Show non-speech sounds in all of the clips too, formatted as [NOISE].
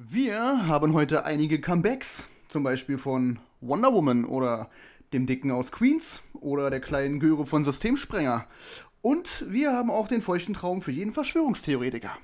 Wir haben heute einige Comebacks, zum Beispiel von Wonder Woman oder dem Dicken aus Queens oder der kleinen Göre von Systemsprenger. Und wir haben auch den feuchten Traum für jeden Verschwörungstheoretiker.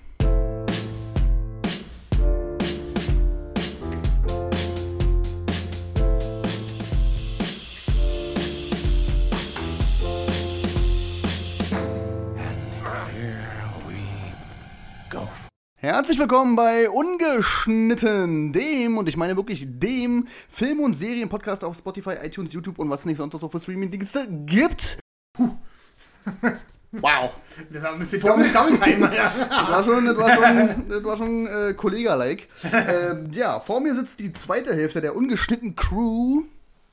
Herzlich willkommen bei Ungeschnitten, dem, und ich meine wirklich dem, Film- und Serienpodcast auf Spotify, iTunes, YouTube und was nicht sonst noch so für Streaming-Dienste gibt. Puh. [LAUGHS] Wow. Das war ein bisschen Double, Double Time, ja. Das war schon, das war schon, das war schon äh, Kollega-like. äh, ja, vor mir sitzt die zweite Hälfte der ungeschnitten Crew,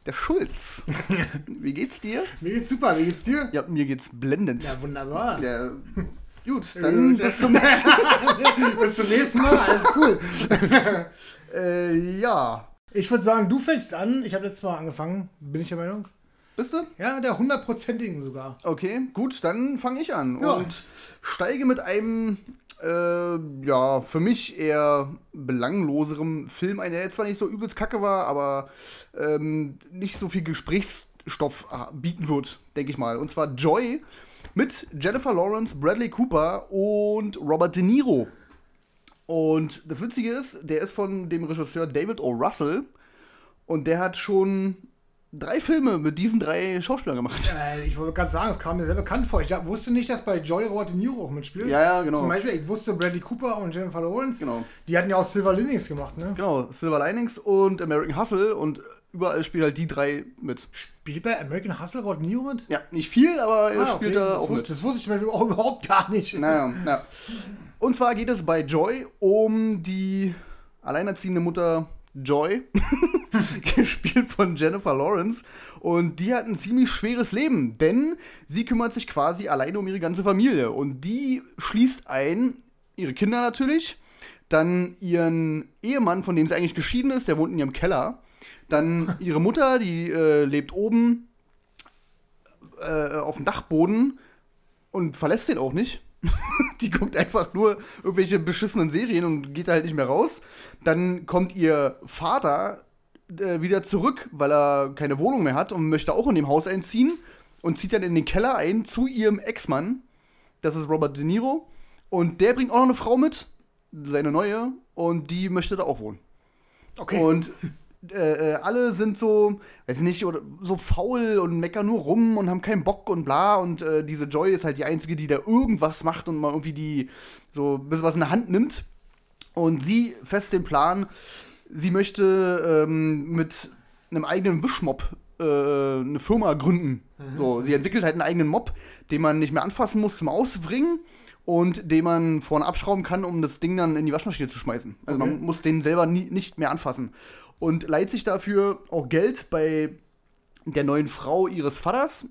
der Schulz. [LAUGHS] Wie geht's dir? Mir geht's super, wie geht's dir? Ja, mir geht's blendend. Ja, wunderbar. Der, gut, dann [LAUGHS] bis zum nächsten [LAUGHS] Bis zum nächsten Mal, alles cool. [LAUGHS] äh, Ja, Ich würde sagen, du fängst an. Ich habe letztes Mal angefangen, bin ich der Meinung. bist du? Ja, der hundertprozentigen sogar. Okay, gut, dann fange ich an Ja. und steige mit einem, äh, ja, für mich eher belangloserem Film ein, der jetzt zwar nicht so übelst kacke war, aber ähm, nicht so viel Gesprächsstoff äh, bieten wird, denke ich mal. Und zwar Joy mit Jennifer Lawrence, Bradley Cooper und Robert De Niro. Und das Witzige ist, der ist von dem Regisseur David O. Russell und der hat schon drei Filme mit diesen drei Schauspielern gemacht. Äh, ich wollte gerade sagen, es kam mir sehr bekannt vor. Ich da- wusste nicht, dass bei Joy Robert De Niro auch mitspielt. Ja, ja, genau. Zum Beispiel, ich wusste Bradley Cooper und Jennifer Lawrence. Genau. Die hatten ja auch Silver Linings gemacht, ne? Genau, Silver Linings und American Hustle und überall spielen halt die drei mit. Spielt bei American Hustle Niro mit? Ja, nicht viel, aber er Ah, spielt okay. da das, auch wusste, mit. das wusste ich auch überhaupt gar nicht. Naja, naja. Und zwar geht es bei Joy um die alleinerziehende Mutter Joy, [LAUGHS] gespielt von Jennifer Lawrence. Und die hat ein ziemlich schweres Leben, denn sie kümmert sich quasi alleine um ihre ganze Familie. Und die schließt ein, ihre Kinder natürlich, dann ihren Ehemann, von dem sie eigentlich geschieden ist, der wohnt in ihrem Keller. Dann ihre Mutter, die äh, lebt oben äh, auf dem Dachboden und verlässt den auch nicht. [LAUGHS] die guckt einfach nur irgendwelche beschissenen Serien und geht da halt nicht mehr raus. Dann kommt ihr Vater äh, wieder zurück, weil er keine Wohnung mehr hat und möchte auch in dem Haus einziehen und zieht dann in den Keller ein zu ihrem Ex-Mann. Das ist Robert De Niro. Und der bringt auch noch eine Frau mit, seine neue, und die möchte da auch wohnen. Okay. Und äh, äh, alle sind so, weiß ich nicht, oder so faul und meckern nur rum und haben keinen Bock und bla. Und äh, diese Joy ist halt die Einzige, die da irgendwas macht und mal irgendwie die so ein bisschen was in der Hand nimmt. Und sie fest den Plan, sie möchte ähm, mit einem eigenen Wischmob äh, eine Firma gründen. So, sie entwickelt halt einen eigenen Mob, den man nicht mehr anfassen muss zum Ausbringen und den man vorne abschrauben kann, um das Ding dann in die Waschmaschine zu schmeißen. Also Okay. man muss den selber nie, nicht mehr anfassen. Und leiht sich dafür auch Geld bei der neuen Frau ihres Vaters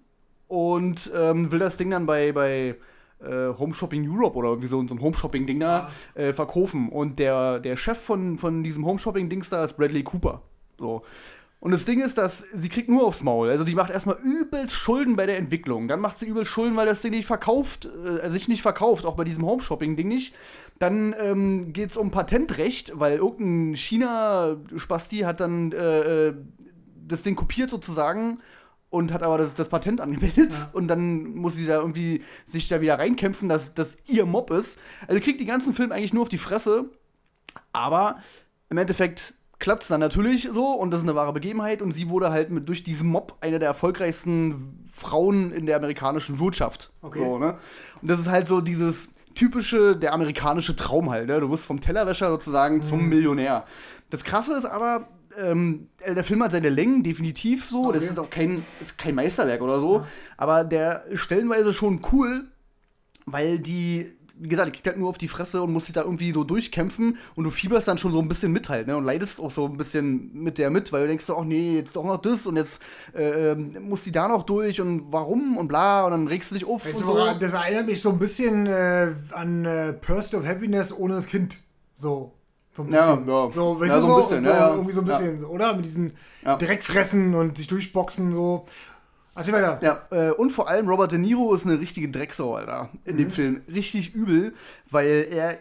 und ähm, will das Ding dann bei, bei äh, Home Shopping Europe oder irgendwie so, so ein Home Shopping Ding da äh, verkaufen. Und der, der Chef von, von diesem Home Shopping Dings da ist Bradley Cooper. So. Und das Ding ist, dass sie kriegt nur aufs Maul. Also die macht erstmal übelst Schulden bei der Entwicklung. Dann macht sie übelst Schulden, weil das Ding nicht verkauft, äh, sich nicht verkauft, auch bei diesem Home Shopping Ding nicht. Dann ähm, geht es um Patentrecht, weil irgendein China-Spasti hat dann äh, äh, das Ding kopiert sozusagen und hat aber das, das Patent angemeldet Ja. und dann muss sie da irgendwie sich da wieder reinkämpfen, dass das ihr Mob ist. Also kriegt den ganzen Film eigentlich nur auf die Fresse, aber im Endeffekt klappt es dann natürlich so und das ist eine wahre Begebenheit und sie wurde halt mit durch diesen Mob eine der erfolgreichsten Frauen in der amerikanischen Wirtschaft. Okay. So, ne? Und das ist halt so dieses typische, der amerikanische Traum halt. Ne? Du wirst vom Tellerwäscher sozusagen zum Millionär. Das Krasse ist aber, ähm, der Film hat seine Längen, definitiv so. Das Okay. ist auch kein, ist kein Meisterwerk oder so. Aber der ist stellenweise schon cool, weil die, wie gesagt, die kriegt halt nur auf die Fresse und muss sich da irgendwie so durchkämpfen und du fieberst dann schon so ein bisschen mit halt, ne? Und leidest auch so ein bisschen mit der mit, weil du denkst, ach nee, jetzt doch noch das und jetzt äh, ähm, muss die da noch durch und warum und bla und dann regst du dich auf Weißt und so. woran- das erinnert mich so ein bisschen äh, an äh, Pursuit of Happiness ohne Kind. So. So ein Ja, bisschen. ja. So, weißt Ja, du, so ein so, bisschen, so ja, ja. irgendwie so ein bisschen, so, oder? Mit diesen Ja. direkt fressen und sich durchboxen, so. Erzähl weiter. Ja, äh, und vor allem Robert De Niro ist eine richtige Drecksau, Alter, in dem Film. Richtig übel, weil er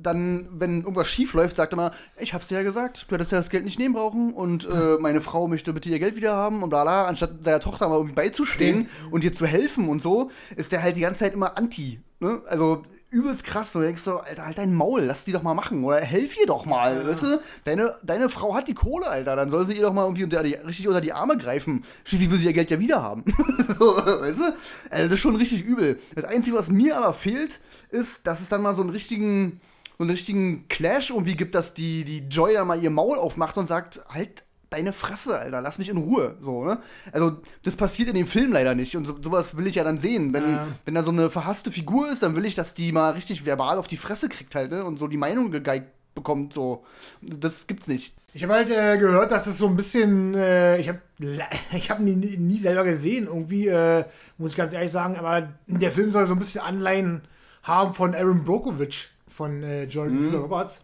dann, wenn irgendwas schief läuft, sagt er mal, ich hab's dir ja gesagt, du hättest ja das Geld nicht nehmen brauchen und äh, [LAUGHS] meine Frau möchte bitte ihr Geld wieder haben und bla bla, anstatt seiner Tochter mal irgendwie beizustehen und ihr zu helfen und so, ist der halt die ganze Zeit immer anti. Ne? Also übelst krass, so denkst du, Alter, halt dein Maul, lass die doch mal machen oder helf ihr doch mal, weißt du? Deine, deine Frau hat die Kohle, Alter, dann soll sie ihr doch mal irgendwie unter die, richtig unter die Arme greifen. Schließlich will sie ihr Geld ja wieder haben. [LAUGHS] so, weißt du? Also das ist schon richtig übel. Das Einzige, was mir aber fehlt, ist, dass es dann mal so einen richtigen, so einen richtigen Clash irgendwie gibt, dass die, die Joy dann mal ihr Maul aufmacht und sagt, halt deine Fresse, Alter, lass mich in Ruhe. So, ne? Also, das passiert in dem Film leider nicht. Und so, sowas will ich ja dann sehen. Wenn, Ja. wenn da so eine verhasste Figur ist, dann will ich, dass die mal richtig verbal auf die Fresse kriegt halt, ne? Und so die Meinung gegeigt bekommt, so. Das gibt's nicht. Ich habe halt äh, gehört, dass es so ein bisschen, äh, ich habe [LAUGHS] ich hab ihn nie, nie selber gesehen, irgendwie, äh, muss ich ganz ehrlich sagen, aber der Film soll so ein bisschen Anleihen haben von Aaron Brokovich, von äh, Jordan Mhm. Roberts.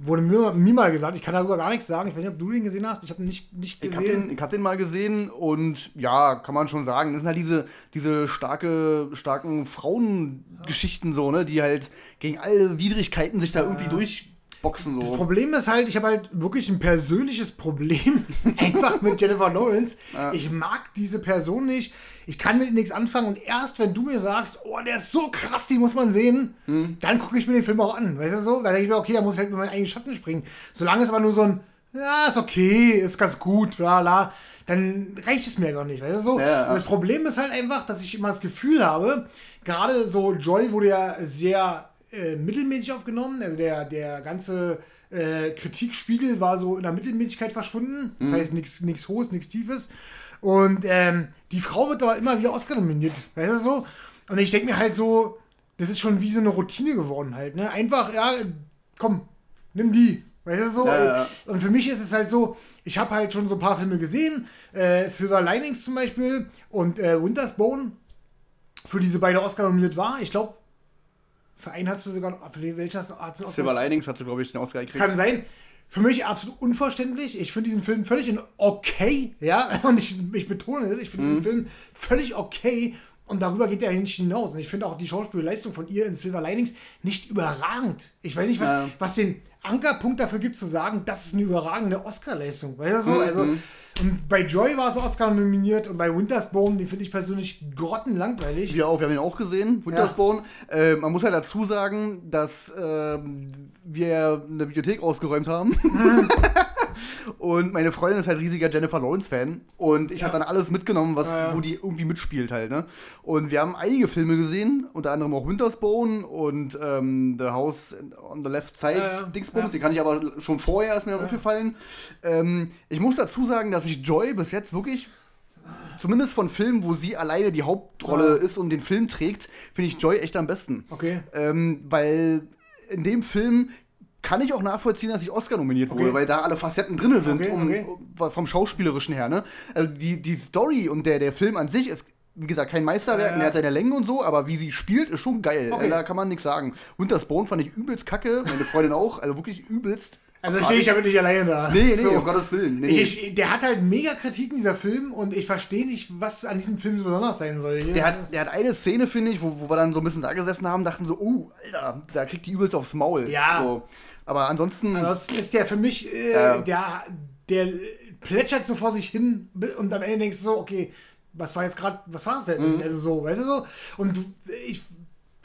Wurde mir, mir mal gesagt, ich kann darüber gar nichts sagen. Ich weiß nicht, ob du den gesehen hast. Ich habe ihn nicht, nicht Ich gesehen. hab, den, ich hab den mal gesehen und ja, kann man schon sagen. Das sind halt diese, diese starke, starken Frauengeschichten so, ne, die halt gegen alle Widrigkeiten sich da irgendwie durchboxen. Das So. Problem ist halt, ich habe halt wirklich ein persönliches Problem [LAUGHS] einfach mit Jennifer Lawrence. Ich mag diese Person nicht. Ich kann mit nichts anfangen und erst wenn du mir sagst, oh, der ist so krass, die muss man sehen, dann gucke ich mir den Film auch an. Weißt du so? Dann denke ich mir, okay, da muss ich halt mit meinen eigenen Schatten springen. Solange es aber nur so ein, ja, ist okay, ist ganz gut, bla bla, dann reicht es mir gar nicht. Weißt du so? Ja, das Problem ist halt einfach, dass ich immer das Gefühl habe, gerade so Joy wurde ja sehr äh, mittelmäßig aufgenommen. Also der, der ganze äh, Kritikspiegel war so in der Mittelmäßigkeit verschwunden. Das heißt nichts nichts Hohes, nichts Tiefes. Und ähm, die Frau wird aber immer wieder Oscar nominiert. Weißt du so? Und ich denke mir halt so, das ist schon wie so eine Routine geworden halt. Ne? Einfach, ja, komm, nimm die. Weißt du so? Ja, ja. Und für mich ist es halt so, ich habe halt schon so ein paar Filme gesehen, äh, Silver Linings zum Beispiel und äh, Winter's Bone, für diese beide Oscar nominiert war. Ich glaube, für einen hast du sogar, für du hast du Oscar- Silver Linings hat sie, glaube ich, den Oscar gekriegt. kann sein. Für mich absolut unverständlich. Ich finde diesen Film völlig in okay, ja. [LAUGHS] Und ich, ich betone es, ich finde Mhm. diesen Film völlig okay. Und darüber geht er nicht hinaus. Und ich finde auch die Schauspielleistung von ihr in Silver Linings nicht überragend. Ich weiß nicht, was, Ja. was den Ankerpunkt dafür gibt, zu sagen, das ist eine überragende Oscar-Leistung. Weißt du so? Mhm. Und bei Joy war sie Oscar nominiert und bei Winter's Bone, die finde ich persönlich grottenlangweilig. Wir auch, wir haben ihn auch gesehen, Winter's Ja. Äh, man muss halt dazu sagen, dass ähm, wir eine Bibliothek ausgeräumt haben. [LAUGHS] und meine Freundin ist halt riesiger Jennifer Lawrence-Fan. Und ich Ja. habe dann alles mitgenommen, was, Ja, ja. wo die irgendwie mitspielt halt. Ne? Und wir haben einige Filme gesehen, unter anderem auch Winter's Bone und ähm, The House on the Left Side Ja. Dingsbums. Die kann ich aber schon vorher, ist mir dann aufgefallen. Ähm, ich muss dazu sagen, dass ich Joy bis jetzt wirklich zumindest von Filmen, wo sie alleine die Hauptrolle Ja. ist und den Film trägt, finde ich Joy echt am besten. Okay. Ähm, weil in dem Film kann ich auch nachvollziehen, dass ich Oscar nominiert wurde, Okay. weil da alle Facetten drin sind, Okay, um, okay. um- vom Schauspielerischen her. Ne? Also die, die Story und der, der Film an sich ist, wie gesagt, kein Meisterwerk, Ja, ja. der hat seine Längen und so, aber wie sie spielt, ist schon geil. Okay. Äh, Da kann man nichts sagen. Winter's Bone fand ich übelst kacke, meine Freundin auch, also wirklich übelst. Also stehe ich damit nicht alleine da. Nee, nee, So. um Gottes Willen. Nee. Ich, ich, der hat halt mega Kritiken, dieser Film, und ich verstehe nicht, was an diesem Film so besonders sein soll. Der hat, der hat eine Szene, finde ich, wo, wo wir dann so ein bisschen da gesessen haben, dachten so, oh, Alter, da kriegt die übelst aufs Maul. Ja. So. Aber ansonsten, das ist der für mich, äh, Ja. der, der plätschert so vor sich hin und am Ende denkst du so, okay, was war jetzt gerade, was war es denn? Mhm. Also so, weißt du so? Und du, ich,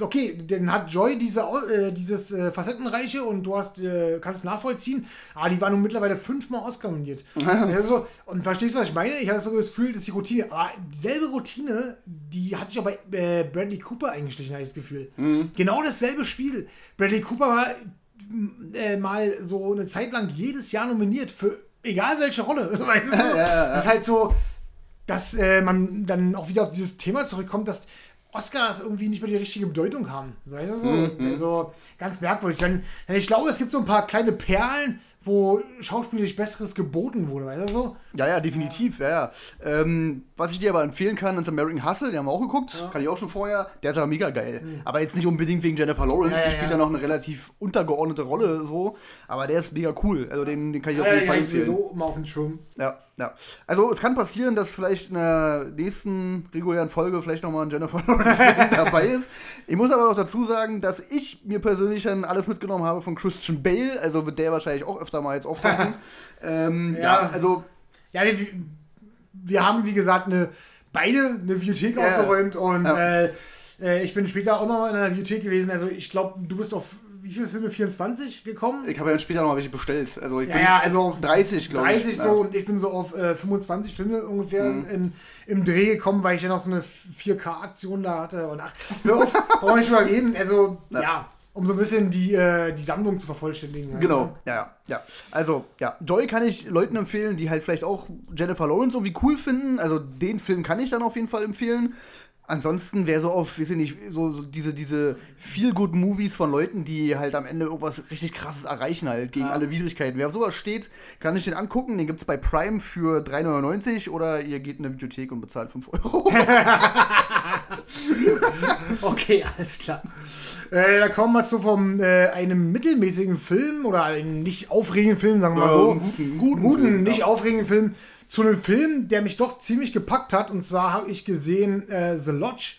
okay, dann hat Joy diese, äh, dieses äh, Facettenreiche und du hast, äh, kannst es nachvollziehen, aber die war nun mittlerweile fünfmal nominiert. also [LAUGHS] so, und verstehst du, was ich meine? Ich habe so das Gefühl, das ist die Routine, aber dieselbe Routine, die hat sich auch bei äh, Bradley Cooper eingeschlichen, habe ich das Gefühl. Mhm. Genau dasselbe Spiel. Bradley Cooper war äh, mal so eine Zeit lang jedes Jahr nominiert für egal welche Rolle. [LAUGHS] Weißt du? ja, ja. Das ist halt so, dass äh, man dann auch wieder auf dieses Thema zurückkommt, dass Oscars irgendwie nicht mehr die richtige Bedeutung haben. So, Weißt du so? Mhm, Also ganz merkwürdig. Denn, denn ich glaube, es gibt so ein paar kleine Perlen, wo schauspielerisch Besseres geboten wurde. Weißt du so? ja, ja, definitiv, ja, ja. Ähm, was ich dir aber empfehlen kann, ist American Hustle, den haben wir auch geguckt, kann ich auch schon vorher, der ist aber mega geil. Aber jetzt nicht unbedingt wegen Jennifer Lawrence, Mhm. Ja, ja, die spielt ja. ja noch eine relativ untergeordnete Rolle, so, aber der ist mega cool, also den, den kann ich auf Ja, jeden den Fall empfehlen. sowieso immer auf den Schirm. Ja. ja. Also es kann passieren, dass vielleicht in der nächsten regulären Folge vielleicht nochmal ein Jennifer [LAUGHS] Lawrence dabei ist. Ich muss aber auch dazu sagen, dass ich mir persönlich dann alles mitgenommen habe von Christian Bale, also wird der wahrscheinlich auch öfter mal jetzt auftauchen. [LAUGHS] ähm, ja. ja, also. Ja, wir, wir haben, wie gesagt, eine, beide eine Bibliothek ja. aufgeräumt und ja. äh, äh ich bin später auch noch in einer Bibliothek gewesen. Also ich glaube, du bist auf wie viele Filme? 24 gekommen? Ich habe ja später noch welche bestellt. Also ich ja, bin ja, also auf 30, glaube ich. 30 so ja. und ich bin so auf äh, 25 Filme ungefähr mhm. in, im Dreh gekommen, weil ich ja noch so eine 4K-Aktion da hatte. Und ach, hör auf, brauche ich mal reden. Also, ja. ja. Um so ein bisschen die, äh, die Sammlung zu vervollständigen. Genau, ja, ja, ja. Also, ja, Joy kann ich Leuten empfehlen, die halt vielleicht auch Jennifer Lawrence irgendwie cool finden. Also, den Film kann ich dann auf jeden Fall empfehlen. Ansonsten wäre so auf, weiß ich nicht, so, so diese, diese Feel-Good-Movies von Leuten, die halt am Ende irgendwas richtig krasses erreichen, halt gegen ja. alle Widrigkeiten. Wer auf sowas steht, kann sich den angucken. Den gibt es bei Prime für 3,99 oder ihr geht in eine Bibliothek und bezahlt 5 Euro. [LAUGHS] okay, alles klar. Äh, da kommen wir zu vom äh, einem mittelmäßigen Film oder einem nicht aufregenden Film, sagen wir mal so. Ja, guten, guten, guten Film, nicht ja. aufregenden Film zu einem Film, der mich doch ziemlich gepackt hat. Und zwar habe ich gesehen äh, The Lodge.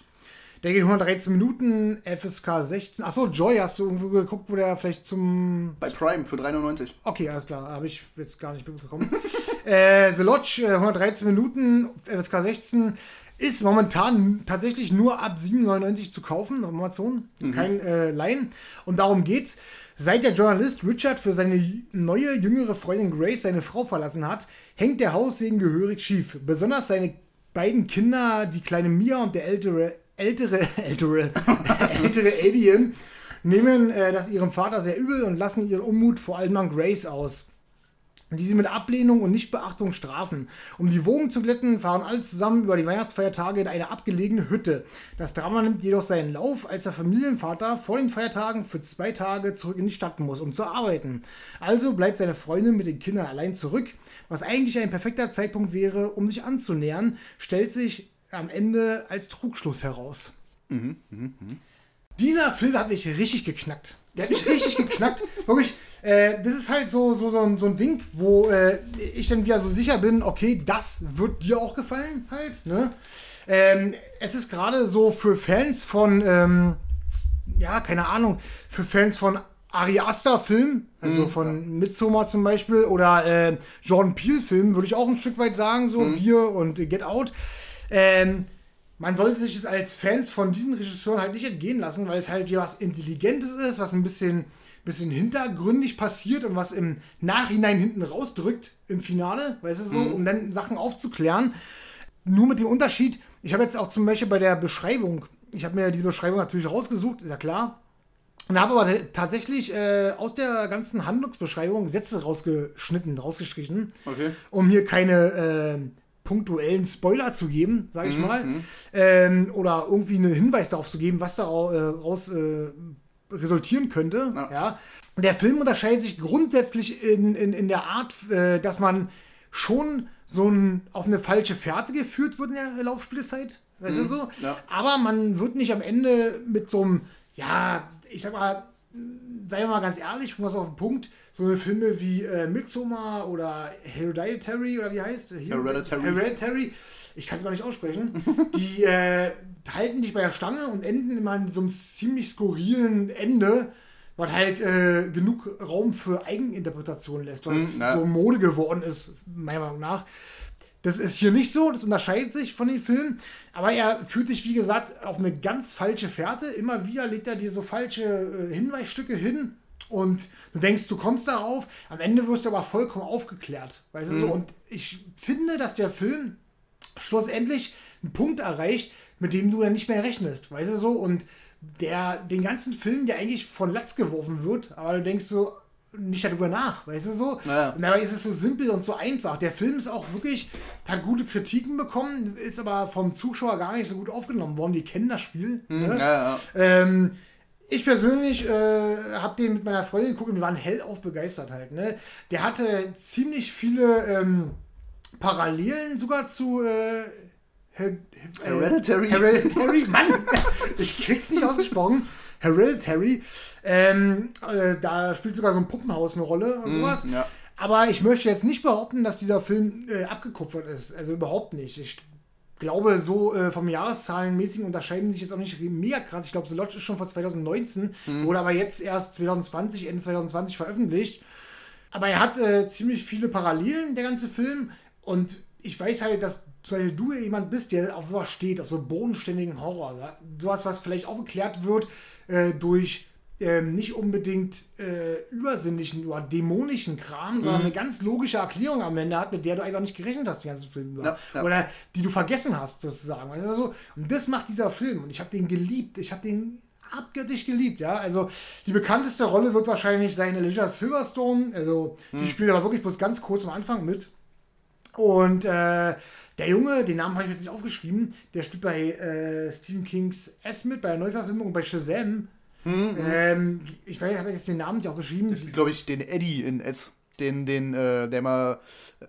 Der geht 113 Minuten, FSK 16. Achso, Joy hast du irgendwo geguckt, wo der vielleicht zum. Bei Prime für 3,99. Okay, alles klar. Habe ich jetzt gar nicht mitbekommen. [LAUGHS] äh, The Lodge, äh, 113 Minuten, FSK 16. Ist momentan tatsächlich nur ab 7,99 zu kaufen auf Amazon. Mhm. Kein äh, Laien. Und darum geht's. Seit der Journalist Richard für seine neue jüngere Freundin Grace seine Frau verlassen hat, hängt der Haussegen gehörig schief. Besonders seine beiden Kinder, die kleine Mia und der ältere, ältere, [LAUGHS] ältere, [LAUGHS] ältere Alien, nehmen äh, das ihrem Vater sehr übel und lassen ihren Unmut vor allem an Grace aus die sie mit Ablehnung und Nichtbeachtung strafen. Um die Wogen zu glätten, fahren alle zusammen über die Weihnachtsfeiertage in eine abgelegene Hütte. Das Drama nimmt jedoch seinen Lauf, als der Familienvater vor den Feiertagen für zwei Tage zurück in die Stadt muss, um zu arbeiten. Also bleibt seine Freundin mit den Kindern allein zurück, was eigentlich ein perfekter Zeitpunkt wäre, um sich anzunähern, stellt sich am Ende als Trugschluss heraus. Mhm, mh, mh. Dieser Film hat mich richtig geknackt. Der hat mich richtig geknackt. [LAUGHS] Wirklich, äh, das ist halt so, so, so, ein, so ein Ding, wo äh, ich dann wieder so sicher bin, okay, das wird dir auch gefallen halt. Ne? Ähm, es ist gerade so für Fans von, ähm, ja, keine Ahnung, für Fans von Ari Aster Film, also mhm, von ja. Midsommar zum Beispiel, oder äh, Jordan Peele Film, würde ich auch ein Stück weit sagen, so mhm. Wir und Get Out. Ähm, man sollte sich es als Fans von diesen Regisseuren halt nicht entgehen lassen, weil es halt ja was Intelligentes ist, was ein bisschen, bisschen hintergründig passiert und was im Nachhinein hinten rausdrückt im Finale, weißt du so, mhm. um dann Sachen aufzuklären. Nur mit dem Unterschied, ich habe jetzt auch zum Beispiel bei der Beschreibung, ich habe mir diese Beschreibung natürlich rausgesucht, ist ja klar. Und habe aber tatsächlich äh, aus der ganzen Handlungsbeschreibung Sätze rausgeschnitten, rausgestrichen, okay. um hier keine äh, punktuellen Spoiler zu geben, sage ich mhm, mal, mhm. ähm, oder irgendwie einen Hinweis darauf zu geben, was daraus äh, resultieren könnte. Ja. ja. Der Film unterscheidet sich grundsätzlich in, in, in der Art, äh, dass man schon so ein, auf eine falsche Fährte geführt wird in der Laufspielzeit. Weißt mhm, du so? Ja. Aber man wird nicht am Ende mit so einem, ja, ich sag mal, seien wir mal ganz ehrlich, bringen wir es auf den Punkt, so eine Filme wie äh, Midsommar oder Hereditary oder wie heißt? Hereditary. Hereditary. Ich kann es mal nicht aussprechen. [LAUGHS] die äh, halten dich bei der Stange und enden immer in so einem ziemlich skurrilen Ende, was halt äh, genug Raum für Eigeninterpretation lässt, weil es mm, so Mode geworden ist, meiner Meinung nach. Das ist hier nicht so, das unterscheidet sich von den Filmen, aber er führt dich, wie gesagt, auf eine ganz falsche Fährte. Immer wieder legt er dir so falsche äh, Hinweisstücke hin und du denkst, du kommst darauf, am Ende wirst du aber vollkommen aufgeklärt. Weißt du mhm. so? Und ich finde, dass der Film schlussendlich einen Punkt erreicht, mit dem du dann nicht mehr rechnest. Weißt du so? Und der den ganzen Film, der eigentlich von Latz geworfen wird, aber du denkst so, nicht darüber nach, weißt du so? Naja. Und dabei ist es so simpel und so einfach. Der Film ist auch wirklich, hat gute Kritiken bekommen, ist aber vom Zuschauer gar nicht so gut aufgenommen worden. Die kennen das Spiel. Mhm, ne? ja, ja. Ähm, ich persönlich äh, habe den mit meiner Freundin geguckt und wir waren hellauf begeistert halt. Ne? Der hatte ziemlich viele ähm, Parallelen sogar zu äh, Hereditary. Hereditary, Mann! [LAUGHS] ich krieg's nicht ausgesprochen. Hereditary. Ähm, äh, da spielt sogar so ein Puppenhaus eine Rolle und mm, sowas. Ja. Aber ich möchte jetzt nicht behaupten, dass dieser Film äh, abgekupfert ist. Also überhaupt nicht. Ich glaube, so äh, vom Jahreszahlenmäßigen unterscheiden sich jetzt auch nicht mega krass. Ich glaube, The Lodge ist schon von 2019, mhm. wurde aber jetzt erst 2020, Ende 2020 veröffentlicht. Aber er hat äh, ziemlich viele Parallelen, der ganze Film. Und ich weiß halt, dass zum Beispiel du jemand bist, der auf sowas steht, auf so bodenständigen Horror. Ja? Sowas, was vielleicht aufgeklärt wird äh, durch ähm, nicht unbedingt äh, übersinnlichen oder dämonischen Kram, sondern mhm. eine ganz logische Erklärung am Ende hat, mit der du einfach nicht gerechnet hast, den ganzen Film Ja, ja. Oder die du vergessen hast, sozusagen. Also, und das macht dieser Film. Und ich habe den geliebt. Ich habe den abgöttisch geliebt, ja. Also die bekannteste Rolle wird wahrscheinlich sein Elijah Silverstone. Also die mhm. spielt aber wirklich bloß ganz kurz am Anfang mit. Und äh, der Junge, den Namen habe ich jetzt nicht aufgeschrieben, der spielt bei äh, Stephen Kings S mit, bei der Neuverfilmung bei Shazam. Mhm. Ähm, ich weiß, habe jetzt den Namen nicht auch geschrieben. Glaube ich, den Eddie in S. Den, den, äh, der mal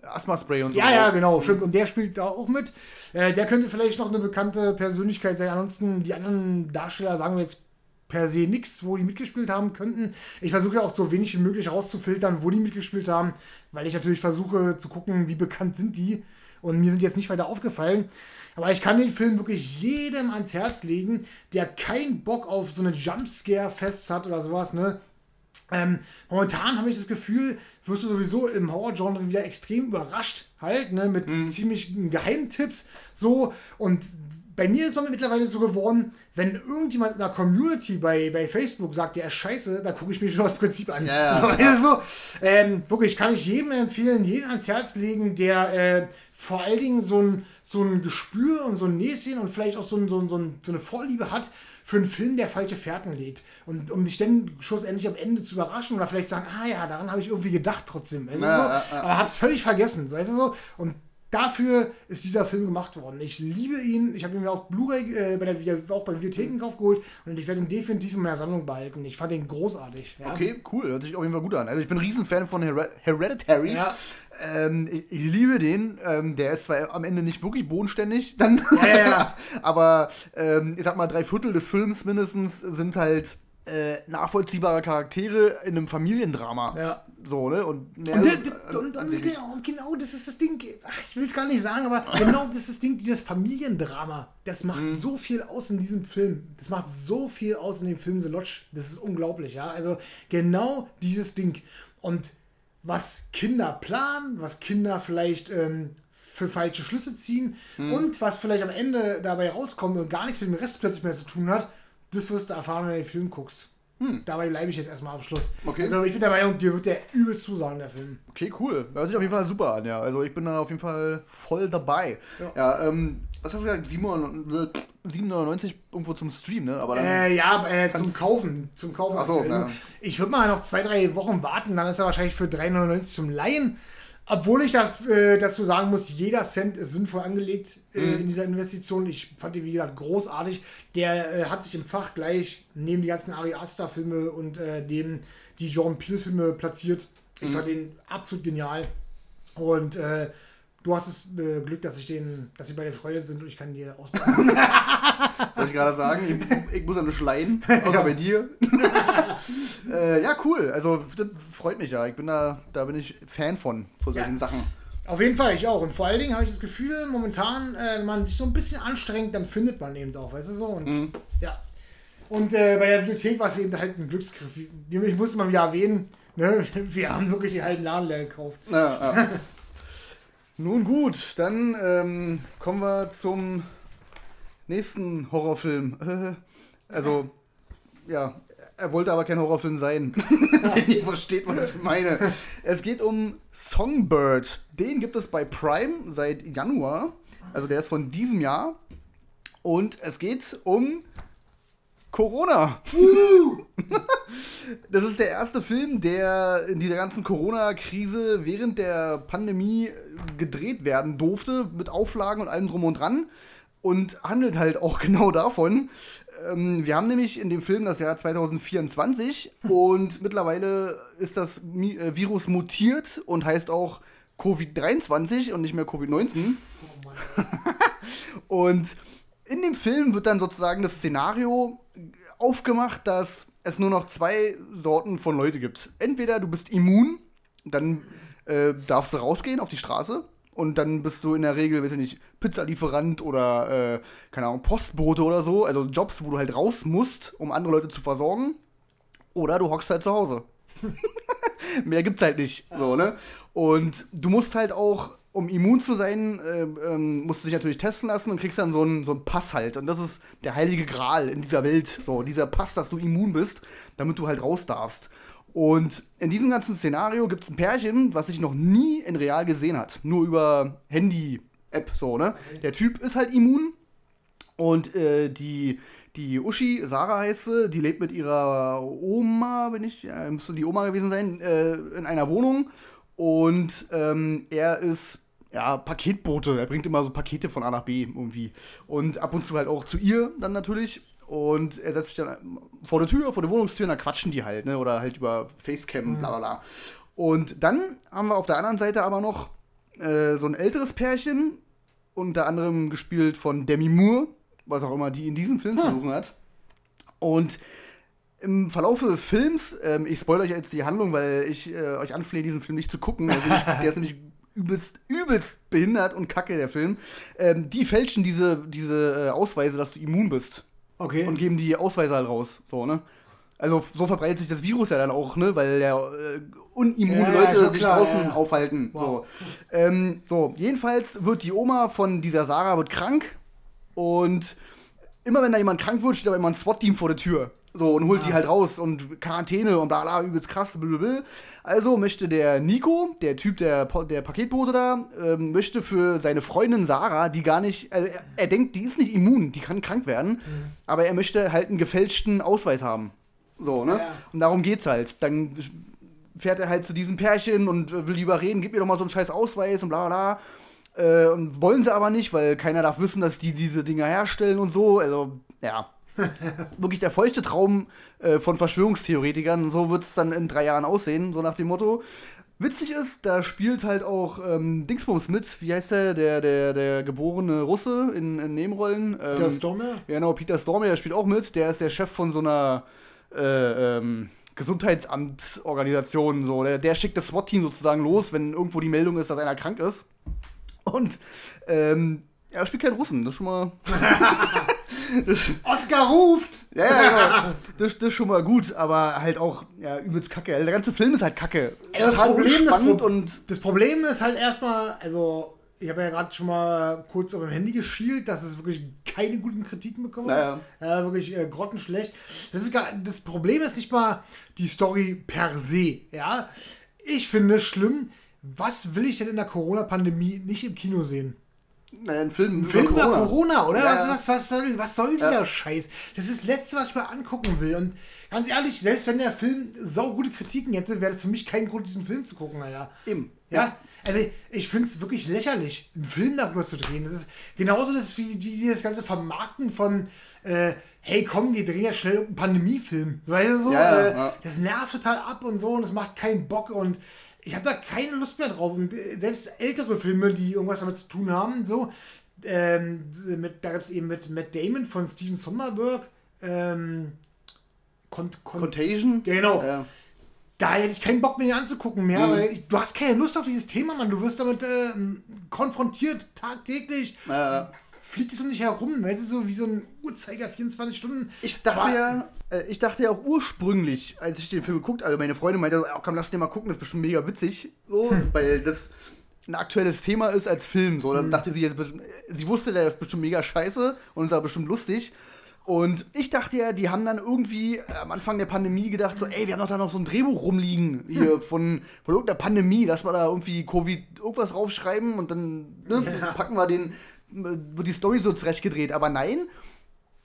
Asthma-Spray und so. Ja, ja, genau, stimmt. Und der spielt da auch mit. Äh, der könnte vielleicht noch eine bekannte Persönlichkeit sein. Ansonsten, die anderen Darsteller sagen wir jetzt per se nichts, wo die mitgespielt haben könnten. Ich versuche ja auch so wenig wie möglich rauszufiltern, wo die mitgespielt haben, weil ich natürlich versuche zu gucken, wie bekannt sind die. Und mir sind jetzt nicht weiter aufgefallen. Aber ich kann den Film wirklich jedem ans Herz legen, der keinen Bock auf so eine Jumpscare-Fest hat oder sowas, ne? Ähm, momentan habe ich das Gefühl, wirst du sowieso im Horror-Genre wieder extrem überrascht, halt, ne, mit mhm. ziemlich Geheimtipps, so. Und bei mir ist man mittlerweile so geworden, wenn irgendjemand in der Community bei, bei Facebook sagt, der ist scheiße, dann gucke ich mir schon das Prinzip an. Ja, so, ja. so ähm, wirklich, kann ich jedem empfehlen, jeden ans Herz legen, der äh, vor allen Dingen so ein, so ein Gespür und so ein Näschen und vielleicht auch so, ein, so, ein, so, eine Vorliebe hat für einen Film, der falsche Fährten legt. Und um dich dann schlussendlich am Ende zu überraschen oder vielleicht sagen, ah ja, daran habe ich irgendwie gedacht trotzdem. Also ja, so, aber habe es völlig vergessen. Weißt du so? Und dafür ist dieser Film gemacht worden. Ich liebe ihn. Ich habe ihn mir auch Blu-ray äh, bei der, auch bei Bibliotheken geholt und ich werde ihn definitiv in meiner Sammlung behalten. Ich fand ihn großartig. Ja. Okay, cool. Hört sich auf jeden Fall gut an. Also ich bin ein Riesenfan von Her Hereditary. Ja. Ähm, ich, ich, liebe den. Ähm, der ist zwar am Ende nicht wirklich bodenständig, dann, ja, [LAUGHS] aber ähm, ich sag mal, drei Viertel des Films mindestens sind halt äh, nachvollziehbare Charaktere in einem Familiendrama. Ja. So, ne? Und, und, das, und, und genau, genau, das ist das Ding. Ach, ich will es gar nicht sagen, aber [LAUGHS] genau das ist das Ding, dieses Familiendrama. Das macht mhm. so viel aus in diesem Film. Das macht so viel aus in dem Film The Lodge. Das ist unglaublich, ja. Also genau dieses Ding. Und was Kinder planen, was Kinder vielleicht ähm, für falsche Schlüsse ziehen mhm. und was vielleicht am Ende dabei rauskommt und gar nichts mit dem Rest plötzlich mehr zu tun hat, das wirst du erfahren, wenn du den Film guckst. Hm. Dabei bleibe ich jetzt erstmal am Schluss. Okay. Also ich bin der Meinung, dir wird der übelst zusagen, der Film. Okay, cool. Hört sich auf jeden Fall super an, ja. Also ich bin da auf jeden Fall voll dabei. Ja, ja ähm, was hast du gesagt? 7,99 irgendwo zum Stream, ne? Aber äh, ja, äh, zum Kaufen. Zum Kaufen. Achso, ja. Ich würde mal noch zwei, drei Wochen warten, dann ist er wahrscheinlich für 3,99 zum Leihen. Obwohl ich das, äh, dazu sagen muss, jeder Cent ist sinnvoll angelegt äh, mhm. in dieser Investition. Ich fand die, wie gesagt, großartig. Der äh, hat sich im Fach gleich neben die ganzen Ari Aster-Filme und äh, neben die Jean Peel-Filme platziert. Ich mhm. fand den absolut genial. Und äh, Du hast das äh, Glück, dass ich den, dass sie bei der Freude sind und ich kann dir ausbauen. [LAUGHS] Wollte ich gerade sagen, ich, ich muss an schleien, außer ja. bei dir. [LAUGHS] äh, ja, cool. Also das freut mich ja. Ich bin da, da bin ich Fan von, von solchen ja. Sachen. Auf jeden Fall, ich auch. Und vor allen Dingen habe ich das Gefühl, momentan, äh, wenn man sich so ein bisschen anstrengt, dann findet man eben auch, weißt du so? Und mhm. ja. Und äh, bei der Bibliothek war es eben halt ein Glücksgriff. Ich muss mal wieder erwähnen, ne? [LAUGHS] wir haben wirklich die halben Laden leer gekauft. Ja, ja. Nun gut, dann ähm, kommen wir zum nächsten Horrorfilm. also, ja, er wollte aber kein Horrorfilm sein. [LAUGHS] Wenn ihr versteht, was ich meine. Es geht um Songbird. Den gibt es bei Prime seit Januar. Also der ist von diesem Jahr. Und es geht um Corona. [LAUGHS] das ist der erste Film, der in dieser ganzen Corona-Krise während der Pandemie gedreht werden durfte, mit Auflagen und allem drum und dran. Und handelt halt auch [LAUGHS] genau davon. Ähm, wir haben nämlich in dem Film das Jahr 2024 und mittlerweile ist das äh, Virus mutiert und heißt auch Covid-23 und nicht mehr Covid-19. Oh [LAUGHS] und in dem Film wird dann sozusagen das Szenario aufgemacht, dass es nur noch zwei Sorten von Leute gibt. Entweder du bist immun, dann äh, darfst du rausgehen auf die Straße und dann bist du in der Regel, weiß ich nicht, Pizzalieferant oder, äh, keine Ahnung, Postbote oder so. Also Jobs, wo du halt raus musst, um andere Leute zu versorgen. Oder du hockst halt zu Hause. [LAUGHS] Mehr gibt's halt nicht. So, ne? Und du musst halt auch, um immun zu sein, äh, ähm, musst du dich natürlich testen lassen und kriegst dann so einen, so einen Pass halt. Und das ist der heilige Gral in dieser Welt. So, dieser Pass, dass du immun bist, damit du halt raus darfst. Und in diesem ganzen Szenario gibt es ein Pärchen, was sich noch nie in real gesehen hat. Nur über Handy-App, so, ne? Der Typ ist halt immun. Und äh, die, die Uschi, Sarah heißt sie, die lebt mit ihrer Oma, wenn ich, ja, müsste die Oma gewesen sein, äh, in einer Wohnung. Und ähm, er ist ja, Paketbote. Er bringt immer so Pakete von A nach B irgendwie. Und ab und zu halt auch zu ihr dann natürlich. Und er setzt sich dann vor der Tür, vor der Wohnungstür, und dann quatschen die halt, ne? Oder halt über Facecam, bla bla bla. Und dann haben wir auf der anderen Seite aber noch äh, so ein älteres Pärchen, unter anderem gespielt von Demi Moore, was auch immer die in diesem Film zu suchen hat. Und im Verlauf des Films, ähm, ich spoilere euch jetzt die Handlung, weil ich äh, euch anflehe, diesen Film nicht zu gucken. Also ich, der ist nämlich übelst, übelst behindert und kacke, der Film. Ähm, die fälschen diese, diese äh, Ausweise, dass du immun bist. Okay. Und geben die Ausweise halt raus. So, ne? Also so verbreitet sich das Virus ja dann auch, ne? Weil ja äh, unimmune Ja, Leute schon sich klar, draußen ja. aufhalten. Wow. So. Ähm, so, jedenfalls wird die Oma von dieser Sarah wird krank und immer wenn da jemand krank wird, steht aber immer ein SWAT-Team vor der Tür. So, und holt die halt raus und Quarantäne und bla bla, übelst krass, blablabla. Also möchte der Nico, der Typ, der, der Paketbote da, ähm, möchte für seine Freundin Sarah, die gar nicht, also er, er denkt, die ist nicht immun, die kann krank werden, aber er möchte halt einen gefälschten Ausweis haben. So, ne? Ja. Und darum geht's halt. Dann fährt er halt zu diesem Pärchen und will die überreden, gib mir doch mal so einen scheiß Ausweis und bla bla bla. Äh, und wollen sie aber nicht, weil keiner darf wissen, dass die diese Dinger herstellen und so. Also, ja. [LAUGHS] Wirklich der feuchte Traum äh, von Verschwörungstheoretikern. So wird es dann in drei Jahren aussehen, so nach dem Motto. Witzig ist, da spielt halt auch ähm, Dingsbums mit. Wie heißt der? Der, der, der geborene Russe in, in Nebenrollen. Ähm, Der Stormer? ja, genau, Peter Stormer, der spielt auch mit. Der ist der Chef von so einer äh, ähm, Gesundheitsamtorganisation. So. Der, der schickt das SWAT-Team sozusagen los, wenn irgendwo die Meldung ist, dass einer krank ist. Und ähm, er spielt keinen Russen. Das ist schon mal. [LAUGHS] das, Oscar ruft! ja, ja, genau. Das, das ist schon mal gut, aber halt auch ja, übelst kacke. Also der ganze Film ist halt kacke. Das Total Problem, das Pro- und. Das Problem ist halt erstmal, also ich habe ja gerade schon mal kurz auf dem Handy geschielt, dass es wirklich keine guten Kritiken bekommen hat. Ja, wirklich äh, grottenschlecht. Das, ist gar, das Problem ist nicht mal die Story per se. Ja, ich finde es schlimm. Was will ich denn in der Corona-Pandemie nicht im Kino sehen? Naja, ein Film, über Film über Corona, oder? Ja, was, ja. ist das, was, soll, was soll dieser Scheiß? Das ist das Letzte, was ich mir angucken will. Und ganz ehrlich, selbst wenn der Film sau gute Kritiken hätte, wäre das für mich kein Grund, diesen Film zu gucken, Alter. Eben. Ja, also ich finde es wirklich lächerlich, einen Film darüber zu drehen. Das ist genauso das wie, wie das ganze Vermarkten von, äh, hey komm, wir drehen ja schnell einen Pandemiefilm. So, weißt du so? Ja, ja, äh, ja. Das nervt total ab und so und es macht keinen Bock und ich habe da keine Lust mehr drauf. Und äh, selbst ältere Filme, die irgendwas damit zu tun haben, so, ähm, mit, da gab es eben mit Matt Damon von Steven Soderbergh, ähm, Con Con Contagion? Genau. Ja. da hätte ich keinen Bock mehr anzugucken mehr, Mhm. weil ich, du hast keine Lust auf dieses Thema, Mann. Du wirst damit äh, konfrontiert tagtäglich. Äh, Fliegt es um dich herum, weißt du, so wie so ein Uhrzeiger 24 Stunden. Ich dachte ja, äh, ich dachte ja auch ursprünglich, als ich den Film geguckt, also meine Freundin meinte, oh, komm, lass den mal gucken, das ist bestimmt mega witzig, so, Hm. weil das ein aktuelles Thema ist als Film, so, dann dachte sie jetzt, sie wusste, der ist bestimmt mega scheiße und ist aber bestimmt lustig. Und ich dachte ja, die haben dann irgendwie äh, am Anfang der Pandemie gedacht, so, ey, wir haben doch da noch so ein Drehbuch rumliegen hier von, von irgendeiner Pandemie, lass mal da irgendwie Covid irgendwas raufschreiben und dann ne, packen wir den, wird die Story so zurechtgedreht. Aber nein,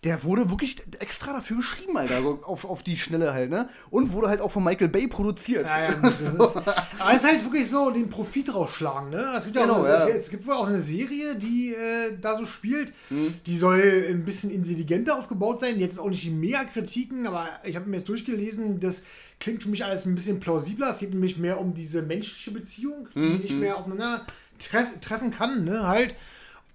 der wurde wirklich extra dafür geschrieben, Alter, so auf, auf die Schnelle halt, ne? Und wurde halt auch von Michael Bay produziert. Ja, ja, [LAUGHS] das ist, aber es ist halt wirklich so, den Profit rausschlagen, ne? Es gibt ja Genau, auch, ja. Es, es gibt wohl auch eine Serie, die äh, da so spielt. Mhm. Die soll ein bisschen intelligenter aufgebaut sein. Jetzt auch nicht die Mega-Kritiken, aber ich habe mir jetzt durchgelesen, das klingt für mich alles ein bisschen plausibler. Es geht nämlich mehr um diese menschliche Beziehung, die Mhm. nicht mehr aufeinander treff, treffen kann, ne? Halt.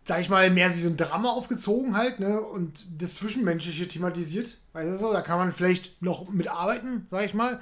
Sag ich mal, mehr wie so ein Drama aufgezogen halt, ne? Und das Zwischenmenschliche thematisiert. Weißt du so, da kann man vielleicht noch mitarbeiten, sag ich mal.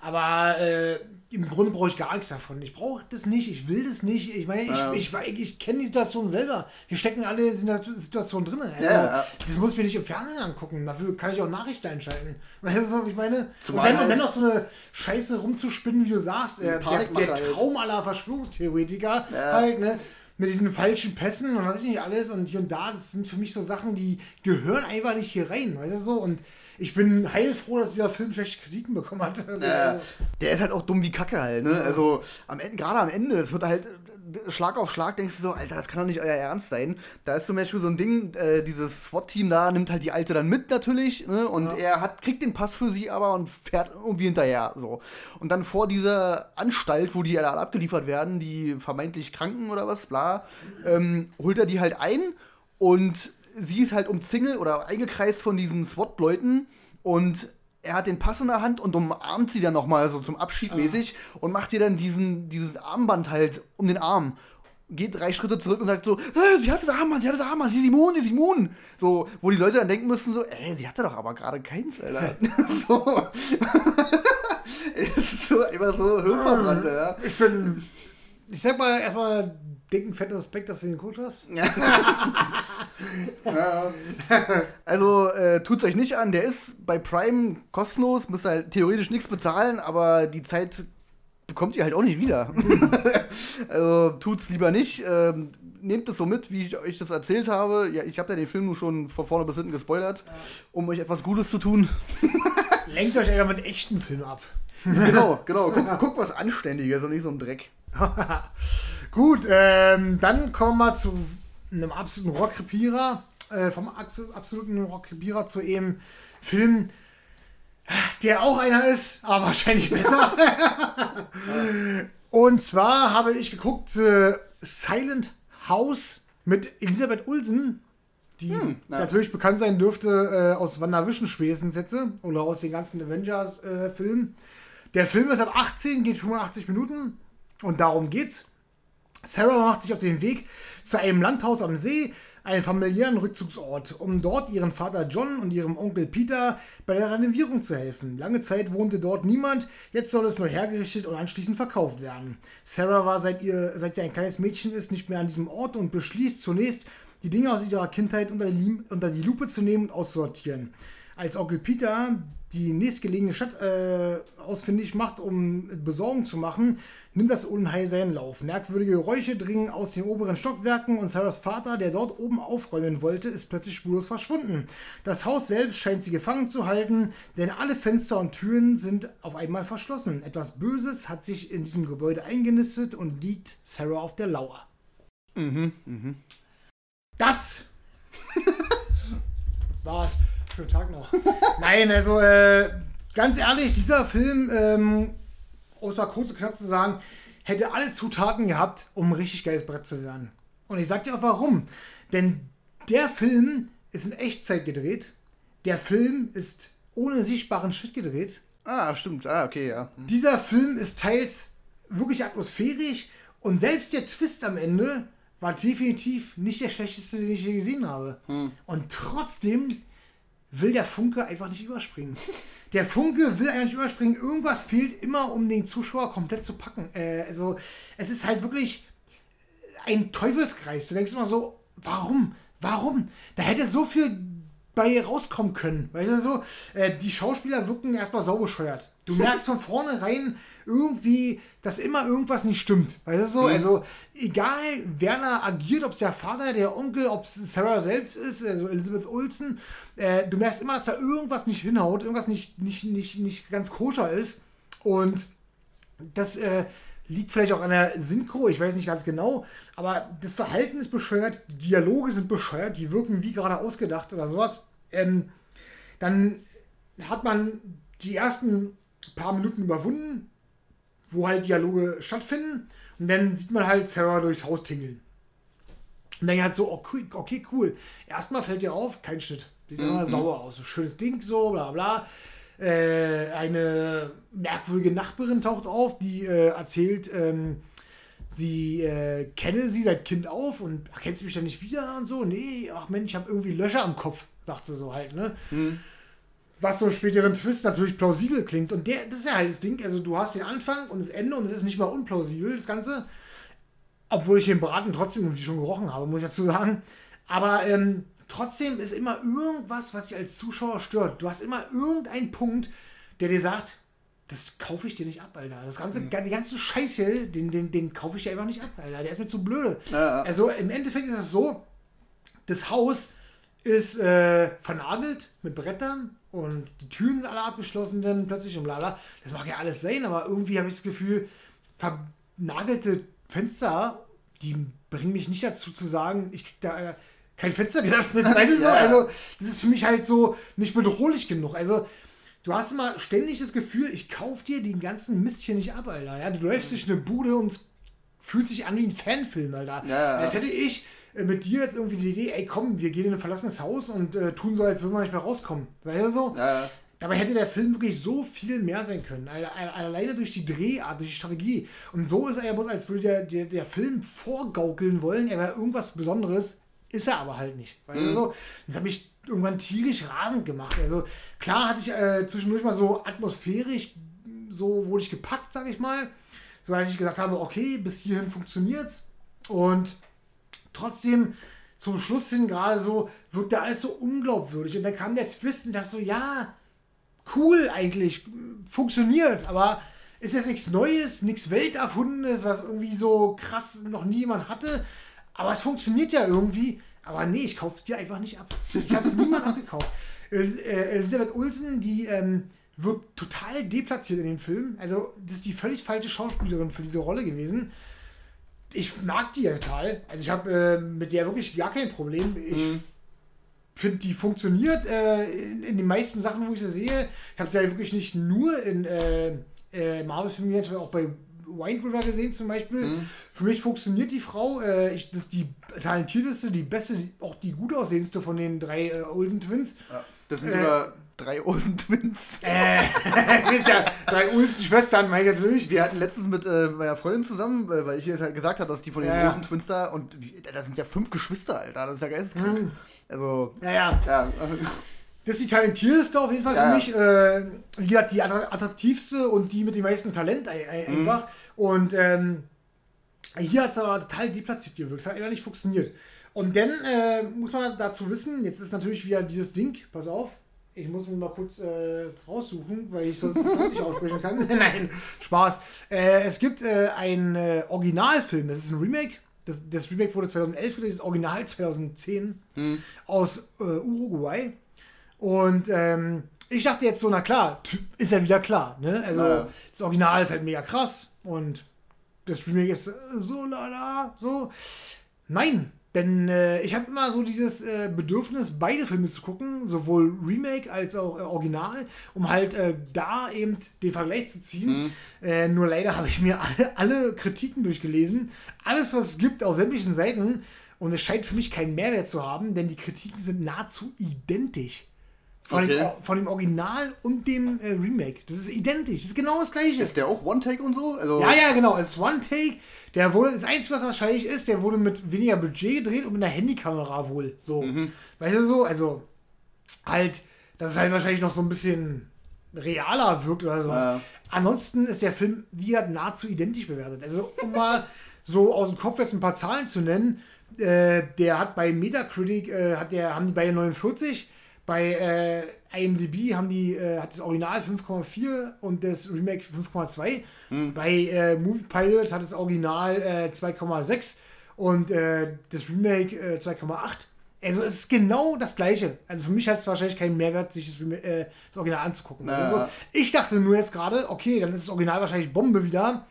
Aber äh, im Grunde brauche ich gar nichts davon. Ich brauche das nicht, ich will das nicht. Ich meine, ich, Ja. ich, ich, ich kenne die Situation selber. Wir stecken alle in der Situation drin. Also, Ja, ja. Das muss ich mir nicht im Fernsehen angucken. Dafür kann ich auch Nachrichten einschalten. [LAUGHS] Weißt du, wie ich meine? Zumal und dann, halt- dann noch so eine Scheiße rumzuspinnen, wie du sagst. Äh, der, der. Traum aller Verschwörungstheoretiker Ja. halt, ne? Mit diesen falschen Pässen und was ich nicht alles und hier und da, das sind für mich so Sachen, die gehören einfach nicht hier rein, weißt du so? Und ich bin heilfroh, dass dieser Film schlechte Kritiken bekommen hat. Ja, Also, der ist halt auch dumm wie Kacke halt, ne? Also am Ende, gerade am Ende, es wird halt äh, Schlag auf Schlag, denkst du so, Alter, das kann doch nicht euer Ernst sein. Da ist zum Beispiel so ein Ding, äh, dieses SWAT-Team da nimmt halt die Alte dann mit natürlich, ne? Und Ja. er hat, kriegt den Pass für sie aber und fährt irgendwie hinterher. So. Und dann vor dieser Anstalt, wo die alle abgeliefert werden, die vermeintlich Kranken oder was, bla, ähm, holt er die halt ein und sie ist halt umzingelt oder eingekreist von diesen SWAT-Leuten und er hat den Pass in der Hand und umarmt sie dann nochmal so zum Abschied mäßig und macht ihr dann diesen, dieses Armband halt um den Arm. Geht drei Schritte zurück und sagt so, "Äh, sie hat das Armband, sie hat das Armband, sie ist immun, sie ist immun. So, wo die Leute dann denken müssen so, ey, sie hatte doch aber gerade keins, Alter. [LAUGHS] [LAUGHS] so. es [LAUGHS] ist so einfach so Hirnverbrannt, ja. ich bin, ich sag mal erstmal dicken, fetten Respekt, dass du den geguckt hast. [LAUGHS] Also äh, tut's euch nicht an, der ist bei Prime kostenlos, müsst ihr halt theoretisch nichts bezahlen, aber die Zeit bekommt ihr halt auch nicht wieder. [LAUGHS] also tut's lieber nicht. Ähm, nehmt es so mit, wie ich euch das erzählt habe. Ja, ich habe ja den Film nur schon von vorne bis hinten gespoilert, um euch etwas Gutes zu tun. [LAUGHS] Lenkt euch einfach mit echten Filmen ab. genau, genau. Guckt guck was Anständiges und nicht so ein Dreck. Gut, ähm, dann kommen wir zu einem absoluten Rockrepierer. Äh, vom abso- absoluten Rockrepierer zu eben Film, der auch einer ist, aber [LAUGHS] wahrscheinlich besser. [LAUGHS] Und zwar habe ich geguckt äh, Silent House mit Elisabeth Olsen, die ja. natürlich bekannt sein dürfte äh, aus WandaVision spätestens oder aus den ganzen Avengers-Filmen. Der Film ist ab 18, geht 85 Minuten und darum geht's. Sarah macht sich auf den Weg zu einem Landhaus am See, einem familiären Rückzugsort, um dort ihren Vater John und ihrem Onkel Peter bei der Renovierung zu helfen. Lange Zeit wohnte dort niemand, jetzt soll es neu hergerichtet und anschließend verkauft werden. Sarah war seit, ihr, seit sie ein kleines Mädchen ist nicht mehr an diesem Ort und beschließt zunächst, die Dinge aus ihrer Kindheit unter die, unter die Lupe zu nehmen und auszusortieren. Als Onkel Peter die nächstgelegene Stadt äh, ausfindig macht, um Besorgung zu machen, nimmt das Unheil seinen Lauf. Merkwürdige Geräusche dringen aus den oberen Stockwerken und Sarahs Vater, der dort oben aufräumen wollte, ist plötzlich spurlos verschwunden. Das Haus selbst scheint sie gefangen zu halten, denn alle Fenster und Türen sind auf einmal verschlossen. Etwas Böses hat sich in diesem Gebäude eingenistet und liegt Sarah auf der Lauer. Das [LAUGHS] war's. Schönen Tag noch. [LAUGHS] Nein, also äh, ganz ehrlich, dieser Film, ähm, um es mal kurz und knapp zu sagen, hätte alle Zutaten gehabt, um ein richtig geiles Brett zu werden. Und ich sag dir auch warum. Denn der Film ist in Echtzeit gedreht. Der Film ist ohne sichtbaren Schritt gedreht. Ah, stimmt. Ah, okay, ja. Dieser Film ist teils wirklich atmosphärisch und selbst der Twist am Ende war definitiv nicht der schlechteste, den ich je gesehen habe. Und trotzdem will der Funke einfach nicht überspringen. Der Funke will einfach nicht überspringen. Irgendwas fehlt immer, um den Zuschauer komplett zu packen. Äh, also, es ist halt wirklich ein Teufelskreis. Du denkst immer so, warum? Warum? Da hätte so viel bei rauskommen können. Weißt du so? Äh, die Schauspieler wirken erstmal saubescheuert. Du [LAUGHS] merkst von vornherein irgendwie, dass immer irgendwas nicht stimmt. Weißt du so? Also, egal wer da agiert, ob es der Vater, der Onkel, ob es Sarah selbst ist, also Elizabeth Olsen, äh, du merkst immer, dass da irgendwas nicht hinhaut, irgendwas nicht, nicht, nicht, nicht ganz koscher ist. Und das äh, liegt vielleicht auch an der Synchro, ich weiß nicht ganz genau, aber das Verhalten ist bescheuert, die Dialoge sind bescheuert, die wirken wie gerade ausgedacht oder sowas. Ähm, dann hat man die ersten paar Minuten überwunden, wo halt Dialoge stattfinden und dann sieht man halt Sarah durchs Haus tingeln. Und dann halt so, okay, okay, cool. Erstmal fällt dir auf, kein Schnitt. Sieht immer sauer aus. So schönes Ding, so, bla bla. Äh, eine merkwürdige Nachbarin taucht auf, die äh, erzählt, ähm, sie äh, kenne sie seit Kind auf und erkennt du mich dann nicht wieder und so. Nee, ach Mensch, ich habe irgendwie Löcher am Kopf, sagt sie so halt, ne? Hm. Was so späteren Twist natürlich plausibel klingt. Und der, das ist ja halt das Ding. Also du hast den Anfang und das Ende und es ist nicht mal unplausibel, das Ganze. Obwohl ich den Braten trotzdem irgendwie schon gerochen habe, muss ich dazu sagen. Aber ähm, trotzdem ist immer irgendwas, was dich als Zuschauer stört. Du hast immer irgendeinen Punkt, der dir sagt, das kaufe ich dir nicht ab, Alter. Das ganze, Mhm. die ganzen Scheiß hier, den, den, den kaufe ich dir einfach nicht ab, Alter. Der ist mir zu blöde. Ja. Also im Endeffekt ist es so, das Haus ist äh, vernagelt mit Brettern und die Türen sind alle abgeschlossen dann plötzlich und lala. Das mag ja alles sein, aber irgendwie habe ich das Gefühl, vernagelte Fenster, die bringen mich nicht dazu zu sagen, ich krieg da äh, kein Fenster geöffnet. [LAUGHS] Weißt du so? Also das ist für mich halt so nicht bedrohlich genug. Also du hast immer ständig das Gefühl, ich kauf dir den ganzen Mist hier nicht ab, Alter. Ja, du läufst durch eine Bude und es fühlt sich an wie ein Fanfilm, Alter. Ja. Als hätte ich äh, mit dir jetzt irgendwie die Idee, ey komm, wir gehen in ein verlassenes Haus und äh, tun so, als würden wir nicht mehr rauskommen. Sei ja so? Ja. Dabei hätte der Film wirklich so viel mehr sein können. Alle- alle- Alleine durch die Drehart, durch die Strategie. Und so ist er ja bloß, als würde der, der, der Film vorgaukeln wollen, er wäre irgendwas Besonderes, ist er aber halt nicht. Weißt du so? Das hat mich irgendwann tierisch rasend gemacht. Also klar hatte ich äh, zwischendurch mal so atmosphärisch, so wurde ich gepackt, sag ich mal. So dass ich gesagt habe, okay, bis hierhin funktioniert's. Und trotzdem zum Schluss hin gerade so wirkte alles so unglaubwürdig. Und dann kam der Twist und das so, ja, cool eigentlich, funktioniert, aber ist jetzt nichts Neues, nichts Welterfundenes, was irgendwie so krass noch nie jemand hatte. Aber es funktioniert ja irgendwie. Aber nee, ich kauf's dir einfach nicht ab. Ich hab's niemand [LAUGHS] abgekauft. El äh, Elisabeth Olsen, die ähm, wird total deplatziert in dem Film. Also, das ist die völlig falsche Schauspielerin für diese Rolle gewesen. Ich mag die ja total. Also, ich habe äh, mit der wirklich gar kein Problem. Ich finde, die funktioniert äh, in, in den meisten Sachen, wo ich sie sehe. Ich habe sie ja wirklich nicht nur in äh, äh, Marvel-Filmen gesehen, ich habe auch bei Wind River gesehen zum Beispiel. Für mich funktioniert die Frau. Äh, ich, das ist die talentierteste, die beste, die, auch die gut aussehendste von den drei äh, Olsen Twins. ja. Das sind Äh. sogar drei Olsen-Twins. [LAUGHS] Äh, das [LAUGHS] ist ja drei Olsen-Schwestern, meine ich natürlich. Wir hatten letztens mit äh, meiner Freundin zusammen, äh, weil ich ihr halt gesagt habe, dass die von den Ja, ja. großen Twins da und da sind ja fünf Geschwister, Alter. Das ist ja geisteskrank. Mhm. Also, Naja, ja. äh, [LAUGHS] Das ist die talentierteste auf jeden Fall Ja, für mich. Äh, wie gesagt, die attra- attraktivste und die mit dem meisten Talent Mhm. einfach. Und ähm, hier hat es aber total deplatziert gewirkt. Hat einfach nicht funktioniert. Und dann äh, muss man dazu wissen, jetzt ist natürlich wieder dieses Ding, pass auf, ich muss mir mal kurz äh, raussuchen, weil ich sonst das nicht aussprechen kann. [LAUGHS] Nein, Spaß. Äh, es gibt äh, einen äh, Originalfilm, das ist ein Remake. Das, das Remake wurde 2011 gedreht, das Original 2010 aus äh, Uruguay. Und ähm, ich dachte jetzt so, na klar, ist ja wieder klar. Ne? Also Ja. das Original ist halt mega krass und das Remake ist äh, so lala, so. Nein, denn äh, ich habe immer so dieses äh, Bedürfnis, beide Filme zu gucken, sowohl Remake als auch äh, Original, um halt äh, da eben den Vergleich zu ziehen. Äh, nur leider habe ich mir alle, alle Kritiken durchgelesen, alles, was es gibt auf sämtlichen Seiten. Und es scheint für mich keinen Mehrwert zu haben, denn die Kritiken sind nahezu identisch. Von, dem, Okay. Or- von dem Original und dem äh, Remake. Das ist identisch. Das ist genau das gleiche. ist der auch One-Take und so? Also, Ja, ja, genau. Es ist One Take. Der wurde, das Einzige, was wahrscheinlich ist, der wurde mit weniger Budget gedreht und mit einer Handykamera wohl. So. Weißt du so? Also, halt, dass es halt wahrscheinlich noch so ein bisschen realer wirkt oder sowas. Ja. Ansonsten ist der Film, wie gesagt, nahezu identisch bewertet. Also, um mal [LAUGHS] so aus dem Kopf jetzt ein paar Zahlen zu nennen, äh, der hat bei Metacritic, äh, hat der, haben die beide 49, bei äh, IMDb haben die, äh, hat das Original 5,4 und das Remake 5,2. Bei äh, Movie Pilot hat das Original äh, 2,6 und äh, das Remake äh, 2,8. Also es ist genau das gleiche. Also für mich hat es wahrscheinlich keinen Mehrwert, sich das, Rema- äh, das Original anzugucken. Ja. Also ich dachte nur jetzt gerade, okay, dann ist das Original wahrscheinlich Bombe wieder,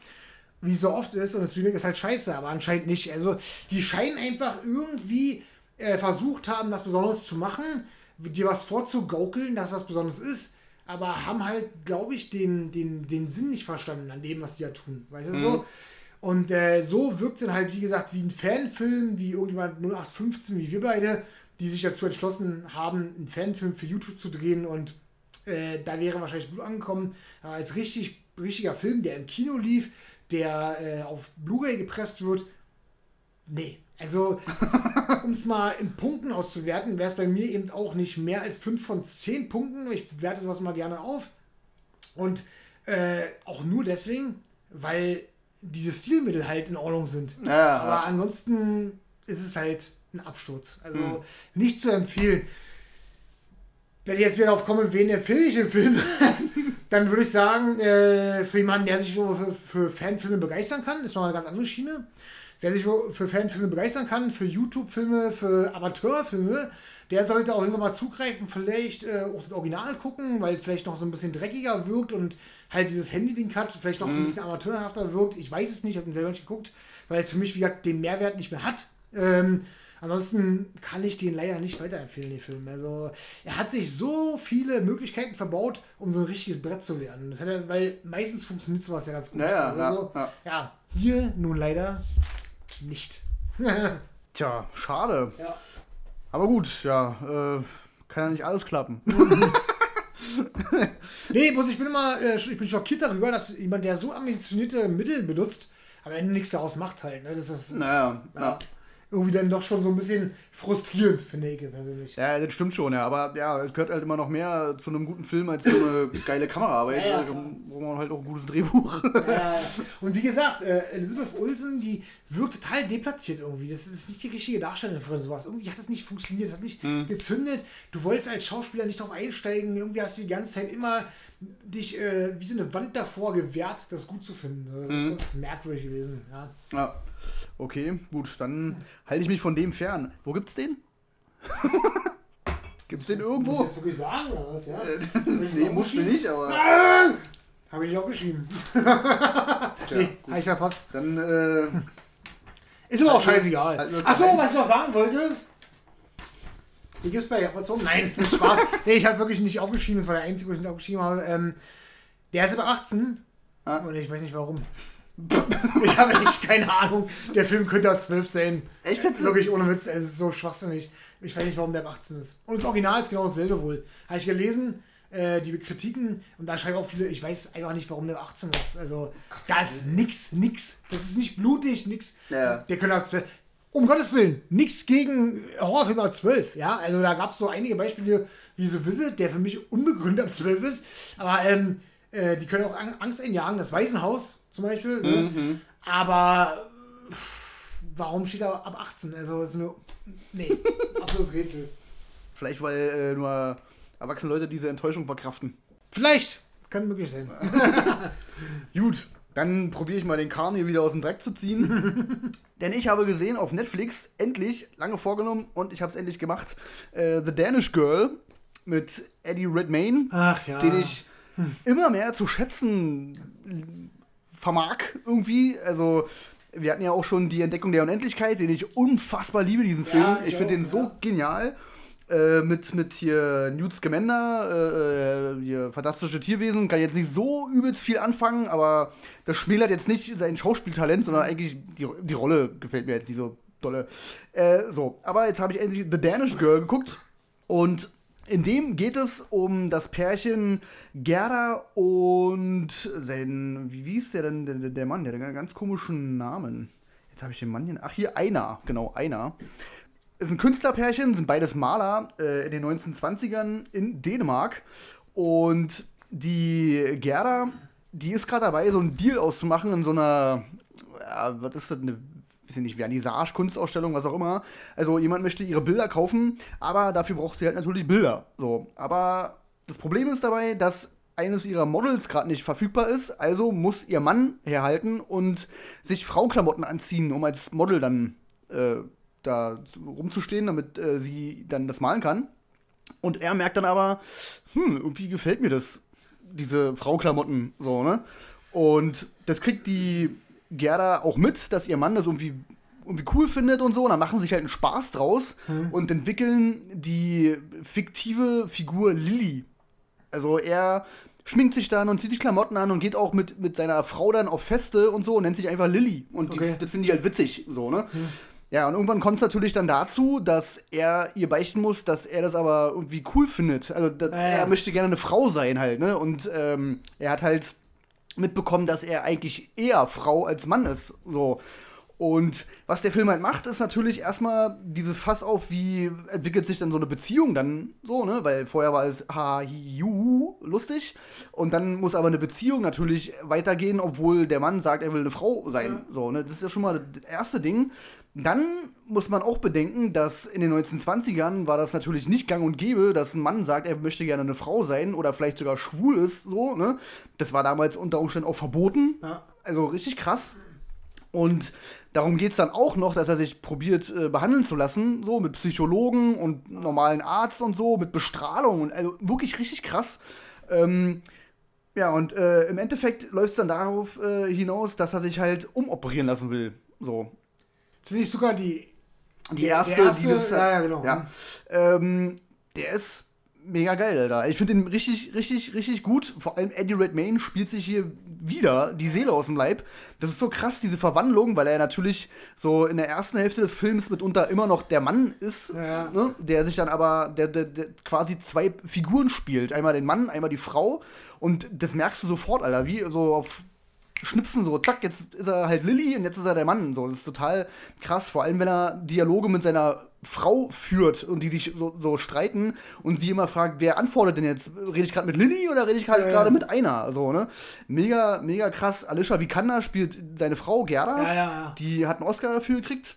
wie so oft ist, und das Remake ist halt scheiße, aber anscheinend nicht. Also die scheinen einfach irgendwie äh, versucht haben, was Besonderes zu machen, dir was vorzugaukeln, dass was Besonderes ist, aber haben halt, glaube ich, den, den, den Sinn nicht verstanden an dem, was die da tun. Weißt du so? Und äh, so wirkt es dann halt, wie gesagt, wie ein Fanfilm, wie irgendjemand 0815, wie wir beide, die sich dazu entschlossen haben, einen Fanfilm für YouTube zu drehen und äh, da wäre wahrscheinlich gut angekommen. Aber als richtig, richtiger Film, der im Kino lief, der äh, auf Blu-ray gepresst wird, nee. Also, um es mal in Punkten auszuwerten, wäre es bei mir eben auch nicht mehr als 5 von 10 Punkten. Ich werte sowas mal gerne auf. Und äh, auch nur deswegen, weil diese Stilmittel halt in Ordnung sind. Ja, Aber ja. ansonsten ist es halt ein Absturz. Also nicht zu empfehlen. Wenn ich jetzt wieder darauf komme, wen empfehle ich den Film, [LAUGHS] dann würde ich sagen, äh, für jemanden, der sich für, für Fanfilme begeistern kann, ist noch eine ganz andere Schiene. Wer sich für Fanfilme begeistern kann, für YouTube-Filme, für Amateurfilme, der sollte auch irgendwann mal zugreifen, vielleicht äh, auch das Original gucken, weil es vielleicht noch so ein bisschen dreckiger wirkt und halt dieses Handy-Ding hat, vielleicht noch so ein bisschen amateurhafter wirkt. Ich weiß es nicht, ich habe ihn selber nicht geguckt, weil es für mich, wie gesagt, den Mehrwert nicht mehr hat. Ähm, ansonsten kann ich den leider nicht weiterempfehlen, den Film. Also, er hat sich so viele Möglichkeiten verbaut, um so ein richtiges Brett zu werden. Er, weil meistens funktioniert sowas ja ganz gut. Ja, ja, also, ja, ja, hier nun leider nicht. [LAUGHS] Tja, schade. ja. Aber gut, ja, äh, kann ja nicht alles klappen. [LAUGHS] Nee, bloß ich bin immer, äh, ich bin schockiert darüber, dass jemand, der so ambitionierte Mittel benutzt, am Ende nichts daraus macht halt. Ne? Das ist Naja, ja, ja. Irgendwie dann doch schon so ein bisschen frustrierend, finde ich persönlich. Ja, das stimmt schon, ja. Aber ja, es gehört halt immer noch mehr zu einem guten Film als so eine [LAUGHS] geile Kameraarbeit. Ja, ja, wo man halt auch ein gutes Drehbuch. Ja, und wie gesagt, äh, Elizabeth Olsen, die wirkt total deplatziert irgendwie. Das ist nicht die richtige Darstellung von sowas. Irgendwie hat das nicht funktioniert, das hat nicht gezündet. Du wolltest als Schauspieler nicht drauf einsteigen. Irgendwie hast du die ganze Zeit immer dich äh, wie so eine Wand davor gewehrt, das gut zu finden. Das ist ganz merkwürdig gewesen. Ja. ja. Okay, gut, dann halte ich mich von dem fern. Wo gibt's den? [LAUGHS] gibt's den Muss ich irgendwo? das wirklich sagen oder was? Ja? nee, musste nicht, aber. Habe ich auch geschrieben. [LAUGHS] Tja, Nee, gut. ich verpasst. Dann, äh, Ist aber auch scheißegal. halten wir das Achso, was ich noch sagen wollte. Die gibt's bei Amazon? Nein, [LAUGHS] Spaß. nee, ich habe es wirklich nicht aufgeschrieben. Das war der einzige, wo ich nicht aufgeschrieben habe. Ähm, der ist aber 18. Ah. Und ich weiß nicht warum. Ich habe echt keine Ahnung. Der Film könnte ab 12 sein. Echt jetzt? Wirklich ohne Witz. Es ist so schwachsinnig. Ich weiß nicht, warum der ab 18 ist. Und das Original ist genau dasselbe wohl. Habe ich gelesen, äh, die Kritiken. Und da schreiben auch viele, ich weiß einfach nicht, warum der ab 18 ist. Also, da ist nix, nix. Das ist nicht blutig, nix. Ja. Der könnte ab 12. Um Gottes Willen, nichts gegen Horrorfilme ab 12. Ja, also da gab es so einige Beispiele wie The Visit, der für mich unbegründet ab 12 ist. Aber ähm, äh, die können auch Ang- Angst einjagen. Das Waisenhaus zum Beispiel. Ne? Aber pff, warum steht da ab 18? Also ist mir. Nee, [LAUGHS] absolutes Rätsel. Vielleicht, weil äh, nur erwachsene Leute diese Enttäuschung verkraften. Vielleicht. Kann möglich sein. [LAUGHS] Gut, dann probiere ich mal den Kahn hier wieder aus dem Dreck zu ziehen. [LAUGHS] Denn ich habe gesehen auf Netflix, endlich, lange vorgenommen und ich habe es endlich gemacht, äh, The Danish Girl mit Eddie Redmayne, Ach ja. den ich immer mehr zu schätzen vermag irgendwie. Also wir hatten ja auch schon die Entdeckung der Unendlichkeit, den ich unfassbar liebe, diesen Film. Ja, ich finde den so ja. genial. Äh, mit, mit hier Newt Scamander, äh, äh, hier fantastische Tierwesen, kann jetzt nicht so übelst viel anfangen, aber das schmälert jetzt nicht sein Schauspieltalent, sondern eigentlich die, die Rolle gefällt mir jetzt nicht so dolle. Äh, so, aber jetzt habe ich endlich The Danish Girl geguckt und in dem geht es um das Pärchen Gerda und sein, wie hieß der denn, der, der Mann, der hat einen ganz komischen Namen. Jetzt habe ich den Mann hier, ach hier, Einer, genau, Einer. Ist ein Künstlerpärchen, sind beides Maler äh, in den 1920ern in Dänemark. Und die Gerda, die ist gerade dabei, so einen Deal auszumachen in so einer, ja, was ist das, eine, ich nicht, Vernissage, Kunstausstellung, was auch immer. Also jemand möchte ihre Bilder kaufen, aber dafür braucht sie halt natürlich Bilder. So, aber das Problem ist dabei, dass eines ihrer Models gerade nicht verfügbar ist, also muss ihr Mann herhalten und sich Frauenklamotten anziehen, um als Model dann äh, da zu- rumzustehen, damit äh, sie dann das malen kann. Und er merkt dann aber, hm, irgendwie gefällt mir das, diese Frauklamotten so, ne? Und das kriegt die Gerda auch mit, dass ihr Mann das irgendwie, irgendwie cool findet und so. Und dann machen sie sich halt einen Spaß draus und entwickeln die fiktive Figur Lilly. Also er schminkt sich dann und zieht sich Klamotten an und geht auch mit, mit seiner Frau dann auf Feste und so und nennt sich einfach Lilly. Und Okay. die, das finde ich halt witzig, so, ne? Ja, und irgendwann kommt es natürlich dann dazu, dass er ihr beichten muss, dass er das aber irgendwie cool findet. Also Ja, ja. er möchte gerne eine Frau sein halt, ne? Und ähm, er hat halt mitbekommen, dass er eigentlich eher Frau als Mann ist. So. Und was der Film halt macht, ist natürlich erstmal dieses Fass auf, wie entwickelt sich dann so eine Beziehung dann so, ne? Weil vorher war es ha, ju, lustig. Und dann muss aber eine Beziehung natürlich weitergehen, obwohl der Mann sagt, er will eine Frau sein. Ja. So, ne? Das ist ja schon mal das erste Ding. Dann muss man auch bedenken, dass in den 1920ern war das natürlich nicht gang und gäbe, dass ein Mann sagt, er möchte gerne eine Frau sein oder vielleicht sogar schwul ist, so, ne? Das war damals unter Umständen auch verboten. Ja. Also richtig krass. Und darum geht es dann auch noch, dass er sich probiert äh, behandeln zu lassen, so mit Psychologen und normalen Arzt und so, mit Bestrahlung und also wirklich richtig krass. Ähm, ja, und äh, im Endeffekt läuft es dann darauf äh, hinaus, dass er sich halt umoperieren lassen will. So. Ist nicht sogar die, die erste, erste die das. Ja, ja, genau. Ja. Ähm, der ist mega geil, Alter. Ich finde den richtig, richtig, richtig gut. Vor allem Eddie Redmayne spielt sich hier wieder die Seele aus dem Leib. Das ist so krass, diese Verwandlung, weil er natürlich so in der ersten Hälfte des Films mitunter immer noch der Mann ist, ja. ne? der sich dann aber, der, der, der, quasi zwei Figuren spielt. Einmal den Mann, einmal die Frau. Und das merkst du sofort, Alter, wie so auf Schnipsen so, zack, jetzt ist er halt Lilly und jetzt ist er der Mann. So, das ist total krass, vor allem wenn er Dialoge mit seiner Frau führt und die sich so, so, streiten und sie immer fragt, wer antwortet denn jetzt? Rede ich gerade mit Lilly oder rede ich gerade ja, ja. mit einer? So, ne? Mega, mega krass. Alicia Vikander spielt seine Frau Gerda. Ja, ja, Die hat einen Oscar dafür gekriegt.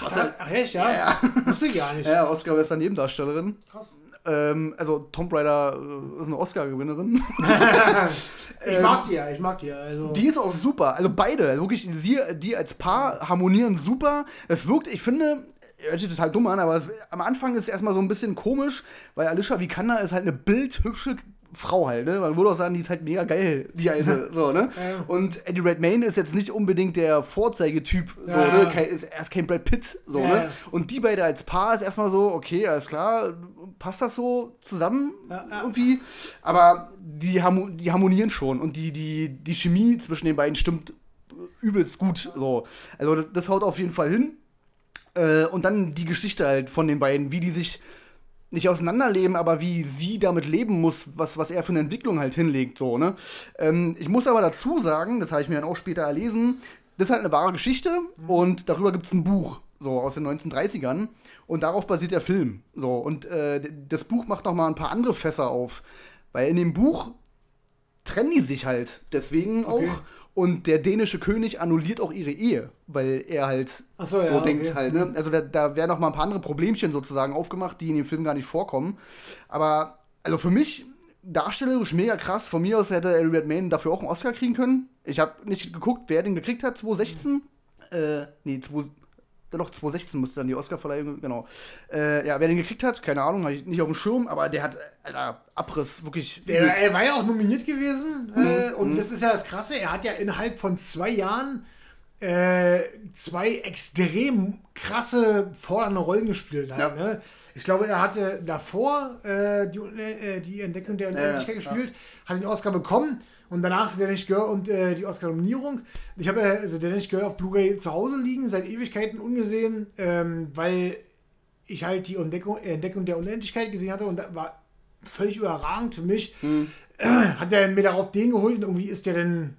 Ach, ach echt, ja? ja. Wusste ich gar nicht. [LAUGHS] Ja, Oscar bester Nebendarstellerin. Krass. Ähm, also Tomb Raider äh, ist eine Oscar-Gewinnerin. [LAUGHS] ich mag die ja, ich mag die ja. Also. Die ist auch super. Also beide, also wirklich, sie, die als Paar harmonieren super. Es wirkt, ich finde, hört sich total dumm an, aber es, am Anfang ist es erstmal so ein bisschen komisch, weil Alicia Vikander ist halt eine bildhübsche Frau halt, ne? Man würde auch sagen, die ist halt mega geil, die alte, [LAUGHS] so, ne? Ja. Und Eddie Redmayne ist jetzt nicht unbedingt der Vorzeigetyp, so, ja. ne? Kein, ist, er ist kein Brad Pitt, so, ja. ne? Und die beide als Paar ist erstmal so, okay, alles klar, passt das so zusammen irgendwie? Aber die, die harmonieren schon und die, die, die Chemie zwischen den beiden stimmt übelst gut, so. Also, das, das haut auf jeden Fall hin. Äh, und dann die Geschichte halt von den beiden, wie die sich nicht auseinanderleben, aber wie sie damit leben muss, was, was er für eine Entwicklung halt hinlegt, so, ne? Ähm, ich muss aber dazu sagen, das habe ich mir dann auch später erlesen, das ist halt eine wahre Geschichte mhm. und darüber gibt es ein Buch, so aus den 1930ern und darauf basiert der Film, so. Und äh, das Buch macht noch mal ein paar andere Fässer auf, weil in dem Buch trennen die sich halt deswegen okay. auch und der dänische König annulliert auch ihre Ehe, weil er halt so, so ja, denkt okay. halt. Ne? Also da, da werden noch mal ein paar andere Problemchen sozusagen aufgemacht, die in dem Film gar nicht vorkommen. Aber also für mich darstellerisch mega krass. Von mir aus hätte Harry Redmayne dafür auch einen Oscar kriegen können. Ich habe nicht geguckt, wer den gekriegt hat, 2016. Äh, nee, 20, doch 2016 musste dann die Oscar-Verleihung, genau. Äh, ja, wer den gekriegt hat, keine Ahnung, habe ich nicht auf dem Schirm, aber der hat, Alter, Abriss, wirklich. Der, er war ja auch nominiert gewesen mhm. äh, und mhm. das ist ja das Krasse, er hat ja innerhalb von zwei Jahren äh, zwei extrem krasse, fordernde Rollen gespielt. Halt, ja. ne? Ich glaube, er hatte davor äh, die, äh, die Entdeckung der Unendlichkeit gespielt, hat den Oscar bekommen und danach ist Danish Girl und äh, die Oscar-Nominierung. Ich habe äh, also Danish Girl auf Blu-ray zu Hause liegen, seit Ewigkeiten ungesehen, ähm, weil ich halt die Entdeckung, Entdeckung der Unendlichkeit gesehen hatte und das war völlig überragend für mich. Hm. [CLEARS THROAT] hat er mir darauf den geholt und irgendwie ist der dann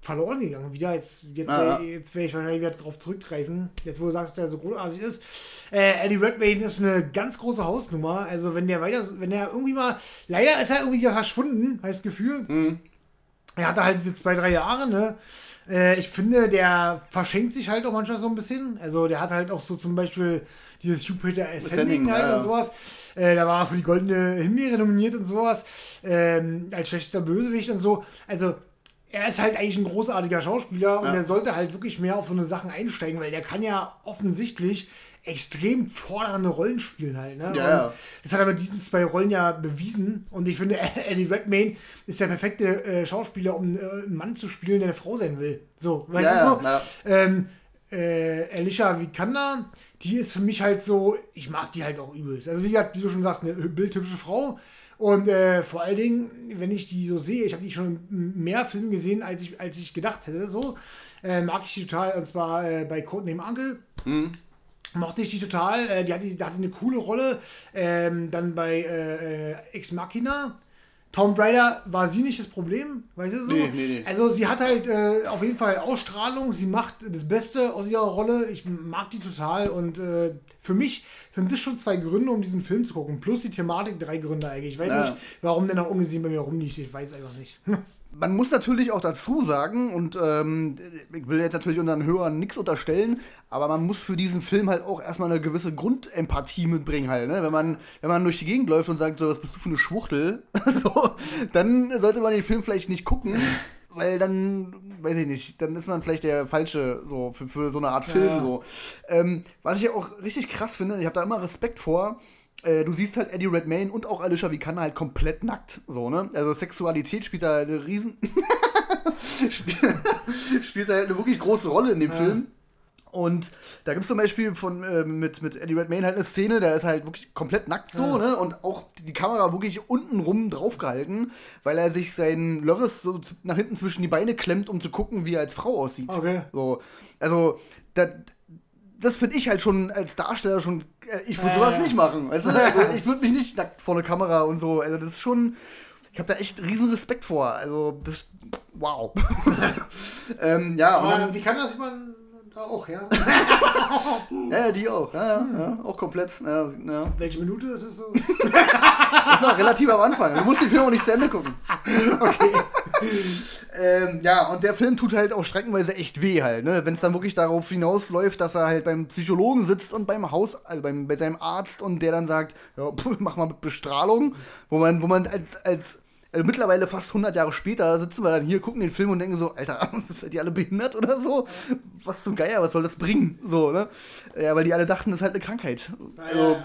verloren gegangen. Wieder jetzt, jetzt ah, werde werd ich wahrscheinlich wieder darauf zurückgreifen. Jetzt, wo du sagst, dass der so großartig ist. Äh, Eddie Redmayne ist eine ganz große Hausnummer. Also, wenn der weiter, wenn er irgendwie mal, leider ist er irgendwie verschwunden, heißt Gefühl. Mhm er hatte halt diese zwei, drei Jahre, ne? Äh, ich finde, der verschenkt sich halt auch manchmal so ein bisschen. Also der hat halt auch so zum Beispiel dieses Jupiter Ascending halt ja, oder sowas. Äh, da war er für die Goldene Himbeere nominiert und sowas. Ähm, als schlechtester Bösewicht und so. Also er ist halt eigentlich ein großartiger Schauspieler und ja. er sollte halt wirklich mehr auf so eine Sachen einsteigen, weil der kann ja offensichtlich extrem fordernde Rollen spielen halt. Ne? Ja, das hat er mit diesen zwei Rollen ja bewiesen. Und ich finde, [LAUGHS] Eddie Redmayne ist der perfekte äh, Schauspieler, um äh, einen Mann zu spielen, der eine Frau sein will. So, weißt ja, du so? Ja. Ähm, äh, Alicia Vikander, die ist für mich halt so, ich mag die halt auch übelst. Also wie gesagt, wie du schon sagst, eine bildhübsche Frau. Und äh, vor allen Dingen, wenn ich die so sehe, ich habe die schon mehr Filme gesehen, als ich, als ich gedacht hätte, so, äh, mag ich die total, und zwar äh, bei Codename Uncle. Mhm mochte ich die total. Äh, die, hatte, die hatte eine coole Rolle. Ähm, dann bei äh, äh, Ex Machina. Tomb Raider war sie nicht das Problem, weißt du so? Nee, nee, nee. Also sie hat halt äh, auf jeden Fall Ausstrahlung, sie macht das Beste aus ihrer Rolle. Ich mag die total und äh, für mich sind das schon zwei Gründe, um diesen Film zu gucken. Plus die Thematik drei Gründe eigentlich. Ich weiß Ja. nicht, warum der noch ungesehen bei mir rumliegt. Ich weiß einfach nicht. [LAUGHS] Man muss natürlich auch dazu sagen, und ähm, ich will jetzt natürlich unseren Hörern nichts unterstellen, aber man muss für diesen Film halt auch erstmal eine gewisse Grundempathie mitbringen halt. Ne? Wenn, man, wenn man durch die Gegend läuft und sagt, so, was bist du für eine Schwuchtel, [LAUGHS] so, dann sollte man den Film vielleicht nicht gucken, weil dann, weiß ich nicht, dann ist man vielleicht der Falsche so für, für so eine Art Film. Ja. So. Ähm, was ich auch richtig krass finde, ich habe da immer Respekt vor, äh, du siehst halt Eddie Redmayne und auch Alicia Vikander halt komplett nackt, so, ne? Also Sexualität spielt da eine riesen... [LAUGHS] spielt, da halt eine wirklich große Rolle in dem Film. Und da gibt es zum Beispiel von, äh, mit, mit Eddie Redmayne halt eine Szene, der ist halt wirklich komplett nackt so, Ja. ne? Und auch die Kamera wirklich unten rum draufgehalten, weil er sich seinen Lörres so nach hinten zwischen die Beine klemmt, um zu gucken, wie er als Frau aussieht. Okay. So, also, da, das finde ich halt schon als Darsteller schon. äh, Ich würde Ja, sowas nicht machen. Weißt du? also, [LAUGHS] ich würde mich nicht nackt vor eine Kamera und so. Also, das ist schon. Ich habe da echt riesen Respekt vor. Also, das. Wow. [LAUGHS] ähm, ja, und Aber dann, wie kann das man da auch, [LAUGHS] ja? ja, die auch. Ja, ja, ja, auch komplett. Ja, ja. Welche Minute ist es so? [LAUGHS] Das war relativ am Anfang. Du musst den Film auch nicht zu Ende gucken. Okay. Ähm, ja, und der Film tut halt auch streckenweise echt weh halt, ne? Wenn es dann wirklich darauf hinausläuft, dass er halt beim Psychologen sitzt und beim Haus, also beim, bei seinem Arzt und der dann sagt, ja, puh, mach mal mit Bestrahlung, wo man, wo man als, als also mittlerweile fast 100 Jahre später sitzen wir dann hier, gucken den Film und denken so, Alter, [LAUGHS] seid ihr alle behindert oder so? Was zum Geier, was soll das bringen? So, ne? Ja, weil die alle dachten, das ist halt eine Krankheit. Also,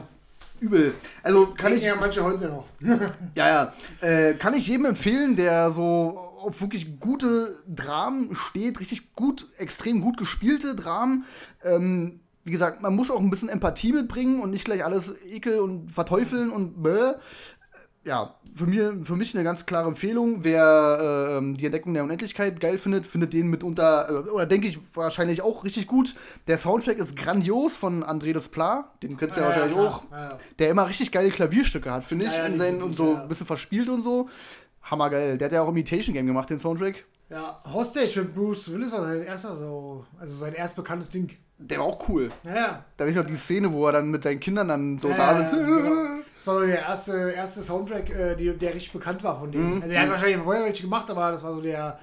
übel. Also kann ich, ja manche heute noch. [LAUGHS] ja, ja. Äh, kann ich jedem empfehlen, der so auf wirklich gute Dramen steht, richtig gut, extrem gut gespielte Dramen. Ähm, wie gesagt, man muss auch ein bisschen Empathie mitbringen und nicht gleich alles ekel und verteufeln und bäh. Ja, für, mir, für mich eine ganz klare Empfehlung. Wer ähm, die Entdeckung der Unendlichkeit geil findet, findet den mitunter, äh, oder denke ich wahrscheinlich auch richtig gut. Der Soundtrack ist grandios von André Desplat, den kennst du ja, wahrscheinlich klar. auch Ja, ja. der immer richtig geile Klavierstücke hat, finde ich. Ja, ja, in seinen, und so ja. ein bisschen verspielt und so. Hammergeil. Der hat ja auch Imitation Game gemacht, den Soundtrack. Ja, Hostage mit Bruce Willis war sein erster so, also sein erst bekanntes Ding. Der war auch cool. Ja, ja. Da ist ja die Szene, wo er dann mit seinen Kindern dann so Ja, da ja, sitzt. genau. Das war so der erste, erste Soundtrack, äh, die, der richtig bekannt war von dem. Also er hat wahrscheinlich vorher welche gemacht, aber das war so der,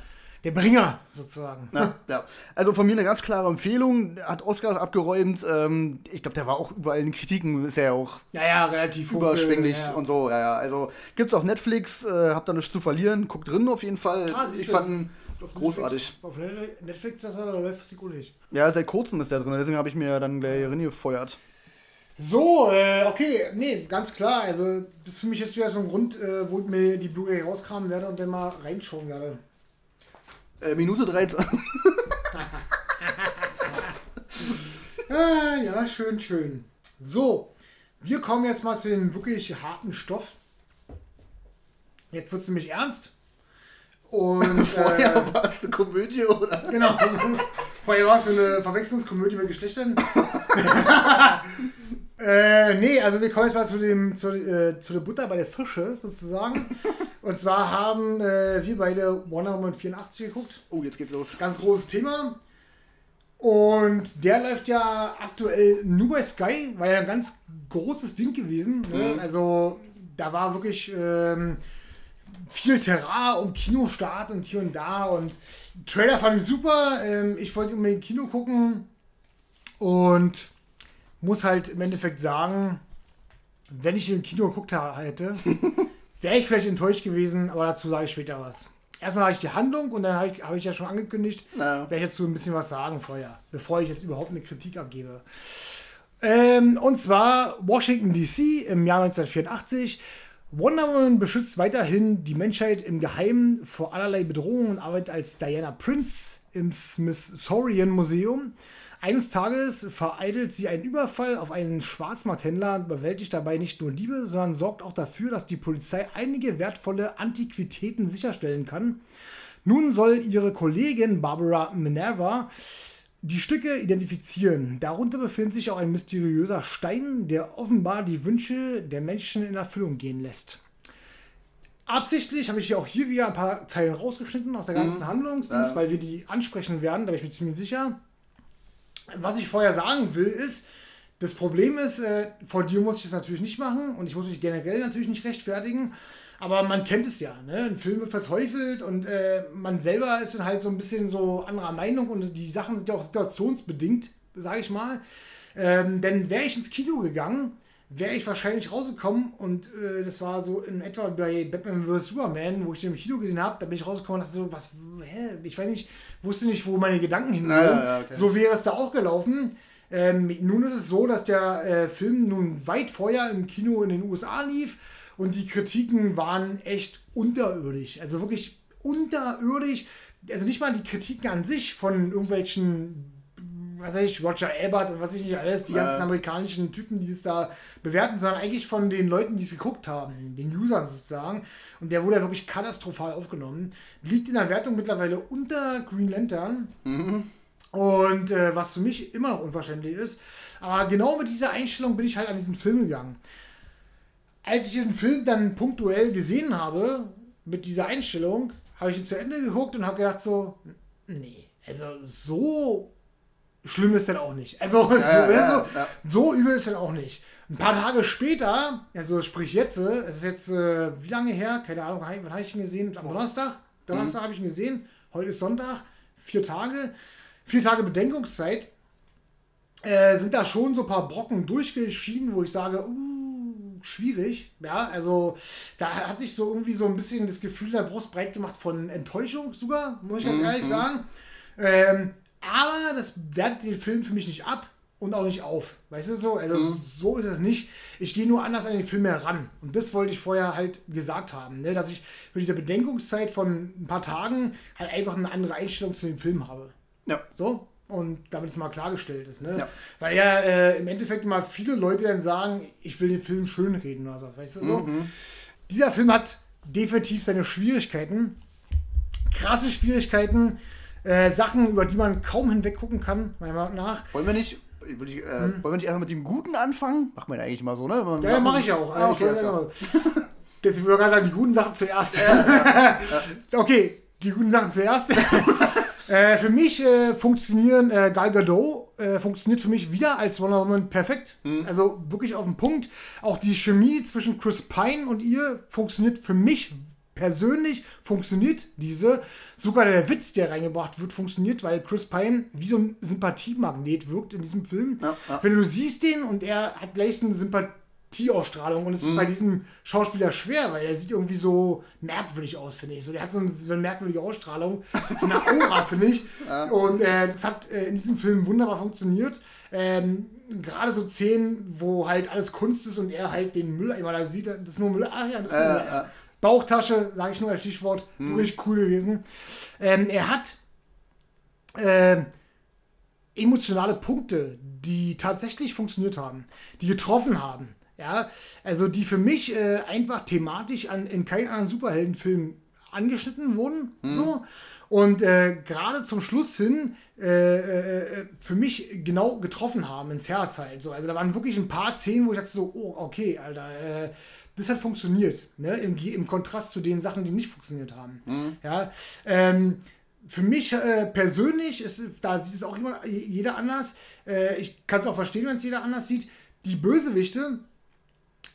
der Bringer sozusagen. Ja, ja. Also von mir eine ganz klare Empfehlung. Hat Oscars abgeräumt. Ähm, ich glaube, der war auch überall in Kritiken. Ist ja auch Ja, ja, relativ überschwänglich ja. und so. Ja, ja. Also gibt's auf Netflix. Äh, habt da nichts zu verlieren. Guckt drin auf jeden Fall. Ah, ich fand Auf großartig. Netflix, auf Net- Netflix, das da läuft das gut. Ja, seit kurzem ist der drin. Deswegen habe ich mir dann gleich reingefeuert. So, äh, okay, nee, ganz klar. Also, das ist für mich jetzt wieder so ein Grund, äh, wo ich mir die Blu-ray rauskramen werde und dann mal reinschauen werde. Äh, Minute 13. [LAUGHS] Ah, ja, schön, schön. So, wir kommen jetzt mal zu dem wirklich harten Stoff. Jetzt wird es nämlich ernst. Und [LAUGHS] Vorher äh, war es eine Komödie, oder? genau. [LAUGHS] Vorher war es eine Verwechslungskomödie mit Geschlechtern. Äh, nee, also wir kommen jetzt mal zu, dem, zu, äh, zu der Butter bei der Fische sozusagen. [LAUGHS] Und zwar haben äh, wir beide Wonder Woman 84 geguckt. Oh, jetzt geht's los. Ganz großes Thema. Und der läuft ja aktuell nur bei Sky, war ja ein ganz großes Ding gewesen. Ne? Also da war wirklich ähm, viel Terrain um Kinostart und hier und da. Und Trailer fand ich super. Ähm, ich wollte unbedingt Kino gucken und muss halt im Endeffekt sagen, wenn ich im Kino geguckt hätte, [LAUGHS] wäre ich vielleicht enttäuscht gewesen, aber dazu sage ich später was. Erstmal habe ich die Handlung und dann habe ich, habe ich ja schon angekündigt, Ja. werde ich dazu ein bisschen was sagen vorher, bevor ich jetzt überhaupt eine Kritik abgebe. Ähm, und zwar Washington DC im Jahr 1984. Wonder Woman beschützt weiterhin die Menschheit im Geheimen vor allerlei Bedrohungen und arbeitet als Diana Prince im Smithsonian Museum. Eines Tages vereitelt sie einen Überfall auf einen Schwarzmarkthändler und bewältigt dabei nicht nur Liebe, sondern sorgt auch dafür, dass die Polizei einige wertvolle Antiquitäten sicherstellen kann. Nun soll ihre Kollegin Barbara Minerva die Stücke identifizieren. Darunter befindet sich auch ein mysteriöser Stein, der offenbar die Wünsche der Menschen in Erfüllung gehen lässt. absichtlich habe ich ja auch hier wieder ein paar Zeilen rausgeschnitten aus der ganzen mhm. Handlungsdienst, ja. weil wir die ansprechen werden, da bin ich mir ziemlich sicher. Was ich vorher sagen will, ist, das Problem ist, äh, vor dir muss ich das natürlich nicht machen und ich muss mich generell natürlich nicht rechtfertigen. Aber man kennt es ja, ne? Ein Film wird verteufelt und äh, man selber ist dann halt so ein bisschen so anderer Meinung und die Sachen sind ja auch situationsbedingt, sage ich mal. Ähm, denn wäre ich ins Kino gegangen, wäre ich wahrscheinlich rausgekommen und äh, das war so in etwa bei Batman vs. Superman, wo ich den im Kino gesehen habe, da bin ich rausgekommen und dachte so, was, hä? Ich weiß nicht, wusste nicht, wo meine Gedanken hin Ja, ja, okay. So wäre es da auch gelaufen. Ähm, nun ist es so, dass der äh, Film nun weit vorher im Kino in den USA lief und die Kritiken waren echt unterirdisch. Also wirklich unterirdisch. Also nicht mal die Kritiken an sich von irgendwelchen was weiß ich, Roger Ebert und was weiß ich nicht alles, die ganzen amerikanischen Typen, die es da bewerten, sondern eigentlich von den Leuten, die es geguckt haben, den Usern sozusagen. Und der wurde ja wirklich katastrophal aufgenommen. Liegt in der Wertung mittlerweile unter Green Lantern. Mhm. Und äh, was für mich immer noch unverständlich ist. Aber genau mit dieser Einstellung bin ich halt an diesen Film gegangen. Als ich diesen Film dann punktuell gesehen habe, mit dieser Einstellung, habe ich ihn zu Ende geguckt und habe gedacht so, nee, also so schlimm ist dann auch nicht. Also ja, [LAUGHS] so, ja, ja. so, übel ist dann auch nicht. Ein paar Tage später, also sprich jetzt, es ist jetzt äh, wie lange her? Keine Ahnung, wann habe ich ihn gesehen? Am Donnerstag? Donnerstag mhm. habe ich ihn gesehen. Heute ist Sonntag. Vier Tage. Vier Tage Bedenkungszeit. Äh, sind da schon so ein paar Brocken durchgeschieden, wo ich sage, uh, schwierig. Ja, also da hat sich so irgendwie so ein bisschen das Gefühl der Brust breit gemacht von Enttäuschung sogar, muss ich ganz mhm. ehrlich sagen. Ähm, aber das wertet den Film für mich nicht ab und auch nicht auf. Weißt du so? Also mhm. so ist es nicht. Ich gehe nur anders an den Film heran. Und das wollte ich vorher halt gesagt haben, ne? dass ich mit dieser Bedenkungszeit von ein paar Tagen halt einfach eine andere Einstellung zu dem Film habe. Ja. So? Und damit es mal klargestellt ist. Ne? Ja. Weil ja äh, im Endeffekt mal viele Leute dann sagen, ich will den Film schönreden oder so. Weißt du so? Mhm. Dieser Film hat definitiv seine Schwierigkeiten. Krasse Schwierigkeiten äh, Sachen, über die man kaum hinweg gucken kann, meiner Meinung nach. Wollen wir nicht, ich, äh, hm. wollen wir nicht einfach mit dem Guten anfangen? Macht man ja eigentlich mal so, ne? ja, ja mache ich auch. Ah, okay, ich Deswegen würde ich sagen, die guten Sachen zuerst. Ja, ja, [LAUGHS] okay, die guten Sachen zuerst. [LAUGHS] äh, für mich äh, funktionieren äh, Gal Gadot äh, funktioniert für mich wieder als Wonder Woman perfekt. Mhm. Also wirklich auf den Punkt. Auch die Chemie zwischen Chris Pine und ihr funktioniert für mich persönlich funktioniert diese. Sogar der Witz, der reingebracht wird, funktioniert, weil Chris Pine wie so ein Sympathiemagnet wirkt in diesem Film. Ja, ja. Wenn du siehst den und er hat gleich eine Sympathieausstrahlung und es mhm. ist bei diesem Schauspieler schwer, weil er sieht irgendwie so merkwürdig aus, finde ich. So, der hat so eine, so eine merkwürdige Ausstrahlung, so eine Aura, [LAUGHS] finde ich. Ja. Und äh, das hat äh, in diesem Film wunderbar funktioniert. Ähm, gerade so Szenen, wo halt alles Kunst ist und er halt den Müll immer da sieht, das ist nur Müll. Ach ja, das ist nur Müll. Bauchtasche, sage ich nur als Stichwort, hm. wirklich cool gewesen. Ähm, er hat äh, emotionale Punkte, die tatsächlich funktioniert haben, die getroffen haben. Ja, also die für mich äh, einfach thematisch an, in keinem anderen Superheldenfilm angeschnitten wurden. Hm. So. Und äh, gerade zum Schluss hin äh, äh, für mich genau getroffen haben ins Herz halt. So. Also da waren wirklich ein paar Szenen, wo ich dachte so, oh, okay, Alter, äh, das hat funktioniert, ne? Im, Im, Kontrast zu den Sachen, die nicht funktioniert haben. Mhm. Ja, ähm, für mich äh, persönlich ist, da sieht es auch immer, jeder anders. Äh, ich kann es auch verstehen, wenn es jeder anders sieht. Die Bösewichte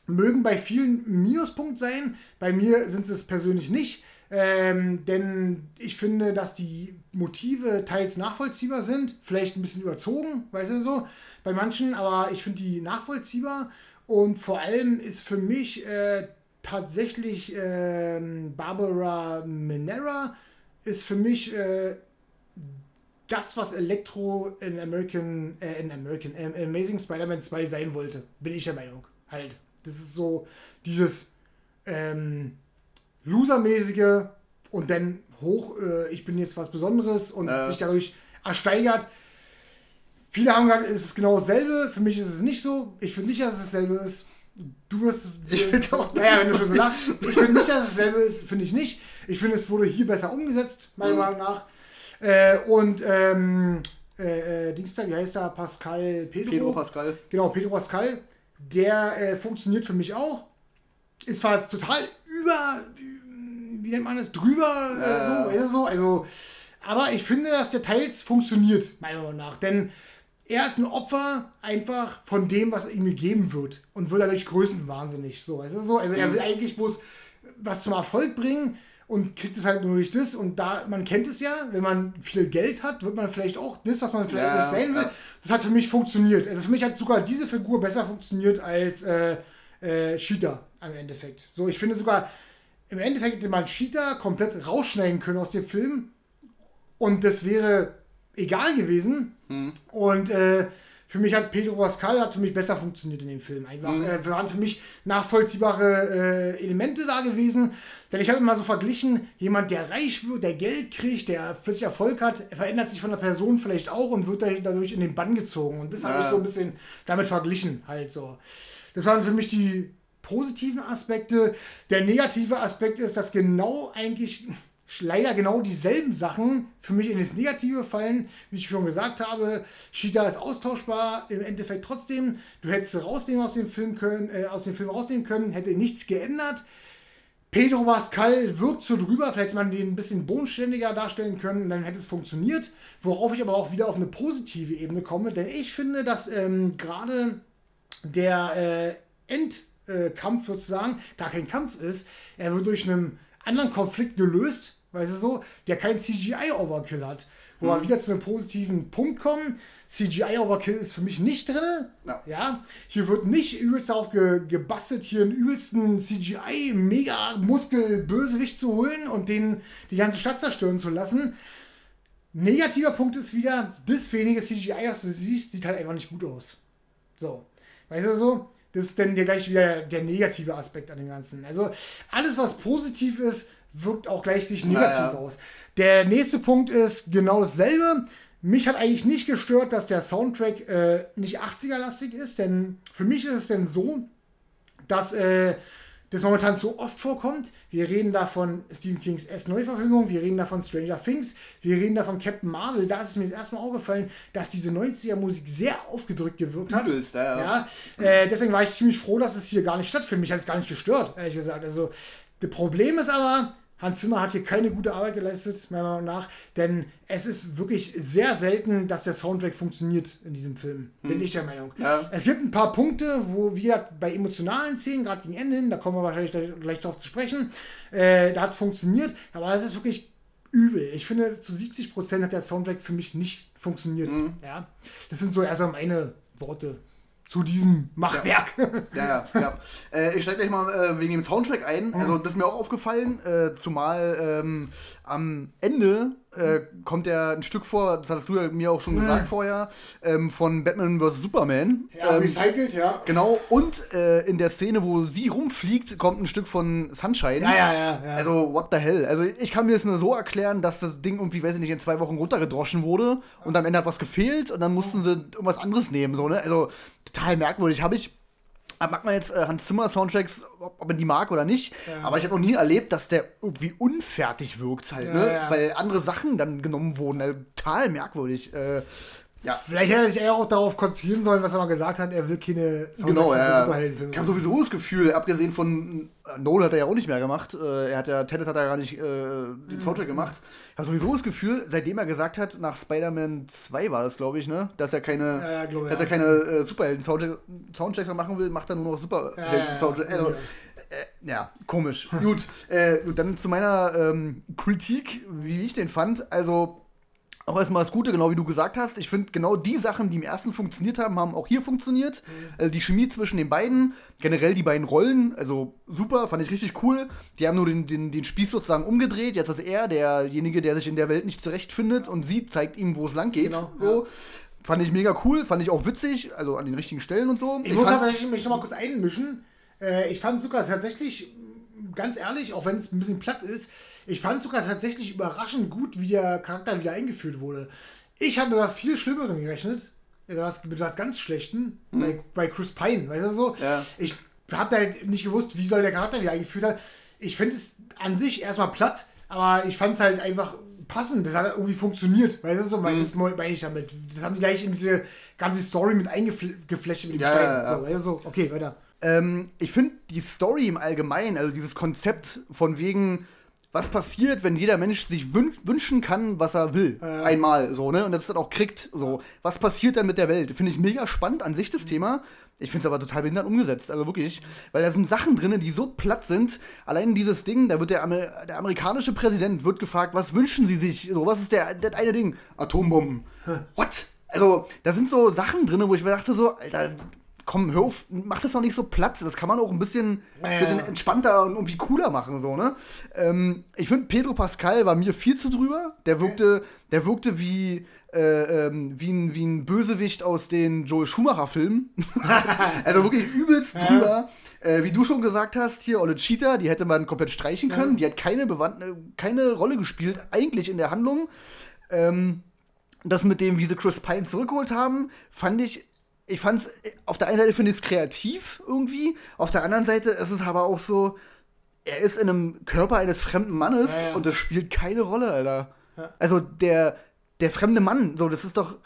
mögen bei vielen Minuspunkt sein. Bei mir sind es persönlich nicht. Ähm, denn ich finde, dass die Motive teils nachvollziehbar sind, vielleicht ein bisschen überzogen, weißt du so, bei manchen, aber ich finde die nachvollziehbar und vor allem ist für mich äh, tatsächlich äh, Barbara Minera ist für mich äh, das, was Elektro in American, äh, in American, in Amazing Spider-Man 2 sein wollte, bin ich der Meinung. Halt. Das ist so dieses ähm, Losermäßige und dann hoch, äh, ich bin jetzt was Besonderes und sich dadurch ersteigert. Viele haben gesagt, es ist genau dasselbe. Für mich ist es nicht so. Ich finde nicht, dass es dasselbe ist. Du wirst. Ich finde auch. Naja, wenn du schon so lachst. Ich finde nicht, dass es dasselbe ist. Finde ich nicht. Ich finde, es wurde hier besser umgesetzt, meiner mhm. Meinung nach. Äh, und ähm, äh, äh, Dienstag, wie heißt er? Pascal Pedro. Pedro Pascal. Genau, Pedro Pascal. Der äh, funktioniert für mich auch. Ist zwar total über wie nennt man das, drüber, äh, so, weißt du, so, also, aber ich finde, dass der teils funktioniert, meiner Meinung nach, denn er ist ein Opfer einfach von dem, was ihm gegeben wird und wird dadurch größenwahnsinnig, so, du, so, also er will eigentlich bloß was zum Erfolg bringen und kriegt es halt nur durch das und da, man kennt es ja, wenn man viel Geld hat, wird man vielleicht auch das, was man vielleicht Ja, nicht sein will, ja. das hat für mich funktioniert. Also für mich hat sogar diese Figur besser funktioniert als äh, äh, Cheetah am Endeffekt. So, ich finde sogar, im Endeffekt hätte man Cheetah komplett rausschneiden können aus dem Film und das wäre egal gewesen. Und äh, für mich hat Pedro Pascal hat für mich besser funktioniert in dem Film. Einfach äh, waren für mich nachvollziehbare äh, Elemente da gewesen. Denn ich habe immer so verglichen, jemand, der reich wird, der Geld kriegt, der plötzlich Erfolg hat, verändert sich von der Person vielleicht auch und wird da- dadurch in den Bann gezogen. Und das habe ich Ja. so ein bisschen damit verglichen, halt so. Das waren für mich die positiven Aspekte. Der negative Aspekt ist, dass genau eigentlich leider genau dieselben Sachen für mich in das Negative fallen, wie ich schon gesagt habe. Shida ist austauschbar, im Endeffekt trotzdem. Du hättest rausnehmen aus dem Film können, äh, aus dem Film rausnehmen können, hätte nichts geändert. Pedro Pascal wirkt so drüber, vielleicht hätte man den ein bisschen bodenständiger darstellen können, dann hätte es funktioniert. Worauf ich aber auch wieder auf eine positive Ebene komme, denn ich finde, dass ähm, gerade der äh, Endkampf sozusagen gar kein Kampf ist. Er wird durch einen anderen Konflikt gelöst, weißt du so, der kein CGI-Overkill hat. Wo wir wieder zu einem positiven Punkt kommen. CGI-Overkill ist für mich nicht drin. Ja. Ja, hier wird nicht übelst darauf ge gebastelt, hier einen übelsten CGI-Mega-Muskel-Bösewicht zu holen und den die ganze Stadt zerstören zu lassen. Negativer Punkt ist wieder, das wenige CGI, was du siehst, sieht halt einfach nicht gut aus. So. Weißt du so? Das ist dann gleich wieder der negative Aspekt an dem Ganzen. Also alles, was positiv ist, wirkt auch gleich sich negativ Ja, ja. aus. Der nächste Punkt ist genau dasselbe. Mich hat eigentlich nicht gestört, dass der Soundtrack äh, nicht 80er-lastig ist, denn für mich ist es denn so, dass äh, das momentan so oft vorkommt. Wir reden da von Stephen Kings S-Neuverfilmung, wir reden da von Stranger Things, wir reden da von Captain Marvel. Da ist es mir jetzt erstmal aufgefallen, dass diese 90er-Musik sehr aufgedrückt gewirkt hat. Übelst, ja. Ja, äh, deswegen war ich ziemlich froh, dass es hier gar nicht stattfindet. Mich hat es gar nicht gestört, ehrlich gesagt. Also, das Problem ist aber, Hans Zimmer hat hier keine gute Arbeit geleistet, meiner Meinung nach, denn es ist wirklich sehr selten, dass der Soundtrack funktioniert in diesem Film. Bin ich der Meinung. Ja. Es gibt ein paar Punkte, wo wir bei emotionalen Szenen, gerade gegen Ende hin, da kommen wir wahrscheinlich gleich, gleich drauf zu sprechen, äh, da hat es funktioniert, aber es ist wirklich übel. Ich finde, zu 70 Prozent hat der Soundtrack für mich nicht funktioniert. Ja, das sind so erstmal meine Worte zu diesem Machwerk. Ja, ja, ja. Äh, ich steige gleich mal äh, wegen dem Soundtrack ein. Also, das ist mir auch aufgefallen, äh, zumal ähm, am Ende äh, kommt ja ein Stück vor, das hattest du ja mir auch schon gesagt vorher, ähm, von Batman vs. Superman. Ja, ähm, recycelt, ja. Genau, und äh, in der Szene, wo sie rumfliegt, kommt ein Stück von Sunshine. Ja, ja, ja, ja. Also, what the hell? Also, ich kann mir das nur so erklären, dass das Ding irgendwie, weiß ich nicht, in zwei Wochen runtergedroschen wurde und am Ende hat was gefehlt und dann mussten sie irgendwas anderes nehmen, so, ne? Also, total merkwürdig. Habe ich. Mag man jetzt äh, Hans Zimmer Soundtracks, ob, man die mag oder nicht, aber ich habe noch nie erlebt, dass der irgendwie unfertig wirkt halt, ne? ja. Weil andere Sachen dann genommen wurden. Also, total merkwürdig. Äh, ja, Vielleicht hätte er sich eher auch darauf konzentrieren sollen, was er mal gesagt hat, er will keine Soundtracks Genau, ja. Superheldenfilme. Ich habe sowieso das Gefühl, abgesehen von äh, Nolan hat er ja auch nicht mehr gemacht. Äh, er hat ja, Tenet hat er gar nicht äh, den Soundtrack gemacht. Ich habe sowieso das Gefühl, seitdem er gesagt hat, nach Spider-Man 2 war das, glaube ich, ne, dass er keine, Ja, ja, glaub, dass er keine äh, Superhelden-Soundtracks mehr machen will, macht er nur noch Superhelden-Soundtracks. Ja. also, äh, ja, komisch. gut, äh, gut, dann zu meiner ähm, Kritik, wie ich den fand. Also auch erstmal das Gute, genau wie du gesagt hast. Ich finde, genau die Sachen, die im ersten funktioniert haben, haben auch hier funktioniert. Also die Chemie zwischen den beiden, generell die beiden Rollen, also super, fand ich richtig cool. Die haben nur den, den, den Spieß sozusagen umgedreht. Jetzt ist er derjenige, der sich in der Welt nicht zurechtfindet und sie zeigt ihm, wo es lang geht. Genau, so. Fand ich mega cool, fand ich auch witzig, also an den richtigen Stellen und so. Ich muss fand, aber mich noch mal kurz einmischen. Äh, ich fand sogar tatsächlich, ganz ehrlich, auch wenn es ein bisschen platt ist, ich fand sogar tatsächlich überraschend gut, wie der Charakter wieder eingeführt wurde. Ich habe mit was viel Schlimmerem gerechnet. Mit was, mit was ganz Schlechtem. Bei, bei Chris Pine, weißt du so? Ja. Ich habe halt nicht gewusst, wie soll der Charakter wieder eingeführt werden. Ich finde es an sich erstmal platt, aber ich fand es halt einfach passend. Das hat irgendwie funktioniert. Weißt du so? Mein, Das meine ich damit. Das haben die gleich in diese ganze Story mit eingeflecht mit dem Ja, Stein. ja, ja. So, weißt du so, okay, weiter. Ähm, ich finde die Story im Allgemeinen, also dieses Konzept von wegen, was passiert, wenn jeder Mensch sich wün wünschen kann, was er will. Ja. Einmal, so, ne? Und das dann auch kriegt, so. Was passiert dann mit der Welt? Finde ich mega spannend an sich das Mhm. Thema. Ich finde es aber total behindert umgesetzt, also wirklich. Weil da sind Sachen drin, die so platt sind. Allein dieses Ding, da wird der, Amer der amerikanische Präsident wird gefragt, was wünschen sie sich? So, was ist der, das eine Ding? Atombomben. What? Also, da sind so Sachen drin, wo ich mir dachte so, Alter, komm, hör auf, mach das doch nicht so platt. Das kann man auch ein bisschen, Ja. bisschen entspannter und irgendwie cooler machen, so, ne? Ähm, ich finde, Pedro Pascal war mir viel zu drüber. Der wirkte, der wirkte wie, äh, ähm, wie, ein, wie ein Bösewicht aus den Joel Schumacher-Filmen. [LAUGHS] also wirklich übelst drüber. Äh, wie du schon gesagt hast, hier, Olle Cheetah, die hätte man komplett streichen können. Die hat keine, Bewand äh, keine Rolle gespielt, eigentlich in der Handlung. Ähm, das mit dem, wie sie Chris Pine zurückgeholt haben, fand ich, ich fand's, auf der einen Seite finde ich es kreativ irgendwie, auf der anderen Seite ist es aber auch so, er ist in einem Körper eines fremden Mannes Ja, ja. und das spielt keine Rolle, Alter. Ja. Also der, der fremde Mann, so, das ist doch,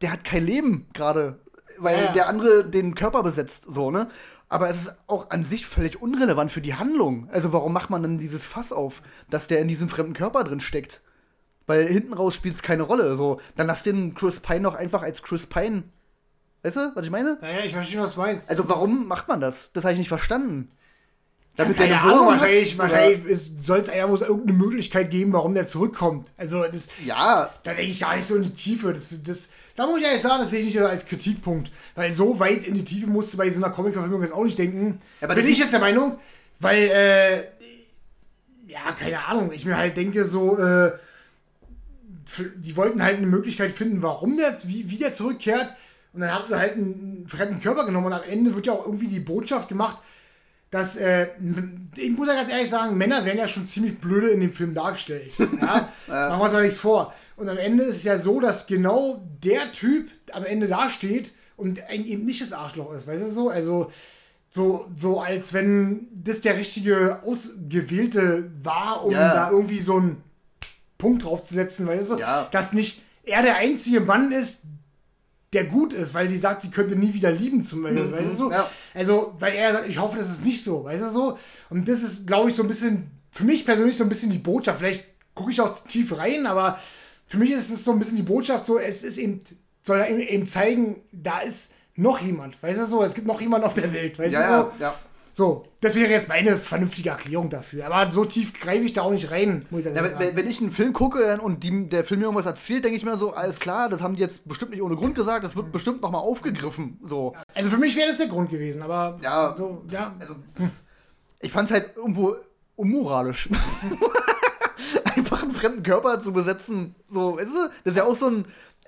der hat kein Leben gerade, weil der andere den Körper besetzt, so, ne? Aber es ist auch an sich völlig unrelevant für die Handlung. Also warum macht man dann dieses Fass auf, dass der in diesem fremden Körper drin steckt? Weil hinten raus spielt es keine Rolle. So, dann lass den Chris Pine doch einfach als Chris Pine. Weißt du, was ich meine? Naja, ich verstehe, was du meinst. Also warum macht man das? Das habe ich nicht verstanden. Damit Keine der eine Ahnung, wahrscheinlich, wahrscheinlich soll es ja muss irgendeine Möglichkeit geben, warum der zurückkommt. Also das? Ja, da denke ich gar nicht so in die Tiefe. Das, das, da muss ich ehrlich sagen, das sehe ich nicht als Kritikpunkt. Weil so weit in die Tiefe musst du bei so einer Comic-Verfilmung jetzt auch nicht denken. Ja, aber Bin ich jetzt der Meinung, weil, äh, ja, keine Ahnung, ich mir halt denke, so, äh, die wollten halt eine Möglichkeit finden, warum der, wie, wie der zurückkehrt. Und dann haben sie halt einen fremden Körper genommen und am Ende wird ja auch irgendwie die Botschaft gemacht, dass, äh, ich muss ja ganz ehrlich sagen, Männer werden ja schon ziemlich blöde in dem Film dargestellt. [LAUGHS] Ja? Machen wir uns mal nichts vor. Und am Ende ist es ja so, dass genau der Typ am Ende dasteht und eben nicht das Arschloch ist, weißt du so? Also, so, so als wenn das der richtige Ausgewählte war, um Ja. da irgendwie so einen Punkt draufzusetzen, weißt du? Ja. Dass nicht er der einzige Mann ist, der gut ist, weil sie sagt, sie könnte nie wieder lieben, zum Beispiel, weißt du so? ja. Also, weil er sagt, ich hoffe, das ist nicht so, weißt du so? Und das ist, glaube ich, so ein bisschen, für mich persönlich so ein bisschen die Botschaft. Vielleicht gucke ich auch tief rein, aber für mich ist es so ein bisschen die Botschaft, so, es ist eben, soll eben- eben zeigen, da ist noch jemand, weißt du so? Es gibt noch jemand auf der Welt, weißt ja, du so? ja, ja. So, das wäre jetzt meine vernünftige Erklärung dafür. Aber so tief greife ich da auch nicht rein, ich Ja, wenn, wenn- ich einen Film gucke und die, der Film mir irgendwas erzählt, denke ich mir so, alles klar, das haben die jetzt bestimmt nicht ohne Grund gesagt, das wird bestimmt nochmal aufgegriffen. So. Also für mich wäre das der Grund gewesen, aber Ja. so, ja. Also, ich fand es halt irgendwo unmoralisch. [LAUGHS] Einfach einen fremden Körper zu besetzen, so, weißt du, das ist ja auch so ein,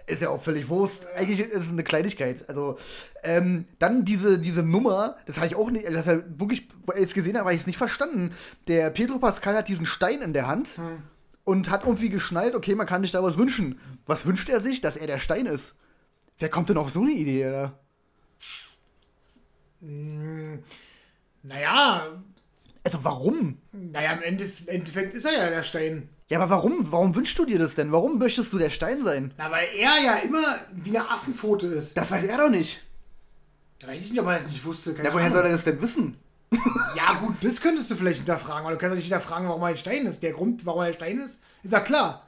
ist ja auch völlig Wurst. Eigentlich ist es eine Kleinigkeit. Also, ähm, dann diese, diese Nummer, das habe ich auch nicht, das hat wirklich, als ich es gesehen habe, habe ich es nicht verstanden. Der Pedro Pascal hat diesen Stein in der Hand und hat irgendwie geschnallt, okay, man kann sich da was wünschen. Was wünscht er sich? Dass er der Stein ist. Wer kommt denn auf so eine Idee, Alter? Naja, Also, warum? naja, im Endef- Endeffekt ist er ja der Stein. Ja, aber warum? Warum wünschst du dir das denn? Warum möchtest du der Stein sein? Na, weil er ja immer wie eine Affenpfote ist. Das weiß er doch nicht. Da weiß ich nicht, ob er das nicht wusste. Keine Ja, woher Ahnung. soll er das denn wissen? Ja, gut, das könntest du vielleicht hinterfragen, aber du kannst doch nicht hinterfragen, warum er ein Stein ist. Der Grund, warum er ein Stein ist, ist ja klar.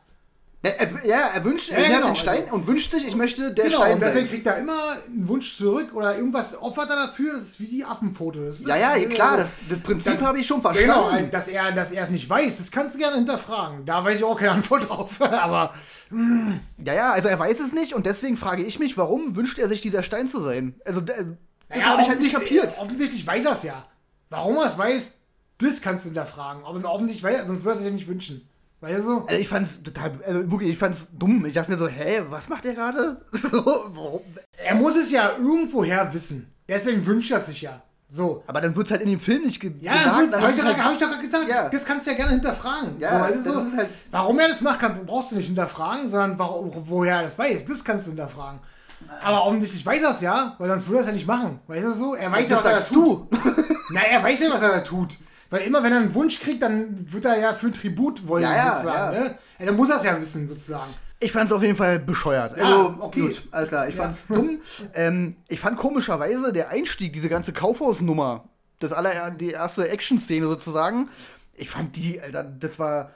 Ja, er, ja, er wünscht, Ja, er genau, Stein also- und wünscht sich, ich möchte der genau, Stein und deswegen sein. kriegt er immer einen Wunsch zurück oder irgendwas opfert er dafür. Das ist wie die Affenpfote. Das ist Ja, das, ja, klar, also- das, das Prinzip habe ich schon Genau, verstanden. dass er, dass er es nicht weiß, das kannst du gerne hinterfragen. Da weiß ich auch keine Antwort drauf. [LAUGHS] Aber ja, ja, also er weiß es nicht und deswegen frage ich mich, warum wünscht er sich dieser Stein zu sein? Also, das habe ich halt nicht kapiert. Offensichtlich weiß er es ja. Warum er es weiß, das kannst du hinterfragen. Aber offensichtlich weiß er, sonst würde er es ja nicht wünschen. Weißt du so? Also ich fand's total, also wirklich, ich fand's dumm. Ich dachte mir so, hä, was macht der gerade? [LAUGHS] So, warum? Er muss es ja irgendwoher wissen. Deswegen wünscht er sich ja. So. Aber dann wird's halt in dem Film nicht ge Ja, gesagt. doch- halt- hab ich doch gerade gesagt. Ja. Das, kannst du ja gerne hinterfragen. Ja, so, das so? halt- Warum er das macht, kann, brauchst du nicht hinterfragen, sondern warum, woher er das weiß. Das kannst du hinterfragen. Aber offensichtlich weiß er es ja, weil sonst würde er es ja nicht machen. Weißt du so? Er weiß ja, was er da sagst tut. du. Na, er weiß ja, was er da tut. Weil immer, wenn er einen Wunsch kriegt, dann wird er ja für einen Tribut wollen, Ja, ja, sozusagen. ja. Ne? Also muss er es ja wissen, sozusagen. Ich fand's auf jeden Fall bescheuert. Also, okay. gut, alles klar. Ich Ja. fand's dumm. [LAUGHS] Ähm, ich fand komischerweise der Einstieg, diese ganze Kaufhausnummer, das aller, die erste Action-Szene sozusagen, ich fand die, Alter, das war.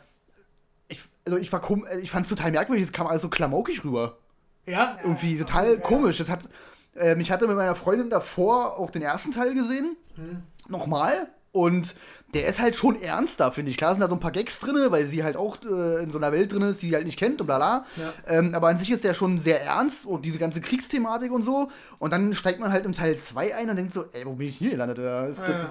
Ich, also ich war kom ich fand's total merkwürdig, es kam alles so klamaukig rüber. Ja. Irgendwie total ja. komisch. Das hat, ähm, ich hatte mit meiner Freundin davor auch den ersten Teil gesehen. Nochmal. Und der ist halt schon ernster, finde ich. Klar sind da so ein paar Gags drin, weil sie halt auch äh, in so einer Welt drin ist, die sie halt nicht kennt und bla bla. Ja. Ähm, aber an sich ist der schon sehr ernst und diese ganze Kriegsthematik und so. Und dann steigt man halt im Teil 2 ein und denkt so, ey, wo bin ich hier gelandet? Das, Ja.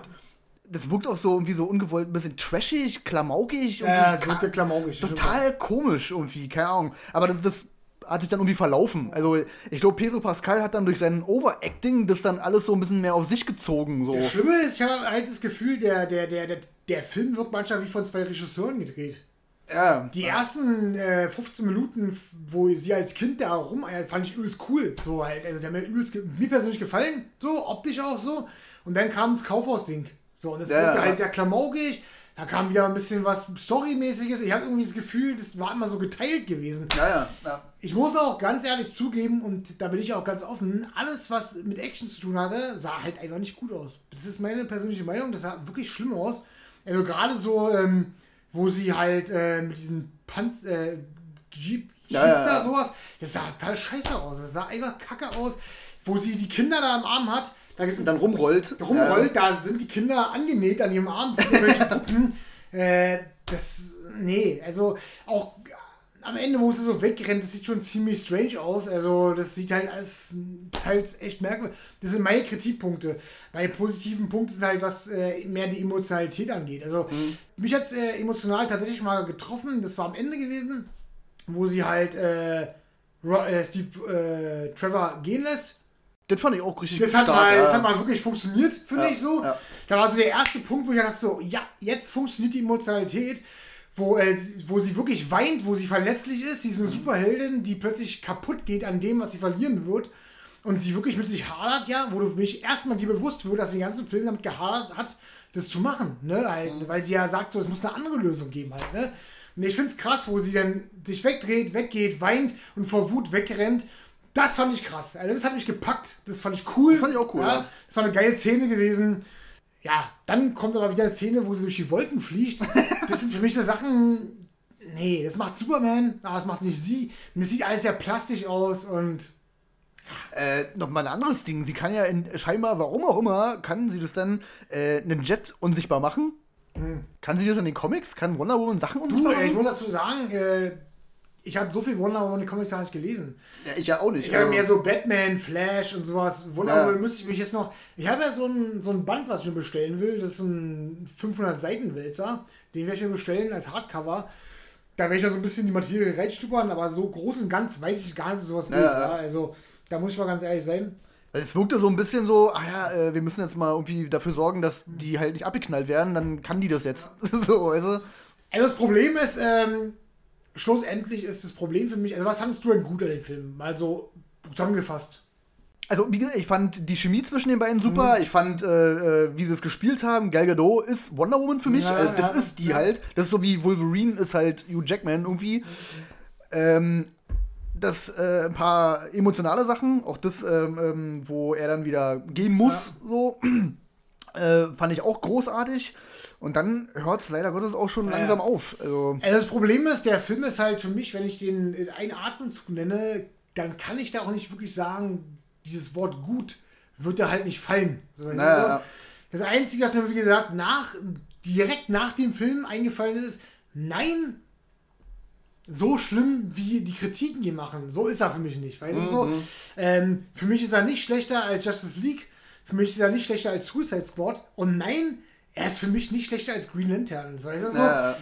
das wirkt auch so irgendwie so ungewollt, ein bisschen trashig, klamaukig. Ja, es wirkte ka- klamaukig, das Total komisch irgendwie, keine Ahnung. Aber das, das hat sich dann irgendwie verlaufen. Also ich glaube, Pedro Pascal hat dann durch sein Overacting das dann alles so ein bisschen mehr auf sich gezogen. So. Das Schlimme ist, ich habe halt das Gefühl, der, der, der, der, der Film wirkt manchmal wie von zwei Regisseuren gedreht. Ja. Die ersten äh, 15 Minuten, wo sie als Kind da rumeiert, fand ich übelst cool. So halt, also der hat mir übelst mir persönlich gefallen, so optisch auch so. Und dann kam das Kaufhaus-Ding. So, und das Ja, wirkte ja. halt sehr klamaukig. Da kam wieder ein bisschen was Storymäßiges. Ich hatte irgendwie das Gefühl, das war immer so geteilt gewesen. Ja, ja, ja. Ich muss auch ganz ehrlich zugeben, und da bin ich auch ganz offen, alles, was mit Action zu tun hatte, sah halt einfach nicht gut aus. Das ist meine persönliche Meinung, das sah wirklich schlimm aus. Also gerade so, ähm, wo sie halt äh, mit diesen Panz äh, Jeep, Jeeps Ja, ja, ja. sowas, das sah total scheiße aus. Das sah einfach kacke aus. Wo sie die Kinder da im Arm hat, da ist Und dann rumrollt. rumrollt, da sind die Kinder angenäht an ihrem Arm. Äh, das, nee, also auch am Ende, wo sie so wegrennt, das sieht schon ziemlich strange aus. Also das sieht halt alles teils echt merkwürdig. Das sind meine Kritikpunkte. Meine positiven Punkte sind halt, was äh, mehr die Emotionalität angeht. Also mich hat es äh, emotional tatsächlich mal getroffen. Das war am Ende gewesen, wo sie halt äh, äh, Steve äh, Trevor gehen lässt. Das fand ich auch richtig Das hat, stark. mal, ja. das hat mal wirklich funktioniert, finde Ja, ich so. ja. Da war so der erste Punkt, wo ich dachte so, ja, jetzt funktioniert die Emotionalität, wo, äh, wo sie wirklich weint, wo sie verletzlich ist, diese Superheldin, die plötzlich kaputt geht an dem, was sie verlieren wird und sie wirklich mit sich hadert, ja, wo du für mich erstmal dir bewusst wird, dass sie den ganzen Film damit gehadert hat, das zu machen, ne, halt, weil sie ja sagt so, es muss eine andere Lösung geben halt, ne. Und ich finde es krass, wo sie dann sich wegdreht, weggeht, weint und vor Wut wegrennt. Das fand ich krass. Also das hat mich gepackt. Das fand ich cool. Das fand ich auch cool, ja. Das war eine geile Szene gewesen. Ja, dann kommt aber wieder eine Szene, wo sie durch die Wolken fliegt. Das sind für mich so Sachen. Nee, das macht Superman, aber das macht nicht sie. Und das sieht alles sehr plastisch aus und. Äh, noch mal ein anderes Ding. Sie kann ja in, scheinbar, warum auch immer, kann sie das dann äh, einen Jet unsichtbar machen. Kann sie das in den Comics? Kann Wonder Woman Sachen Hm. Du, unsichtbar ey, ich machen? muss dazu sagen, äh, ich habe so viel Wonder Woman Comics gar nicht gelesen. Ja, ich ja auch nicht. Ich habe also- mehr so Batman, Flash und sowas. Wonder Ja. Woman müsste ich mich jetzt noch. Ich habe ja so ein, so ein Band, was ich mir bestellen will. Das ist ein 500 Seiten Wälzer. Den werde ich mir bestellen als Hardcover. Da werde ich ja so ein bisschen die Materie reinstuppern, aber so groß und ganz weiß ich gar nicht, wie sowas geht. Ja. Also da muss ich mal ganz ehrlich sein. Weil es wirkte so ein bisschen so, ah ja, äh, wir müssen jetzt mal irgendwie dafür sorgen, dass die halt nicht abgeknallt werden, dann kann die das jetzt. [LAUGHS] so, also. Also das Problem ist, ähm, schlussendlich ist das Problem für mich. Also was fandest du denn gut an dem Film? Mal so zusammengefasst. Also, wie gesagt, ich fand die Chemie zwischen den beiden super. Mhm. Ich fand, äh, äh, wie sie es gespielt haben. Gal Gadot ist Wonder Woman für mich. Ja, äh, das ja, ist die ja. halt. Das ist so wie Wolverine ist halt Hugh Jackman irgendwie. Ähm, das äh, ein paar emotionale Sachen, auch das, ähm, ähm, wo er dann wieder gehen muss, so, [CLEARS THROAT] äh, fand ich auch großartig. Und dann hört es leider Gottes auch schon Ja, langsam auf. Also, Also das Problem ist, der Film ist halt für mich, wenn ich den in einen Atemzug nenne, dann kann ich da auch nicht wirklich sagen, dieses Wort gut wird da halt nicht fallen. So, Naja, so. ja. Das Einzige, was mir, wie gesagt, nach, direkt nach dem Film eingefallen ist, nein, so schlimm, wie die Kritiken ihn machen, so ist er für mich nicht. Weißt du so? Mhm. Ähm, für mich ist er nicht schlechter als Justice League, für mich ist er nicht schlechter als Suicide Squad und nein, er ist für mich nicht schlechter als Green Lantern. So, weißt du so? ja,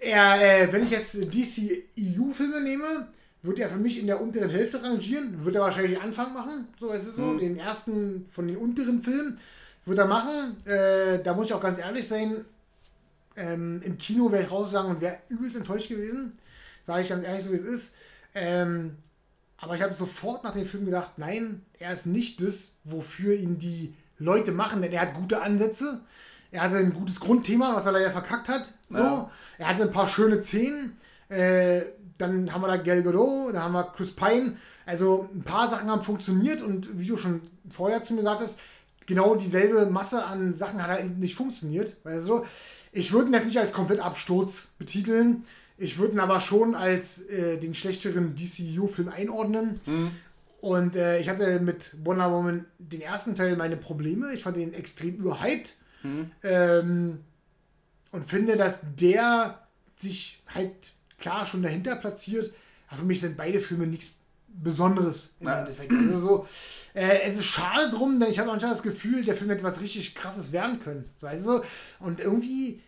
Er, äh, wenn ich jetzt DC-EU-Filme nehme, wird er für mich in der unteren Hälfte rangieren. Wird er wahrscheinlich Anfang machen, so weißt du so, den ersten von den unteren Filmen wird er machen. Äh, da muss ich auch ganz ehrlich sein, ähm, im Kino wäre ich rausgegangen und wäre übelst enttäuscht gewesen. Sage ich ganz ehrlich, so wie es ist. Ähm, aber ich habe sofort nach dem Film gedacht, nein, er ist nicht das, wofür ihn die Leute machen, denn er hat gute Ansätze. Er hatte ein gutes Grundthema, was er leider verkackt hat. So. Ja. Er hatte ein paar schöne Szenen. Äh, dann haben wir da Gal Gadot, dann haben wir Chris Pine. Also ein paar Sachen haben funktioniert und wie du schon vorher zu mir sagtest, genau dieselbe Masse an Sachen hat halt nicht funktioniert. Weißt du? Ich würde ihn jetzt nicht als komplett Absturz betiteln. Ich würde ihn aber schon als äh, den schlechteren DCU-Film einordnen. Mhm. Und äh, ich hatte mit Wonder Woman den ersten Teil meine Probleme. Ich fand ihn extrem überhyped. Mhm. Ähm, und finde, dass der sich halt klar schon dahinter platziert. Aber für mich sind beide Filme nichts Besonderes im Ja. Endeffekt. Also so, äh, es ist schade drum, denn ich habe anscheinend das Gefühl, der Film hätte was richtig krasses werden können. So, du? Und irgendwie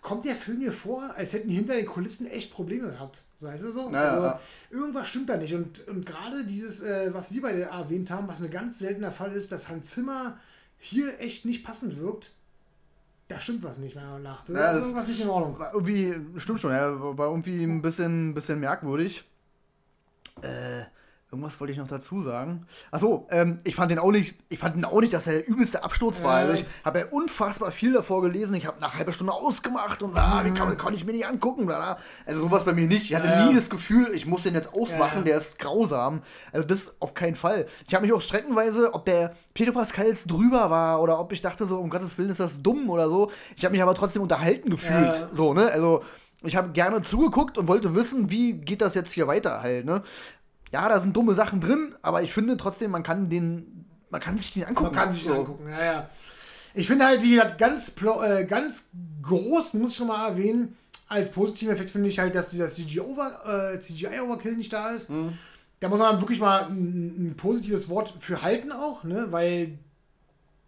kommt der Film mir vor, als hätten die hinter den Kulissen echt Probleme gehabt. So, weißt du so? Ja, ja, also, ja. Irgendwas stimmt da nicht. Und, und gerade dieses, äh, was wir beide erwähnt haben, was ein ganz seltener Fall ist, dass Hans Zimmer hier echt nicht passend wirkt, da stimmt was nicht, meiner Meinung nach. Da Ja, ist das- irgendwas nicht in Ordnung. Irgendwie, stimmt schon, ja, war irgendwie ein bisschen, bisschen merkwürdig. Äh, irgendwas wollte ich noch dazu sagen. Achso, ähm, ich fand den auch nicht, ich fand den auch nicht, dass er der übelste Absturz war. Also ich habe ja unfassbar viel davor gelesen. Ich habe nach halbe Stunde ausgemacht und ah, wie kann, kann ich mir nicht angucken. Bla, bla. Also sowas bei mir nicht. Ich hatte Ja. nie das Gefühl, ich muss den jetzt ausmachen, Ja. der ist grausam. Also das auf keinen Fall. Ich habe mich auch streckenweise, ob der Pedro Pascals drüber war oder ob ich dachte so, um Gottes Willen ist das dumm oder so. Ich habe mich aber trotzdem unterhalten gefühlt. Ja. So, ne? Also ich habe gerne zugeguckt und wollte wissen, wie geht das jetzt hier weiter halt, ne? Ja, da sind dumme Sachen drin, aber ich finde trotzdem, man kann den, man kann sich den angucken. Man kann sich so. angucken, ja, ja. Ich finde halt, wie gesagt, ganz, äh, ganz groß, muss ich schon mal erwähnen, als positiven Effekt finde ich halt, dass dieser CGI-Overkill äh, CGI nicht da ist. Mhm. Da muss man wirklich mal ein, ein positives Wort für halten auch, ne? weil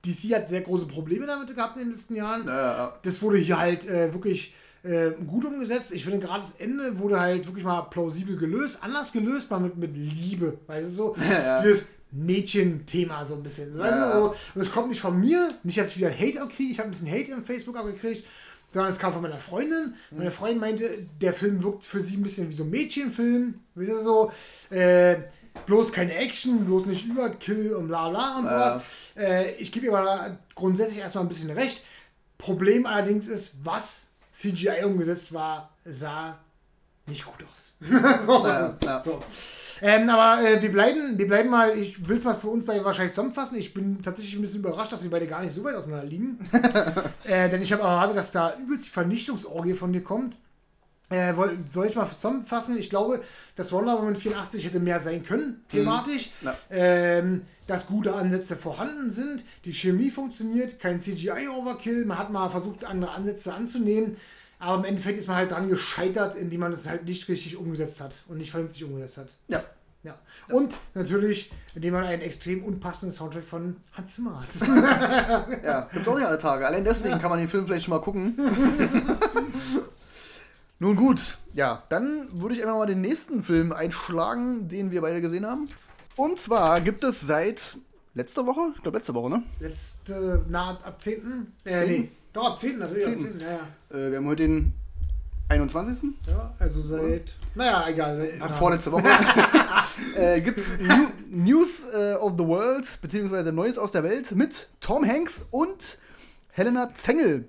DC hat sehr große Probleme damit gehabt in den letzten Jahren. Ja, ja. Das wurde hier halt äh, wirklich äh, gut umgesetzt. Ich finde gerade das Ende wurde halt wirklich mal plausibel gelöst, anders gelöst, mal mit, mit Liebe, weißt du so, [LAUGHS] Ja. dieses Mädchen-Thema so ein bisschen. So, weißt Ja. du, so. Und es kommt nicht von mir, nicht, dass ich wieder Hate abkriege, ich habe ein bisschen Hate im Facebook abgekriegt, sondern es kam von meiner Freundin. Meine Freundin meinte, der Film wirkt für sie ein bisschen wie so ein Mädchenfilm, weißt du so, äh, bloß keine Action, bloß nicht Überkill und bla bla und Ja. sowas. Äh, ich gebe ihr aber grundsätzlich erstmal ein bisschen recht. Problem allerdings ist, was CGI umgesetzt war, sah nicht gut aus. [LAUGHS] so, Ja, ja. so. Ähm, aber äh, wir, bleiben, wir bleiben mal, ich will es mal für uns beide wahrscheinlich zusammenfassen. Ich bin tatsächlich ein bisschen überrascht, dass wir beide gar nicht so weit auseinander liegen. [LAUGHS] äh, denn ich habe erwartet, dass da übelst die Vernichtungsorgie von dir kommt. Äh, soll ich mal zusammenfassen? Ich glaube, dass Wonder Woman 84 hätte mehr sein können, thematisch. Ja. Ähm, dass gute Ansätze vorhanden sind, die Chemie funktioniert, kein CGI-Overkill, man hat mal versucht, andere Ansätze anzunehmen, aber im Endeffekt ist man halt dran gescheitert, indem man es halt nicht richtig umgesetzt hat und nicht vernünftig umgesetzt hat. ja. Ja. Und natürlich, indem man einen extrem unpassenden Soundtrack von Hans Zimmer hat. [LAUGHS] Ja, gibt's auch nicht alle Tage. Allein deswegen kann man den Film vielleicht schon mal gucken. [LAUGHS] Nun gut, ja, dann würde ich einfach mal den nächsten Film einschlagen, den wir beide gesehen haben. Und zwar gibt es seit letzter Woche, ich glaube letzte Woche, ne? Letzte, na, ab 10. Äh, 10. nee. Doch, ab 10. natürlich. Ab 10.. 10. Ja, ja. Äh, wir haben heute den 21. ja, also seit. Naja, egal. Seit, Ab vorletzte Woche. [LAUGHS] äh, gibt's New News äh, of the World, beziehungsweise Neues aus der Welt mit Tom Hanks und Helena Zengel.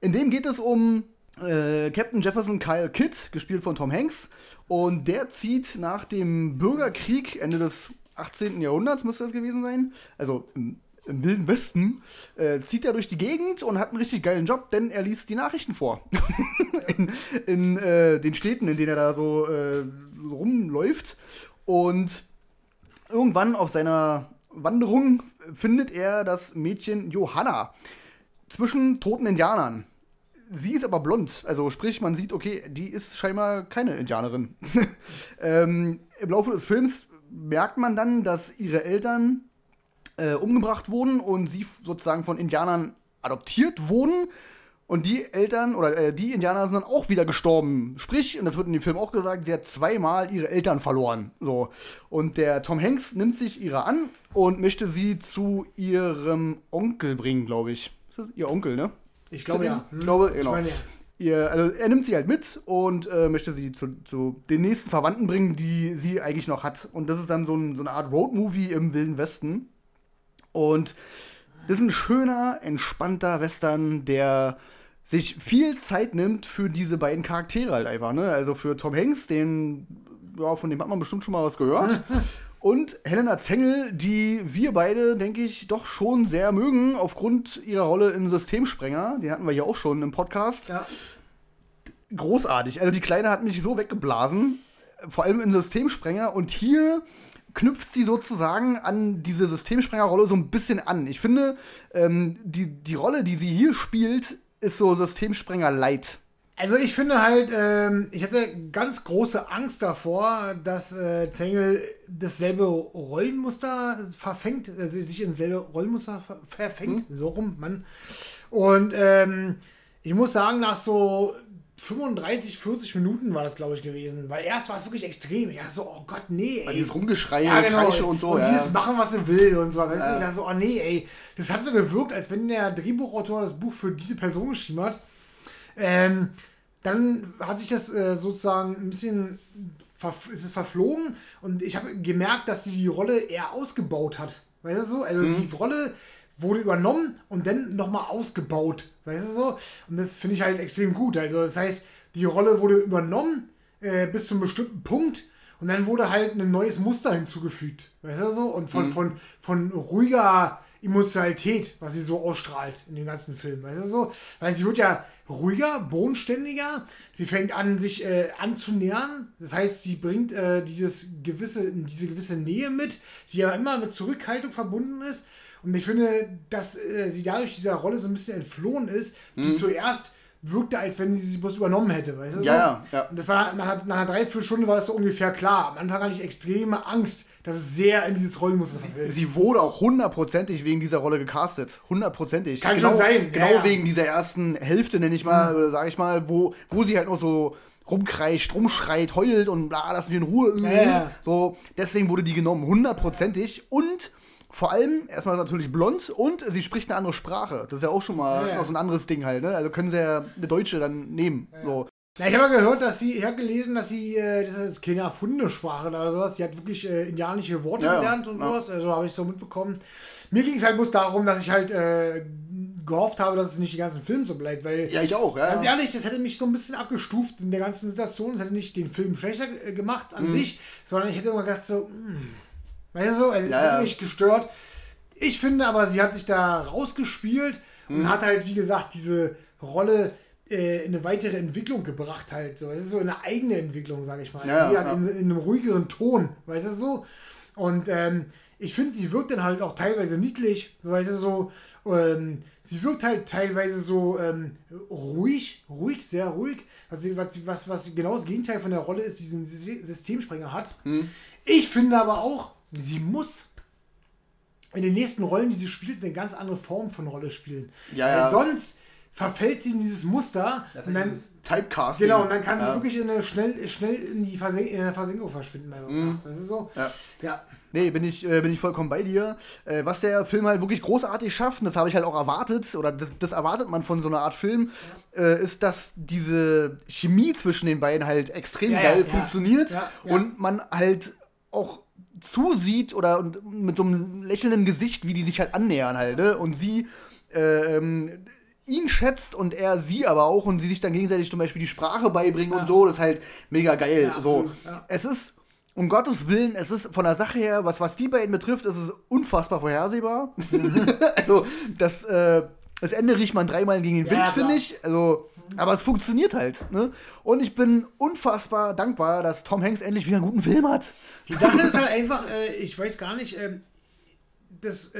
In dem geht es um äh, Captain Jefferson Kyle Kidd, gespielt von Tom Hanks. Und der zieht nach dem Bürgerkrieg Ende des 18. Jahrhunderts, müsste das gewesen sein, also im, im Wilden Westen, äh, zieht er durch die Gegend und hat einen richtig geilen Job, denn er liest die Nachrichten vor. [LAUGHS] in in äh, den Städten, in denen er da so äh, rumläuft. Und irgendwann auf seiner Wanderung findet er das Mädchen Johanna zwischen toten Indianern. Sie ist aber blond, also sprich, man sieht, okay, die ist scheinbar keine Indianerin. [LAUGHS] ähm, Im Laufe des Films merkt man dann, dass ihre Eltern äh, umgebracht wurden und sie sozusagen von Indianern adoptiert wurden. Und die Eltern oder äh, die Indianer sind dann auch wieder gestorben. Sprich, und das wird in dem Film auch gesagt, sie hat zweimal ihre Eltern verloren. So. Und der Tom Hanks nimmt sich ihrer an und möchte sie zu ihrem Onkel bringen, glaube ich. Ihr Onkel, ne? Ich glaube ja. Ich glaube, genau. meine, ja. Ihr, also er nimmt sie halt mit und äh, möchte sie zu, zu den nächsten Verwandten bringen, die sie eigentlich noch hat. Und das ist dann so, ein, so eine Art Roadmovie im Wilden Westen. Und das ist ein schöner, entspannter Western, der sich viel Zeit nimmt für diese beiden Charaktere halt einfach. Ne? Also für Tom Hanks, den, ja, von dem hat man bestimmt schon mal was gehört. [LAUGHS] Und Helena Zengel, die wir beide, denke ich, doch schon sehr mögen, aufgrund ihrer Rolle in Systemsprenger. Die hatten wir hier auch schon im Podcast. Ja. Großartig. Also die Kleine hat mich so weggeblasen, vor allem in Systemsprenger. Und hier knüpft sie sozusagen an diese Systemsprengerrolle so ein bisschen an. Ich finde, ähm, die, die Rolle, die sie hier spielt, ist so Systemsprenger light. Also ich finde halt, ähm, ich hatte ganz große Angst davor, dass äh, Zengel dasselbe Rollenmuster verfängt, also sich ins selbe Rollenmuster ver verfängt, mhm. so rum, Mann. Und ähm, ich muss sagen, nach so 35, 40 Minuten war das, glaube ich, gewesen. Weil erst war es wirklich extrem. Ja, so, oh Gott, nee, ey. Weil dieses Rumgeschrei, ja, genau. Kreische und so. Und ja. dieses Machen, was er will und so. Weißt ja. du, ich dachte so, oh nee, ey. Das hat so gewirkt, als wenn der Drehbuchautor das Buch für diese Person geschrieben hat. Ähm, dann hat sich das äh, sozusagen ein bisschen ist es verflogen und ich habe gemerkt, dass sie die Rolle eher ausgebaut hat. Weißt du so? Also mhm. die Rolle wurde übernommen und dann nochmal ausgebaut. Weißt du so? Und das finde ich halt extrem gut. Also das heißt, die Rolle wurde übernommen äh, bis zu einem bestimmten Punkt und dann wurde halt ein neues Muster hinzugefügt. Weißt du so? Und von, mhm. von, von ruhiger Emotionalität, was sie so ausstrahlt in den ganzen Film. Weißt du so? Weil sie wird ja ruhiger, bodenständiger. Sie fängt an, sich äh, anzunähern. Das heißt, sie bringt äh, dieses gewisse, diese gewisse Nähe mit, die aber immer mit Zurückhaltung verbunden ist. Und ich finde, dass äh, sie dadurch dieser Rolle so ein bisschen entflohen ist, die mhm. zuerst wirkte, als wenn sie sie bloß übernommen hätte. Weißt du? Ja, so? ja, Und das war nach, nach einer Dreiviertelstunde war das so ungefähr klar. Am Anfang hatte ich extreme Angst, dass es sehr in dieses Rollenmuster verfällt. Sie wurde auch hundertprozentig wegen dieser Rolle gecastet. Hundertprozentig. Kann genau, schon sein. Genau ja, wegen dieser ersten Hälfte, nenne ich mal, mhm. sage ich mal, wo, wo sie halt noch so rumkreischt, rumschreit, heult und bla, lass mich in Ruhe. Ja, so, deswegen wurde die genommen, hundertprozentig. Und vor allem, erstmal ist sie natürlich blond und sie spricht eine andere Sprache. Das ist ja auch schon mal ja, so ein anderes Ding halt, ne? Also können sie ja eine Deutsche dann nehmen. So. Ja, ich habe ja gehört, dass sie, ich habe gelesen, dass sie, äh, das ist keine erfundene Sprache oder sowas, sie hat wirklich äh, indianische Worte ja, gelernt und ja. sowas, also habe ich so mitbekommen. Mir ging es halt bloß darum, dass ich halt äh, gehofft habe, dass es nicht den ganzen Film so bleibt, weil. Ja, ich auch, ja. Ganz ehrlich, das hätte mich so ein bisschen abgestuft in der ganzen Situation, das hätte nicht den Film schlechter gemacht an mhm. sich, sondern ich hätte immer gedacht so, mh, hm, weißt du so, also, ja, das hätte mich gestört. Ich finde aber, sie hat sich da rausgespielt mhm. und hat halt, wie gesagt, diese Rolle äh, eine weitere Entwicklung gebracht halt. So. Es ist so eine eigene Entwicklung, sage ich mal. Ja, ja. In, in, einem ruhigeren Ton, weißt du so. Und ähm, ich finde, sie wirkt dann halt auch teilweise niedlich, so, weißt du so. Ähm, sie wirkt halt teilweise so ähm, ruhig, ruhig, sehr ruhig. Was, was, was, was genau das Gegenteil von der Rolle ist, die diesen Systemsprenger hat. Mhm. Ich finde aber auch, sie muss in den nächsten Rollen, die sie spielt, eine ganz andere Form von Rolle spielen. Ja, ja. sonst verfällt sie in dieses Muster ja, und dann Typecasting. Genau, und dann kann ja. sie wirklich in eine, schnell, schnell in die Versen in der Versenkung verschwinden. Mhm. Das ist so. Ja. ja. Nee, bin ich, äh, bin ich vollkommen bei dir. Äh, was der Film halt wirklich großartig schafft, und das habe ich halt auch erwartet, oder das, das erwartet man von so einer Art Film, äh, ist, dass diese Chemie zwischen den beiden halt extrem geil funktioniert und man halt auch zusieht oder mit so einem lächelnden Gesicht, wie die sich halt annähern halt, ne? Und sie äh, ähm, ihn schätzt und er sie aber auch und sie sich dann gegenseitig zum Beispiel die Sprache beibringen ja. und so, das ist halt mega geil. Ja, so. Ja. Es ist, um Gottes Willen, es ist von der Sache her, was, was die beiden betrifft, ist es unfassbar vorhersehbar. [LAUGHS] also, das, äh, das Ende riecht man dreimal gegen den Wind, finde ich. Also, aber es funktioniert halt. Ne? Und ich bin unfassbar dankbar, dass Tom Hanks endlich wieder einen guten Film hat. Die Sache ist halt einfach, äh, ich weiß gar nicht, äh, das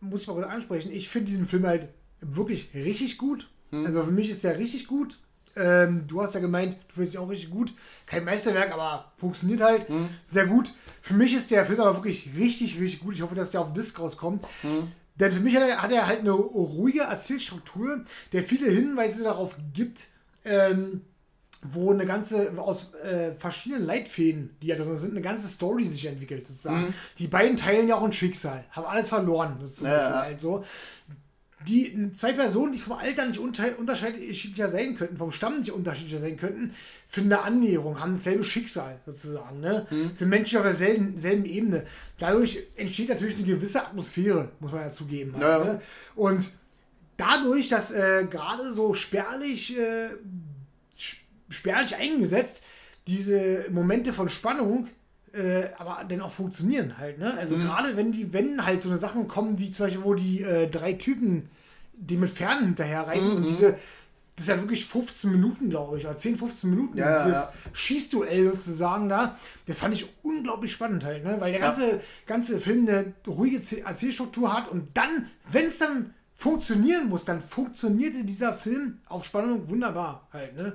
muss ich mal kurz ansprechen. Ich finde diesen Film halt wirklich richtig gut. Hm. Also für mich ist der richtig gut. Ähm, du hast ja gemeint, du findest ihn auch richtig gut. Kein Meisterwerk, aber funktioniert halt hm. sehr gut. Für mich ist der Film aber wirklich richtig, richtig gut. Ich hoffe, dass der auf Disc rauskommt. Hm. Denn für mich hat er, hat er, halt eine ruhige Erzählstruktur, der viele Hinweise darauf gibt, ähm, wo eine ganze, aus äh, verschiedenen Leitfäden, die ja drin sind, eine ganze Story sich entwickelt, sozusagen. Mhm. Die beiden teilen ja auch ein Schicksal, haben alles verloren, sozusagen. Ja. Halt so die zwei Personen, die vom Alter nicht unterschiedlicher sein könnten, vom Stamm nicht unterschiedlicher sein könnten, finden eine Annäherung, haben dasselbe Schicksal sozusagen. Ne? Mhm. Sind Menschen auf derselben selben Ebene. Dadurch entsteht natürlich eine gewisse Atmosphäre, muss man ja zugeben. Halt, ja. Ne? Und dadurch, dass äh, gerade so spärlich, äh, spärlich eingesetzt, diese Momente von Spannung äh, aber dann auch funktionieren halt, ne? Also gerade wenn die, wenn halt so eine Sachen kommen, wie zum Beispiel, wo die äh, drei Typen, die mit Pferden hinterher reiten und diese, das ist ja wirklich 15 Minuten, glaube ich, oder 10, 15 Minuten, Ja, dieses ja. Schießduell sozusagen da, das fand ich unglaublich spannend halt, ne? Weil der Ja. ganze, ganze Film eine ruhige Erzählstruktur hat und dann, wenn es dann funktionieren muss, dann funktionierte dieser Film auf Spannung wunderbar halt, ne?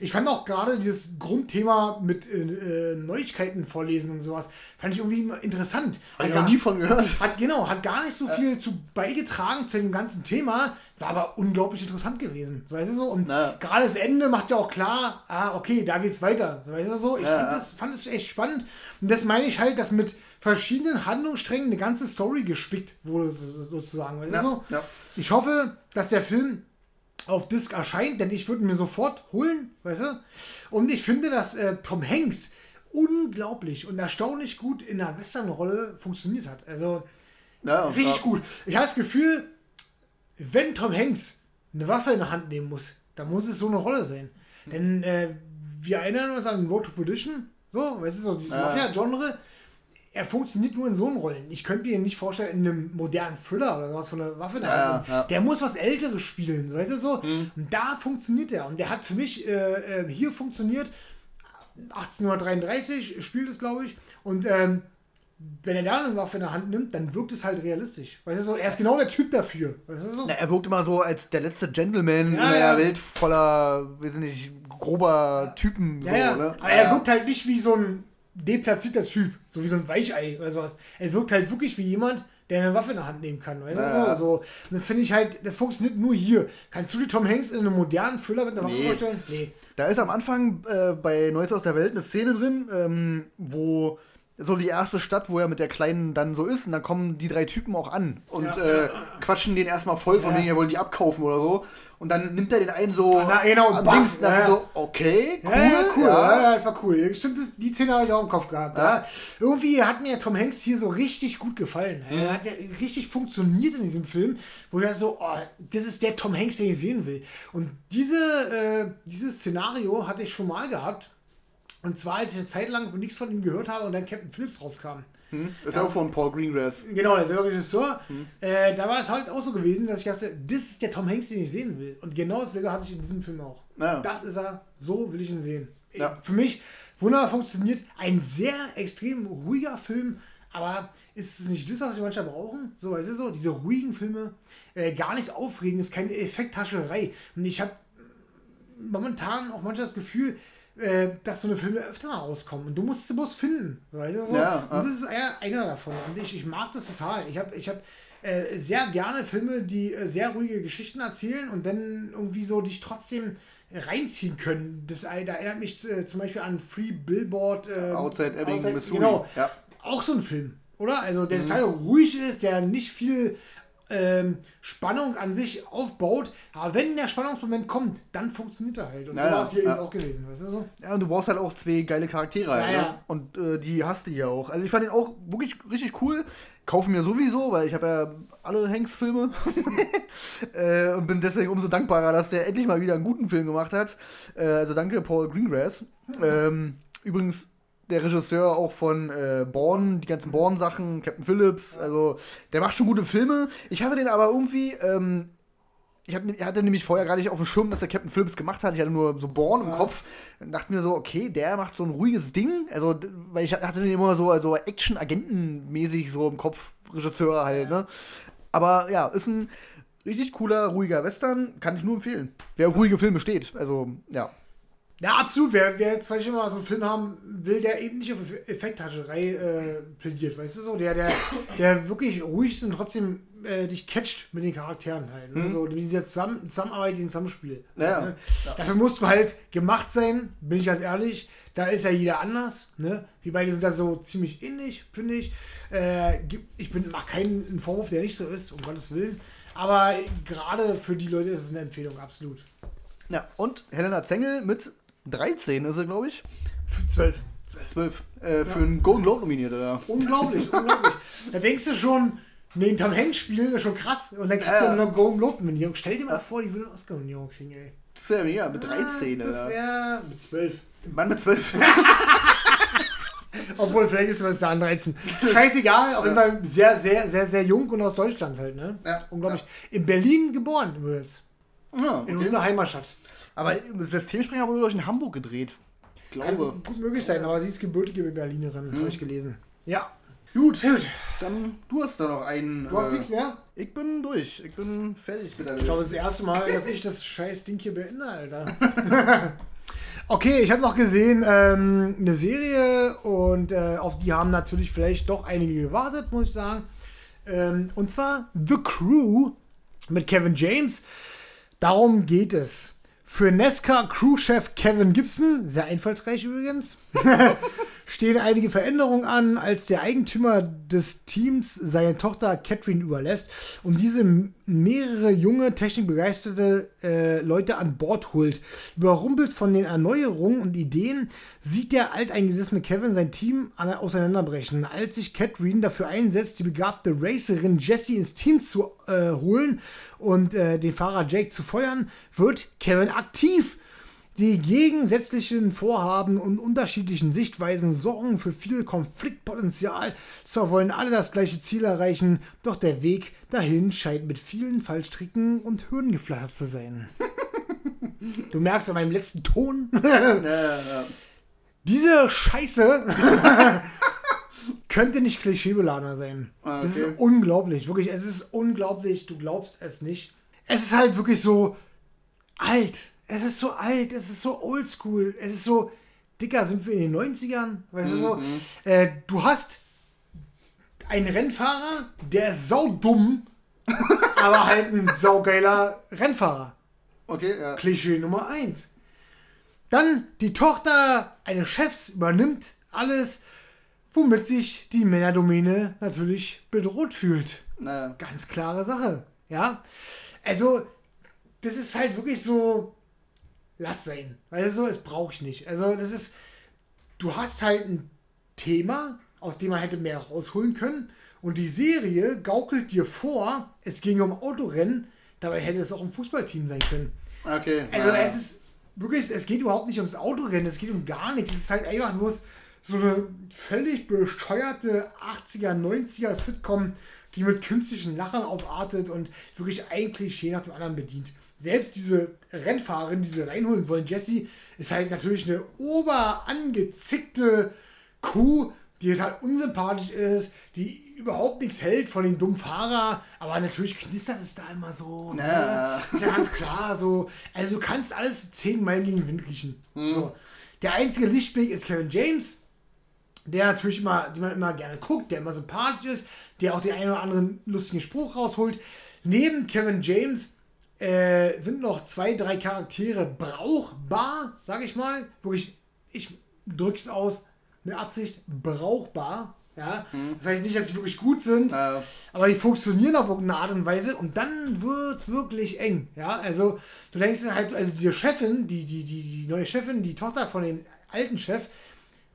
Ich fand auch gerade dieses Grundthema mit äh, äh, Neuigkeiten vorlesen und sowas, fand ich irgendwie immer interessant. Hab ich Hat noch nie von gehört. hat genau, hat gar nicht so viel zu beigetragen zu dem ganzen Thema, war aber unglaublich interessant gewesen. So weißt du so? Und Ja. gerade das Ende macht ja auch klar, ah, okay, da geht's weiter. So weißt du so? Ich Ja, das, fand das echt spannend. Und das meine ich halt, dass mit verschiedenen Handlungssträngen eine ganze Story gespickt wurde, so- sozusagen. Weißt Ja, du so? Ich hoffe, dass der Film auf Disc erscheint, denn ich würde mir sofort holen, weißt du? Und ich finde, dass äh, Tom Hanks unglaublich und erstaunlich gut in der Western-Rolle funktioniert hat. Also Ja, richtig ja. gut. Ich habe das Gefühl, wenn Tom Hanks eine Waffe in der Hand nehmen muss, dann muss es so eine Rolle sein. Denn äh, wir erinnern uns an Road to Perdition, so, weißt du, so dieses Ja. Mafia-Genre. Er funktioniert nur in so Rollen. Ich könnte mir nicht vorstellen, in einem modernen Thriller oder sowas von einer Waffe in der Ja, Hand. ja. Der muss was Älteres spielen, weißt du so? Und da funktioniert er. Und der hat für mich äh, äh, hier funktioniert. 1833 spielt es, glaube ich. Und ähm, wenn er da eine Waffe in der Hand nimmt, dann wirkt es halt realistisch. Weißt du so? Er ist genau der Typ dafür. Weißt du so? Na, er wirkt immer so als der letzte Gentleman Ja, in einer ja. Welt voller, weiß ich nicht, grober Typen. Ja, so, ja. Ne? Aber er wirkt halt nicht wie so ein deplatzierter Typ, so wie so ein Weichei oder sowas. Er wirkt halt wirklich wie jemand, der eine Waffe in der Hand nehmen kann. Weißt du? So, so. Und das finde ich halt, das funktioniert nur hier. Kannst du dir Tom Hanks in einem modernen Thriller mit einer Waffe Nee. vorstellen? Nee. Da ist am Anfang äh, bei Neues aus der Welt eine Szene drin, ähm, wo so die erste Stadt, wo er mit der Kleinen dann so ist, und dann kommen die drei Typen auch an und Ja. äh, quatschen den erstmal voll, von Ja. wegen, er wollen die abkaufen oder so. Und dann nimmt er den einen so Na, genau, und dachte ja. so, okay, cool. Ja, cool. Ja. ja. das war cool. Stimmt, das, die Szene habe ich auch im Kopf gehabt. Ja. Irgendwie hat mir Tom Hanks hier so richtig gut gefallen. Er hat ja richtig funktioniert in diesem Film, wo er so, oh, das ist der Tom Hanks, den ich sehen will. Und diese, äh, dieses Szenario hatte ich schon mal gehabt. Und zwar, als ich eine Zeit lang nichts von ihm gehört habe und dann Captain Phillips rauskam. Das ist ja auch von Paul Greengrass. Genau, der selber Regisseur. Hm. Äh, da war es halt auch so gewesen, dass ich dachte, das ist der Tom Hanks, den ich sehen will. Und genau dasselbe hatte ich in diesem Film auch. Ja. Das ist er, so will ich ihn sehen. Ja. Für mich wunderbar funktioniert. Ein sehr extrem ruhiger Film, aber ist es nicht das, was wir manchmal brauchen? So, weißt du so, diese ruhigen Filme, äh, gar nichts Aufregendes, keine Effekthascherei. Und ich habe momentan auch manchmal das Gefühl, äh, dass so eine Filme öfter mal rauskommen und du musst sie bloß finden. Weißt du, so? Ja, und das ist eher einer davon. Und ich, ich mag das total. Ich habe ich hab, äh, sehr gerne Filme, die äh, sehr ruhige Geschichten erzählen und dann irgendwie so dich trotzdem reinziehen können. Das, da erinnert mich äh, zum Beispiel an Free Billboard. Äh, Outside Ebbing, Missouri. Genau. Ja. Auch so ein Film, oder? Also Mhm. der total ruhig ist, der nicht viel ähm, Spannung an sich aufbaut. Aber wenn der Spannungsmoment kommt, dann funktioniert er halt. Und Ja, so war ja, es hier ja. eben auch gewesen, weißt du so? Ja, und du brauchst halt auch zwei geile Charaktere. halt, Ja, ne? ja. Und äh, die hast du hier auch. Also ich fand den auch wirklich richtig cool. Kaufe mir sowieso, weil ich habe ja alle Hanks-Filme. [LAUGHS] äh, und bin deswegen umso dankbarer, dass der endlich mal wieder einen guten Film gemacht hat. Äh, also danke, Paul Greengrass. Ähm, übrigens der Regisseur auch von äh, Bourne, die ganzen Bourne-Sachen, Captain Phillips. Also der macht schon gute Filme. Ich hatte den aber irgendwie... Ähm, ich hab, hatte nämlich vorher gar nicht auf dem Schirm, dass der Captain Phillips gemacht hat. Ich hatte nur so Born im Kopf. Dann dachte mir so, okay, der macht so ein ruhiges Ding. Also, weil ich hatte den immer so also Action-Agenten-mäßig so im Kopf, Regisseur halt, ne? Aber ja, ist ein richtig cooler, ruhiger Western. Kann ich nur empfehlen. Wer auf ruhige Filme steht. Also, ja. Ja, absolut. Wer, wer jetzt vielleicht immer so einen Film haben will, der eben nicht auf Effekthascherei äh, plädiert, weißt du so, der, der, der wirklich ruhig ist und trotzdem äh, dich catcht mit den Charakteren halt. Ne? So, mit dieser Zusammen Zusammenarbeit, den Zusammenspiel. Mhm. Ja, ne? ja. Dafür musst du halt gemacht sein, bin ich ganz ehrlich. Da ist ja jeder anders. Ne? Wir beide sind da so ziemlich ähnlich, finde ich. Äh, ich bin mach keinen Vorwurf, der nicht so ist, um Gottes Willen. Aber gerade für die Leute ist es eine Empfehlung, absolut. Ja, und Helena Zengel mit 13 ist er, glaube ich. Für 12. 12. Äh, für einen Golden Globe nominiert, oder? Unglaublich, unglaublich. [LAUGHS] Da denkst du schon, nee, den Tom Hanks spielen ist schon krass. Und dann kriegt Ja. er noch Golden Globe-Nominierung. Stell dir mal vor, die würde eine Oscar-Nominierung kriegen, ey. Das wäre mega, mit 13, Ah, Das wäre mit 12. Mann mit 12. [LAUGHS] Obwohl, vielleicht ist das ja anreizen. Scheißegal, auf jeden Fall sehr, sehr, sehr, sehr jung und aus Deutschland halt, ne? Ja, Unglaublich. In Berlin geboren übrigens. Ja, In okay. unserer Heimatstadt. Aber Systemspringer wurde, glaube ich, in Hamburg gedreht. Kann Glaube. gut möglich sein, aber sie ist gebürtige Berlinerin, habe ich gelesen. Ja. Gut, Gut. dann du hast da noch einen. Du hast äh, nichts mehr? Ich bin durch. Ich bin fertig mit der Ich glaube, das ist das erste Mal, dass ich das scheiß Ding hier beende, Alter. [LAUGHS] okay, ich habe noch gesehen ähm, eine Serie und äh, auf die haben natürlich vielleicht doch einige gewartet, muss ich sagen. Ähm, und zwar The Crew mit Kevin James. Darum geht es. Für Nesca-Crewchef Kevin Gibson, sehr einfallsreich übrigens, [LAUGHS] stehen einige Veränderungen an, als der Eigentümer des Teams seine Tochter Catherine überlässt und diese mehrere junge, technikbegeisterte äh, Leute an Bord holt. Überrumpelt von den Erneuerungen und Ideen sieht der alteingesessene Kevin sein Team an- auseinanderbrechen. Als sich Catherine dafür einsetzt, die begabte Racerin Jessie ins Team zu äh, holen und äh, den Fahrer Jake zu feuern, wird Kevin aktiv. Die gegensätzlichen Vorhaben und unterschiedlichen Sichtweisen sorgen für viel Konfliktpotenzial. Zwar wollen alle das gleiche Ziel erreichen, doch der Weg dahin scheint mit vielen Fallstricken und Hürden gepflastert zu sein. [LAUGHS] Du merkst an meinem letzten Ton, diese Scheiße [LAUGHS] könnte nicht klischeebeladener sein. Ah, Das ist okay. unglaublich, wirklich. Es ist unglaublich, du glaubst es nicht. Es ist halt wirklich so alt. Es ist so alt, es ist so oldschool, es ist so, dicker, sind wir in den 90ern? Weißt du so? Äh, du hast einen Rennfahrer, der ist saudumm, [LAUGHS] aber halt ein saugeiler Rennfahrer. Okay, ja. Klischee Nummer 1. Dann die Tochter eines Chefs übernimmt alles, womit sich die Männerdomäne natürlich bedroht fühlt. Naja. Ganz klare Sache. Ja. Also, das ist halt wirklich so, lass sein. Weißt du, so, es brauche ich nicht. Also, das ist, du hast halt ein Thema, aus dem man hätte mehr rausholen können. Und die Serie gaukelt dir vor, es ging um Autorennen, dabei hätte es auch um Fußballteam sein können. Okay. Also ja. es ist wirklich, es geht überhaupt nicht ums Autorennen, es geht um gar nichts. Es ist halt einfach nur so eine völlig bescheuerte 80er, 90er Sitcom, die mit künstlichen Lachern aufartet und wirklich ein Klischee nach dem anderen bedient. Selbst diese Rennfahrerin, die sie reinholen wollen, Jessie, ist halt natürlich eine oberangezickte Kuh, die halt unsympathisch ist, die überhaupt nichts hält von den dummen Fahrer, aber natürlich knistert es da immer so. Ne? Ja. Ist ja ganz klar so. Also du kannst alles zehn Meilen gegen den Wind riechen. So. Der einzige Lichtblick ist Kevin James, der natürlich immer, den man immer gerne guckt, der immer sympathisch ist, der auch den einen oder anderen lustigen Spruch rausholt. Neben Kevin James äh, sind noch zwei, drei Charaktere brauchbar, sag ich mal. Wirklich, ich drück's aus mit Absicht brauchbar. Ja, das heißt nicht, dass sie wirklich gut sind, Ja. aber die funktionieren auf irgendeine Art und Weise und dann wird's wirklich eng. Ja, also du denkst dann halt, also die Chefin, die, die, die, die neue Chefin, die Tochter von dem alten Chef,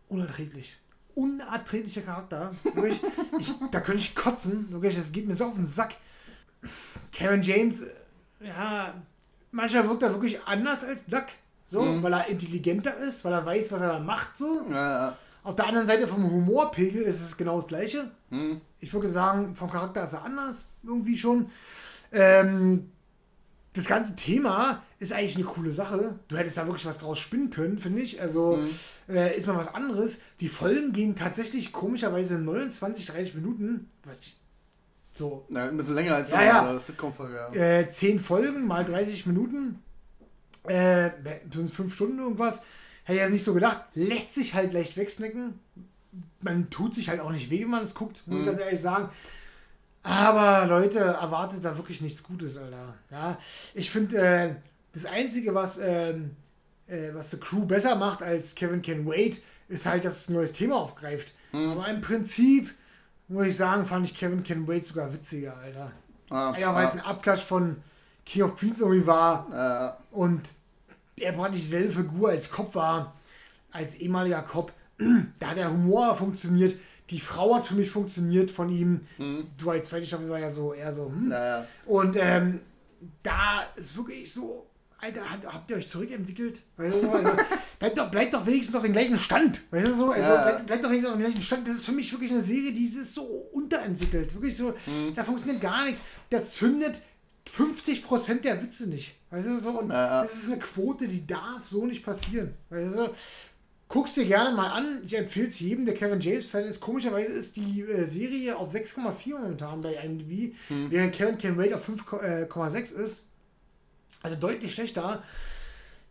unerträglich. Unerträglicher Charakter. Wirklich, ich, da könnte ich kotzen. Wirklich, das geht mir so auf den Sack. Kevin James, äh, ja, manchmal wirkt er wirklich anders als Duck. So, weil er intelligenter ist, weil er weiß, was er da macht. So. Ja. Auf der anderen Seite vom Humorpegel ist es genau das gleiche. Hm. Ich würde sagen, vom Charakter ist er anders, irgendwie schon. Ähm, das ganze Thema ist eigentlich eine coole Sache. Du hättest da wirklich was draus spinnen können, finde ich. Also äh, ist mal was anderes. Die Folgen gehen tatsächlich komischerweise 29, 30 Minuten. Was ich, so Na, ein bisschen länger als Ja, ja. Sitcom-Folge. Ja. äh, 10 Folgen mal 30 Minuten. Äh, sind 5 Stunden irgendwas. Hätte ich jetzt nicht so gedacht. Lässt sich halt leicht wegsnacken. Man tut sich halt auch nicht weh, wenn man es guckt, muss ich ganz ehrlich sagen. Aber Leute, erwartet da wirklich nichts Gutes, Alter. Ja, ich finde, äh, das Einzige, was, ähm, äh, was The Crew besser macht als Kevin Can Wait, ist halt, dass es ein neues Thema aufgreift. Aber im Prinzip, muss ich sagen, fand ich Kevin Can Wait sogar witziger, Alter. Ah, Ja, weil es ein Abklatsch von King of Queens irgendwie war ah, und er praktisch dieselbe Figur als Cop war, als ehemaliger Cop. Da hat der Humor funktioniert, die Frau hat für mich funktioniert von ihm. Du als zweite Staffel war ja so eher so. Hm. na, Und ähm, da ist wirklich so, Alter, hat, habt ihr euch zurückentwickelt? Weißt du, so, also, [LAUGHS] bleibt, doch, bleibt doch wenigstens auf dem gleichen Stand. Weißt du so? Also, Ja. bleibt, bleibt doch wenigstens auf dem gleichen Stand. Das ist für mich wirklich eine Serie, die ist so unterentwickelt. Wirklich so, Mhm. da funktioniert gar nichts. Da zündet 50% der Witze nicht. Weißt du so? Und Ja, das ist eine Quote, die darf so nicht passieren. Weißt du so? Guck's dir gerne mal an. Ich empfehle es jedem, der Kevin James-Fan ist. Komischerweise ist die äh, Serie auf 6,4 momentan bei IMDb, Hm. während Kevin Can Rate auf 5,6 ist. Also deutlich schlechter.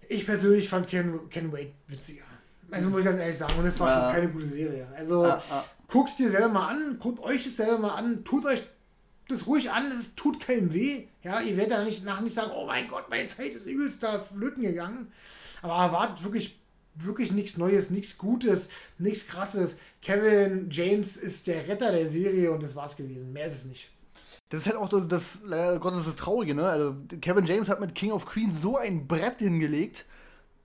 Ich persönlich fand Ken, Ken Wade witziger. Also muss ich ganz ehrlich sagen. Und es war Ja. schon keine gute Serie. Also Ja, ja. guck's dir selber mal an, guckt euch das selber mal an, tut euch das ruhig an, es tut keinem weh. Ja, ihr werdet dann nicht, nachher nicht sagen, oh mein Gott, meine Zeit ist übelst da flöten gegangen. Aber erwartet wirklich, wirklich nichts Neues, nichts Gutes, nichts Krasses. Kevin James ist der Retter der Serie und das war's gewesen. Mehr ist es nicht. Das ist halt auch das, das leider Gottes das Traurige, ne? Also Kevin James hat mit King of Queens so ein Brett hingelegt,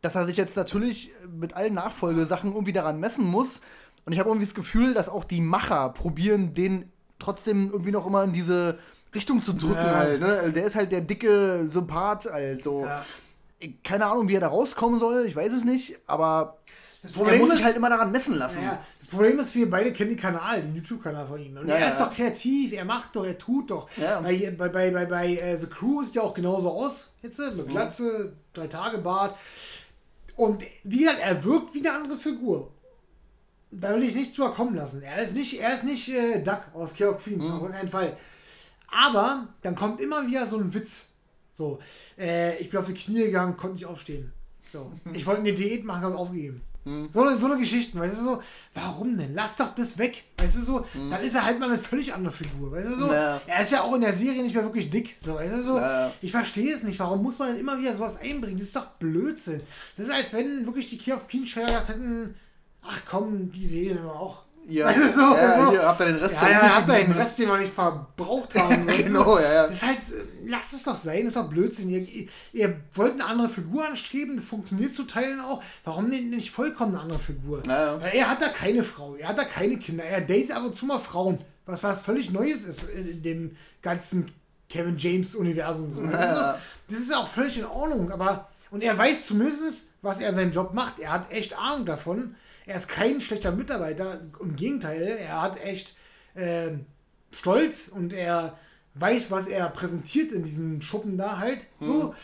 dass er sich jetzt natürlich mit allen Nachfolgesachen irgendwie daran messen muss. Und ich habe irgendwie das Gefühl, dass auch die Macher probieren, den trotzdem irgendwie noch immer in diese Richtung zu drücken Ja. halt, ne? Also Der ist halt der dicke Sympath halt so. Ja. Keine Ahnung, wie er da rauskommen soll, ich weiß es nicht, aber Das er muss sich halt immer daran messen lassen. Ja, das Problem ist, wir beide kennen den Kanal, den YouTube-Kanal von ihm. Und Ja, er ist doch kreativ, er macht doch, er tut doch. Bei, bei, bei, bei, bei äh, The Crew sieht ja auch genauso aus. Jetzt äh, mit Glatze, drei Tage Bart. Und wie gesagt, er wirkt wie eine andere Figur. Da will ich nichts drüber kommen lassen. Er ist nicht, er ist nicht äh, Duck aus of Queens, auf keinen Fall. Aber dann kommt immer wieder so ein Witz. So, äh, ich bin auf die Knie gegangen, konnte nicht aufstehen. So, ich wollte eine Diät machen, habe aufgegeben. So, eine- so eine Geschichten, weißt du so, warum denn? Lass doch das weg, weißt du so, dann ist er halt mal eine völlig andere Figur, weißt du so. Ja. Er ist ja auch in der Serie nicht mehr wirklich dick, so, weißt du so. Ja. Ich verstehe es nicht, warum muss man denn immer wieder sowas einbringen? Das ist doch Blödsinn. Das ist, als wenn wirklich die Key of Queen-Schreiber gedacht hätten, ach komm, die Serie nehmen wir auch. Du so, ja, [LAUGHS] so. hier habt ihr den Rest Ja, der ja, habt ihr den Rest, den wir nicht verbraucht haben. [LAUGHS] Genau, ja, ja. Das ist halt, lasst es doch sein, das ist doch Blödsinn. Ihr, ihr, ihr wollt eine andere Figur anstreben, das funktioniert zu Teilen auch. Warum denn nicht vollkommen eine andere Figur? Ja. Weil er hat da keine Frau, er hat da keine Kinder, er datet ab und zu mal Frauen, was was völlig Neues ist in, dem ganzen Kevin James-Universum. So. Das, ist Ja. auch- das ist auch völlig in Ordnung, aber und er weiß zumindest, was er seinen Job macht. Er hat echt Ahnung davon. Er ist kein schlechter Mitarbeiter, im Gegenteil, er hat echt ähm, Stolz und er weiß, was er präsentiert in diesem Schuppen da halt. So.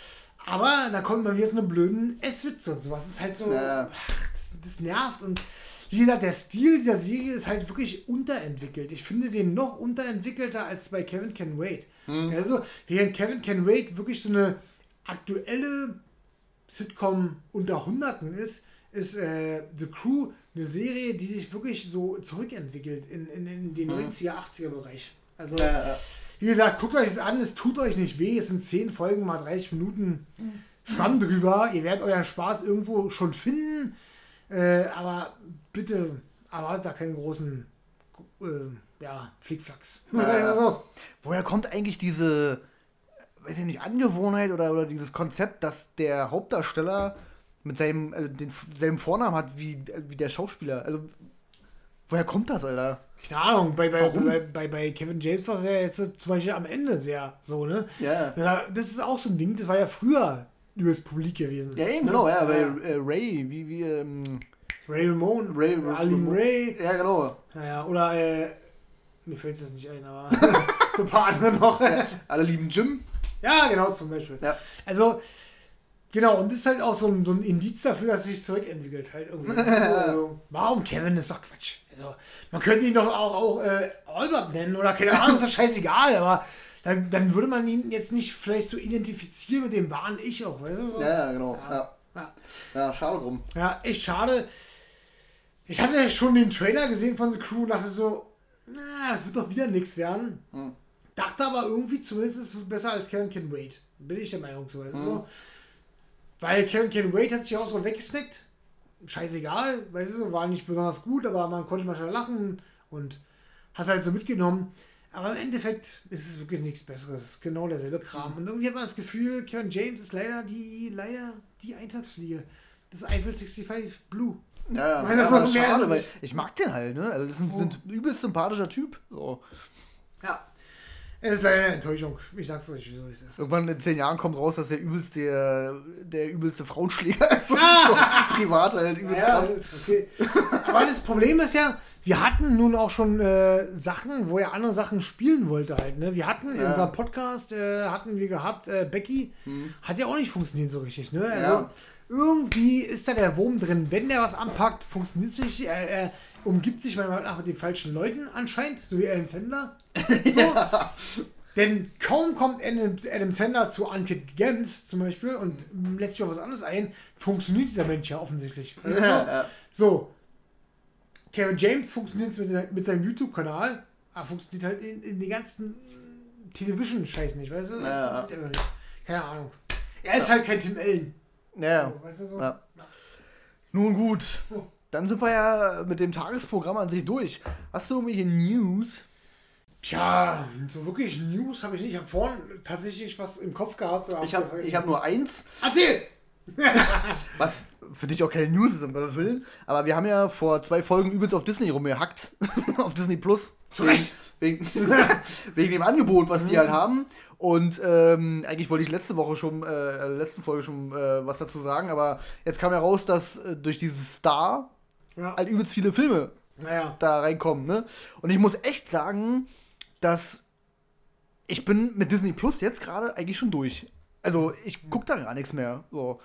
Aber da kommt mal wieder so eine blöden Esswitze und sowas. Das ist halt so. Ja. Ach, das, das nervt. Und wie gesagt, der Stil dieser Serie ist halt wirklich unterentwickelt. Ich finde den noch unterentwickelter als bei Kevin Can Wait. Also, während Kevin Can Wait wirklich so eine aktuelle Sitcom unter Hunderten ist, ist äh, The Crew eine Serie, die sich wirklich so zurückentwickelt in, in, in den 90er, 80er Bereich. Also, Ja, ja. wie gesagt, guckt euch das an, es tut euch nicht weh, es sind 10 Folgen, mal 30 Minuten. Schwamm drüber, ihr werdet euren Spaß irgendwo schon finden, äh, aber bitte erwartet da keinen großen äh, ja, Flickflacks. Ja. Also, [LAUGHS] Woher kommt eigentlich diese, äh, weiß ich nicht, Angewohnheit oder, oder dieses Konzept, dass der Hauptdarsteller mit seinem, also denselben Vornamen hat wie, wie der Schauspieler? Also, woher kommt das, Alter? keine Ahnung, bei, bei, bei, bei, bei Kevin James war es ja jetzt zum Beispiel am Ende sehr so, ne? Ja. Ja, das ist auch so ein Ding, das war ja früher übers Publik gewesen. Ja, eben, Ne? genau, ja, bei äh, Ray, wie, wie, ähm, Ray Ramone, Ray, Arlene Ray, Ja, genau. naja, oder, äh, mir fällt es jetzt nicht ein, aber [LAUGHS] so ein paar andere noch. Alle lieben Jim. Ja, genau, zum Beispiel. Ja. Also, genau, und das ist halt auch so ein, so ein Indiz dafür, dass es sich zurückentwickelt halt irgendwie. [LAUGHS] also, warum Kevin ist doch Quatsch. Also, man könnte ihn doch auch, auch äh, Albert nennen oder keine Ahnung, ist doch scheißegal, aber dann, dann würde man ihn jetzt nicht vielleicht so identifizieren mit dem wahren Ich auch, weißt du? So? Ja, ja, genau. Ja. Ja. ja, schade drum. Ja, echt schade. Ich hatte ja schon den Trailer gesehen von The Crew und dachte so, na, das wird doch wieder nichts werden. Hm. Dachte aber irgendwie, zumindest ist es besser als Kevin Can Wait. Bin ich der Meinung so. Also so. Weil Kevin Can Wait hat sich auch so weggesnackt. Scheißegal, weißt du, so, war nicht besonders gut, aber man konnte manchmal lachen und hat halt so mitgenommen. Aber im Endeffekt ist es wirklich nichts Besseres. Es ist genau derselbe Kram. Und irgendwie hat man das Gefühl, Kevin James ist leider die, leider die Eintagsfliege. Das Eiffel 65 Blue. Ja, ja, ja, schade, weil ich mag den halt, ne? Also, das ist ein, Oh. übelst sympathischer Typ. So. Ja. Es ist leider eine Enttäuschung. Ich sag's euch, wieso es ist. Irgendwann in zehn Jahren kommt raus, dass der übelste, der, der übelste Frauenschläger [LAUGHS] ist. so privat halt übelst Ja, krass. okay. Aber das Problem ist ja, wir hatten nun auch schon äh, Sachen, wo er andere Sachen spielen wollte halt. Ne? Wir hatten in Ja. unserem Podcast, äh, hatten wir gehabt, äh, Becky, hat ja auch nicht funktioniert so richtig. Ne? Also Ja. irgendwie ist da der Wurm drin. Wenn der was anpackt, funktioniert es nicht. Er, er umgibt sich manchmal mit den falschen Leuten anscheinend, so wie Adam Sandler. [LAUGHS] So. Denn kaum kommt Adam, Sandler zu Uncut Gems zum Beispiel und lässt sich auf was anderes ein, funktioniert dieser Mensch ja offensichtlich. Also, Ja, ja. so. Kevin James funktioniert mit, se- mit seinem YouTube-Kanal, aber funktioniert halt in, in den ganzen Television-Scheiß nicht, weißt du? Das Ja, funktioniert einfach nicht. Keine Ahnung. Er ist halt kein Tim Allen. Ja. So, weißt du so? Ja. Nun gut. Dann sind wir ja mit dem Tagesprogramm an sich durch. Hast du irgendwelche News? Tja, so wirklich News habe ich nicht. Ich habe vorhin tatsächlich was im Kopf gehabt. Ich habe hab nur eins, Erzähl! [LAUGHS] [LAUGHS] was für dich auch keine News ist, um Gottes Willen. Aber wir haben ja vor zwei Folgen übelst auf Disney rumgehackt. [LAUGHS] auf Disney Plus. Zu Recht. Wegen, wegen dem Angebot, was die halt haben. Und ähm, eigentlich wollte ich letzte Woche schon, äh, letzten Folge schon äh, was dazu sagen, aber jetzt kam ja raus, dass äh, durch dieses Star Ja. halt übelst viele Filme Naja. da reinkommen, ne? Und ich muss echt sagen, dass ich bin mit Disney Plus jetzt gerade eigentlich schon durch. Also ich gucke da gar nichts mehr. So.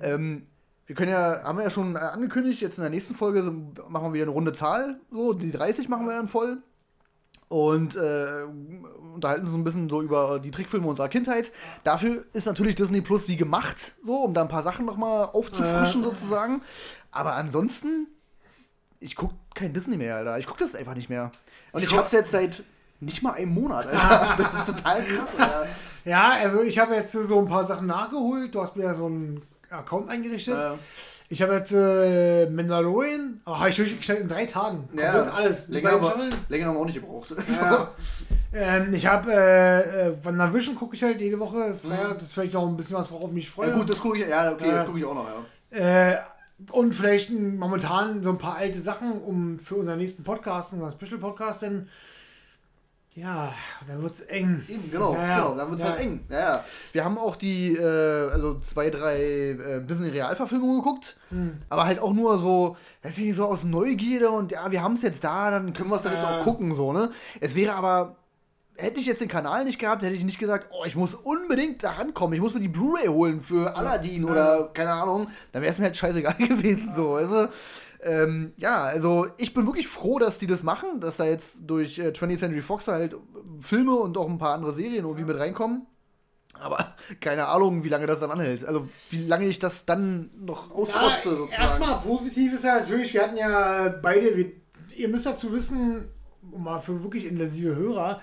Ähm, wir können ja, haben wir ja schon angekündigt, jetzt in der nächsten Folge so, machen wir wieder eine runde Zahl. So, die 30 machen wir dann voll. Und äh, unterhalten uns ein bisschen so über die Trickfilme unserer Kindheit. Dafür ist natürlich Disney Plus wie gemacht, so, um da ein paar Sachen nochmal aufzufrischen, Äh. sozusagen. Aber ansonsten, ich guck kein Disney mehr, Alter. Ich guck das einfach nicht mehr. Und ich, Ich hab's jetzt seit nicht mal einem Monat, Alter. [LAUGHS] Das ist total krass, Alter. Ja, also ich habe jetzt so ein paar Sachen nachgeholt. Du hast mir ja so einen Account eingerichtet. Äh, Ich habe jetzt äh, Mandalorian, aber habe ich durchgestellt in drei Tagen. Komplett ja, alles. Länger, Staffeln. länger haben wir auch nicht gebraucht. Ja. [LAUGHS] ähm, ich habe äh, äh, WandaVision gucke ich halt jede Woche. Freitag, Das ist vielleicht noch ein bisschen was, worauf ich mich freue. Ja, gut, das gucke ich, ja, okay, Ja. das gucke ich auch noch, ja. Äh, und vielleicht momentan so ein paar alte Sachen, um für unseren nächsten Podcast, unseren Special Podcast, denn ja, dann wird's eng. Eben, genau, Ja, ja. genau, dann wird's Ja. halt eng. Ja, ja. Wir haben auch die, äh, also zwei, drei äh, Disney-Realverfilmungen geguckt, Hm. aber halt auch nur so, weiß ich nicht, so aus Neugierde und ja, wir haben es jetzt da, dann können wir es dann jetzt Ja. auch gucken, so, ne? Es wäre aber, hätte ich jetzt den Kanal nicht gehabt, hätte ich nicht gesagt, oh, ich muss unbedingt da rankommen, ich muss mir die Blu-ray holen für Aladdin Ja. oder keine Ahnung, dann wäre es mir halt scheißegal [LAUGHS] gewesen, so, weißt du? Ähm, ja, also ich bin wirklich froh, dass die das machen, dass da jetzt durch äh, 20th Century Fox halt Filme und auch ein paar andere Serien irgendwie mit reinkommen. Aber keine Ahnung, wie lange das dann anhält. Also wie lange ich das dann noch auskoste, Ja, sozusagen. erstmal positiv ist ja natürlich, wir hatten ja beide, wir, ihr müsst dazu wissen, mal für wirklich intensive Hörer,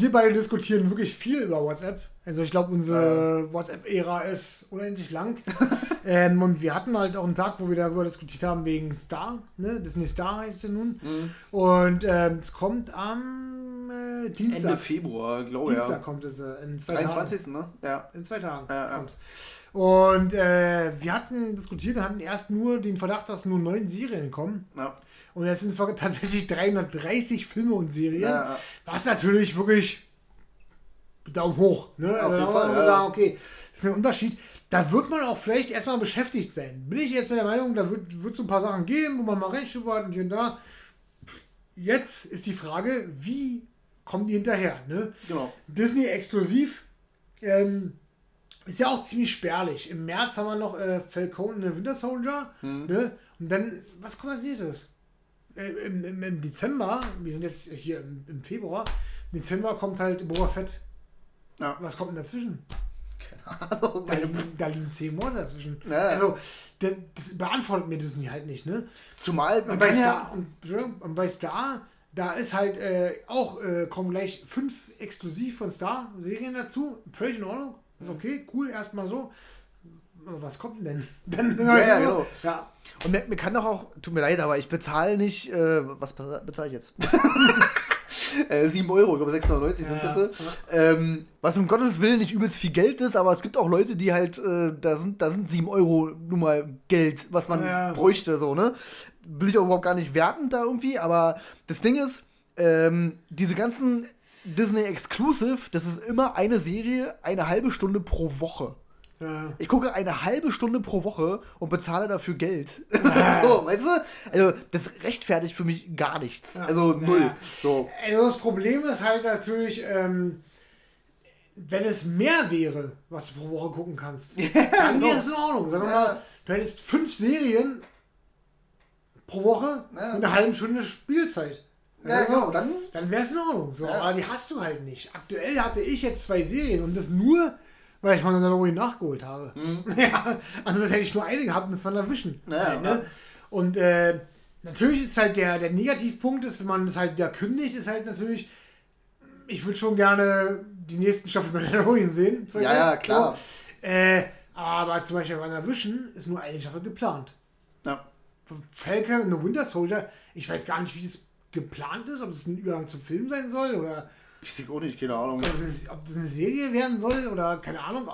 wir beide diskutieren wirklich viel über WhatsApp. Also ich glaube, unsere WhatsApp-Ära ist unendlich lang. [LAUGHS] ähm, und wir hatten halt auch einen Tag, wo wir darüber diskutiert haben, wegen Star, ne? Disney Star heißt es nun. Und ähm, es kommt am äh, Dienstag. Ende Februar, glaube ich. Dienstag Ja. kommt es äh, in zwei Tagen. 23. ne? Ja. In zwei Tagen Ja, ja. kommt's. Und äh, wir hatten diskutiert und hatten erst nur den Verdacht, dass nur neun Serien kommen. ja. Und jetzt sind es tatsächlich 330 Filme und Serien. Ja. Was natürlich wirklich Daumen hoch. Ne? Also jeden Fall, ja. sagen, okay, das ist ein Unterschied. Da wird man auch vielleicht erstmal beschäftigt sein. Bin ich jetzt mit der Meinung, da wird, so ein paar Sachen geben, wo man mal reinschnuppert und hier und da. Jetzt ist die Frage, wie kommen die hinterher? Ne? Genau. Disney exklusiv. Ähm, ist ja auch ziemlich spärlich. Im März haben wir noch äh, Falcon und the Winter Soldier. Mhm. Ne? Und dann, was kommt als nächstes? Äh, im, im, Im Dezember, wir sind jetzt hier im, im Februar, im Dezember kommt halt Boba Fett. Ja. Was kommt denn dazwischen? Also, Da liegen, da liegen zehn Monate dazwischen. Ja. Also, das, das beantwortet mir Disney halt nicht, ne? zumal man Und bei kann Star, ja, und, und bei Star, da ist halt äh, auch, äh, kommen gleich fünf exklusiv von Star-Serien dazu. Völlig in Ordnung. Ist okay, cool, erstmal so. Aber was kommt denn? [LAUGHS] Dann, Ja, ja, genau. Ja, Und mir, mir kann doch auch, tut mir leid, aber ich bezahle nicht, äh, was bezahle bezahl ich jetzt? [LAUGHS] äh, 7 Euro, ich glaube 6,99 sind Ja, jetzt. Ähm, was um Gottes Willen nicht übelst viel Geld ist, aber es gibt auch Leute, die halt, äh, da, sind, da sind 7 Euro nun mal Geld, was man Ja. bräuchte, so, ne? Will ich auch überhaupt gar nicht wertend da irgendwie, aber das Ding ist, ähm, diese ganzen Disney Exclusive, das ist immer eine Serie, eine halbe Stunde pro Woche. Ja. Ich gucke eine halbe Stunde pro Woche und bezahle dafür Geld. [LAUGHS] so, weißt du? Also, das rechtfertigt für mich gar nichts. Also, null. Ja. So. Also das Problem ist halt natürlich, ähm, wenn es mehr wäre, was du pro Woche gucken kannst, [LAUGHS] dann genau. wäre es in Ordnung. Ja. mal, du hättest fünf Serien pro Woche Ja. mit einer halben Stunde Spielzeit. Ja, Also, genau, dann- dann wäre es in Ordnung. So, Ja. Aber die hast du halt nicht. Aktuell hatte ich jetzt zwei Serien und das nur, weil ich Mandalorian nachgeholt habe. [LAUGHS] Ja, ansonsten hätte ich nur eine gehabt und das war Vision. Mhm. Ja, halt, ne? Und äh, natürlich ist halt der, der Negativpunkt ist, wenn man das halt da kündigt, ist halt natürlich, ich würde schon gerne die nächsten Staffeln [LAUGHS] Mandalorian sehen. Ja, Beispiel. ja, klar. So. Äh, aber zum Beispiel bei Vision ist nur eine Staffel geplant. Ja. Falcon und The Winter Soldier, ich weiß gar nicht, wie das geplant ist, ob es ein Übergang zum Film sein soll oder Weiß ich auch nicht, keine Ahnung. ob das, ob das eine Serie werden soll oder keine Ahnung.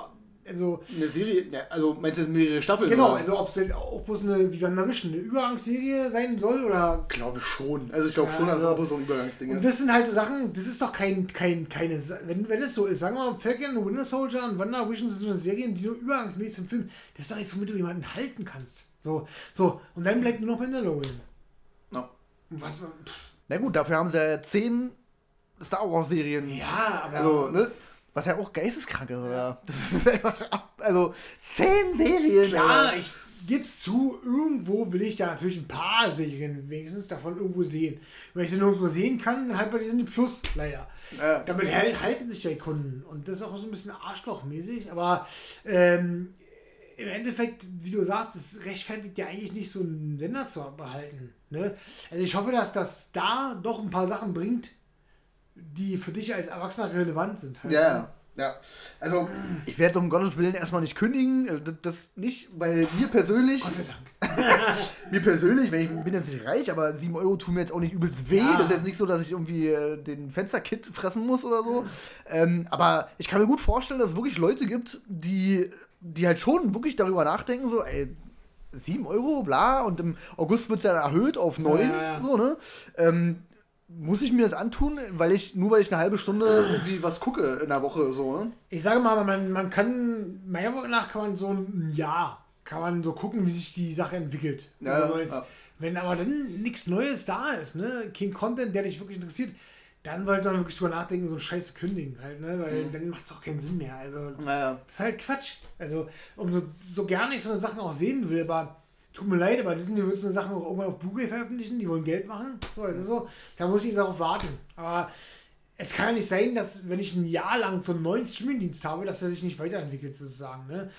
Also, Eine Serie, ne, also meinst du mehrere Staffeln? genau, oder? also ob es auch bloß eine, wie wir Vision, eine Übergangsserie sein soll oder. glaube ich schon. Also, ich glaube Ja, schon, dass es also- auch so ein Übergangsding Und ist. das sind halt so Sachen, das ist doch kein, kein, keine, wenn, wenn es so ist, sagen wir mal, Falcon, Winter Soldier und WandaVision sind so eine Serien, die nur übergangsmäßig zum Film, das ist doch nichts, womit du jemanden halten kannst. So, so, und dann bleibt nur noch Mandalorian. Ja. Was, pff, Na gut, dafür haben sie ja zehn Star Wars-Serien. ja, aber. Also, ne? Was ja auch geisteskrank ist, oder? Das ist einfach ab. Also, zehn Serien. Klar, Alter. ich gib's zu, irgendwo will ich da natürlich ein paar Serien wenigstens davon irgendwo sehen. Wenn ich sie nirgendwo sehen kann, dann halt bei Disney Plus, leider. Ja. Damit hal- halten sich ja die Kunden. Und das ist auch so ein bisschen arschlochmäßig, aber ähm, im Endeffekt, wie du sagst, das rechtfertigt ja eigentlich nicht, so einen Sender zu behalten. Ne? Also ich hoffe, dass das da doch ein paar Sachen bringt, die für dich als Erwachsener relevant sind. halt. Ja, ja. Also, ich werde um Gottes Willen erstmal nicht kündigen. Das, das nicht, weil mir persönlich, Gott sei Dank. [LAUGHS] mir persönlich, wenn ich bin jetzt nicht reich, aber 7 Euro tun mir jetzt auch nicht übelst weh. Ja. Das ist jetzt nicht so, dass ich irgendwie äh, den Fensterkit fressen muss oder so. Ähm, aber ich kann mir gut vorstellen, dass es wirklich Leute gibt, die, die halt schon wirklich darüber nachdenken, so, ey, 7 Euro, bla, und im August wird es ja erhöht auf 9, Ja, ja, ja. so, ne? Ähm, muss ich mir das antun, weil ich, nur weil ich eine halbe Stunde irgendwie was gucke in der Woche, so, ne? Ich sage mal, man, man kann, meiner Meinung nach kann man so ein Jahr, kann man so gucken, wie sich die Sache entwickelt. Ja, Also. Wenn aber dann nichts Neues da ist, ne, kein Content, der dich wirklich interessiert, dann sollte man wirklich drüber nachdenken, so ein Scheiß zu kündigen halt, ne, weil dann macht es auch keinen Sinn mehr. Also, Naja. das ist halt Quatsch. Also, umso so gerne ich so eine Sachen auch sehen will, aber tut mir leid, aber Disney wird so eine Sachen auch irgendwann auf Blu-ray veröffentlichen, die wollen Geld machen. So, ist so. Da muss ich darauf warten. Aber es kann ja nicht sein, dass wenn ich ein Jahr lang so einen neuen Streamingdienst habe, dass er sich nicht weiterentwickelt sozusagen. Ne?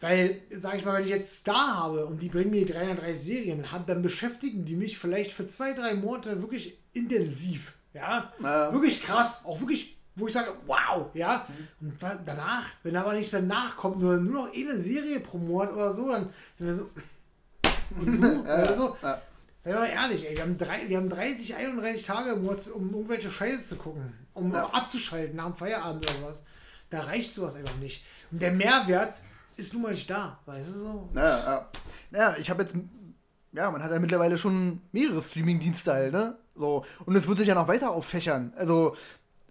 Weil, sag ich mal, wenn ich jetzt Star habe und die bringen mir 330 Serien, dann beschäftigen die mich vielleicht für zwei, drei Monate wirklich intensiv. Ja, Ja. wirklich krass. Auch wirklich, wo ich sage, wow, ja. Und wa- danach, wenn aber nichts mehr nachkommt, nur, nur noch eine Serie pro Monat oder so, dann, dann so. [LAUGHS] Und du, also, ja. Sei mal ehrlich, ey, wir haben, drei, wir haben 30, 31 Tage im Monat, um irgendwelche Scheiße zu gucken, um Ja. abzuschalten nach dem Feierabend oder was. Da reicht sowas einfach nicht. Und der Mehrwert ist nun mal nicht da, weißt du so? Ja, ja. Naja, ich habe jetzt, ja, man hat ja mittlerweile schon mehrere Streaming-Dienste halt, ne? So. Und es wird sich ja noch weiter auffächern. Also,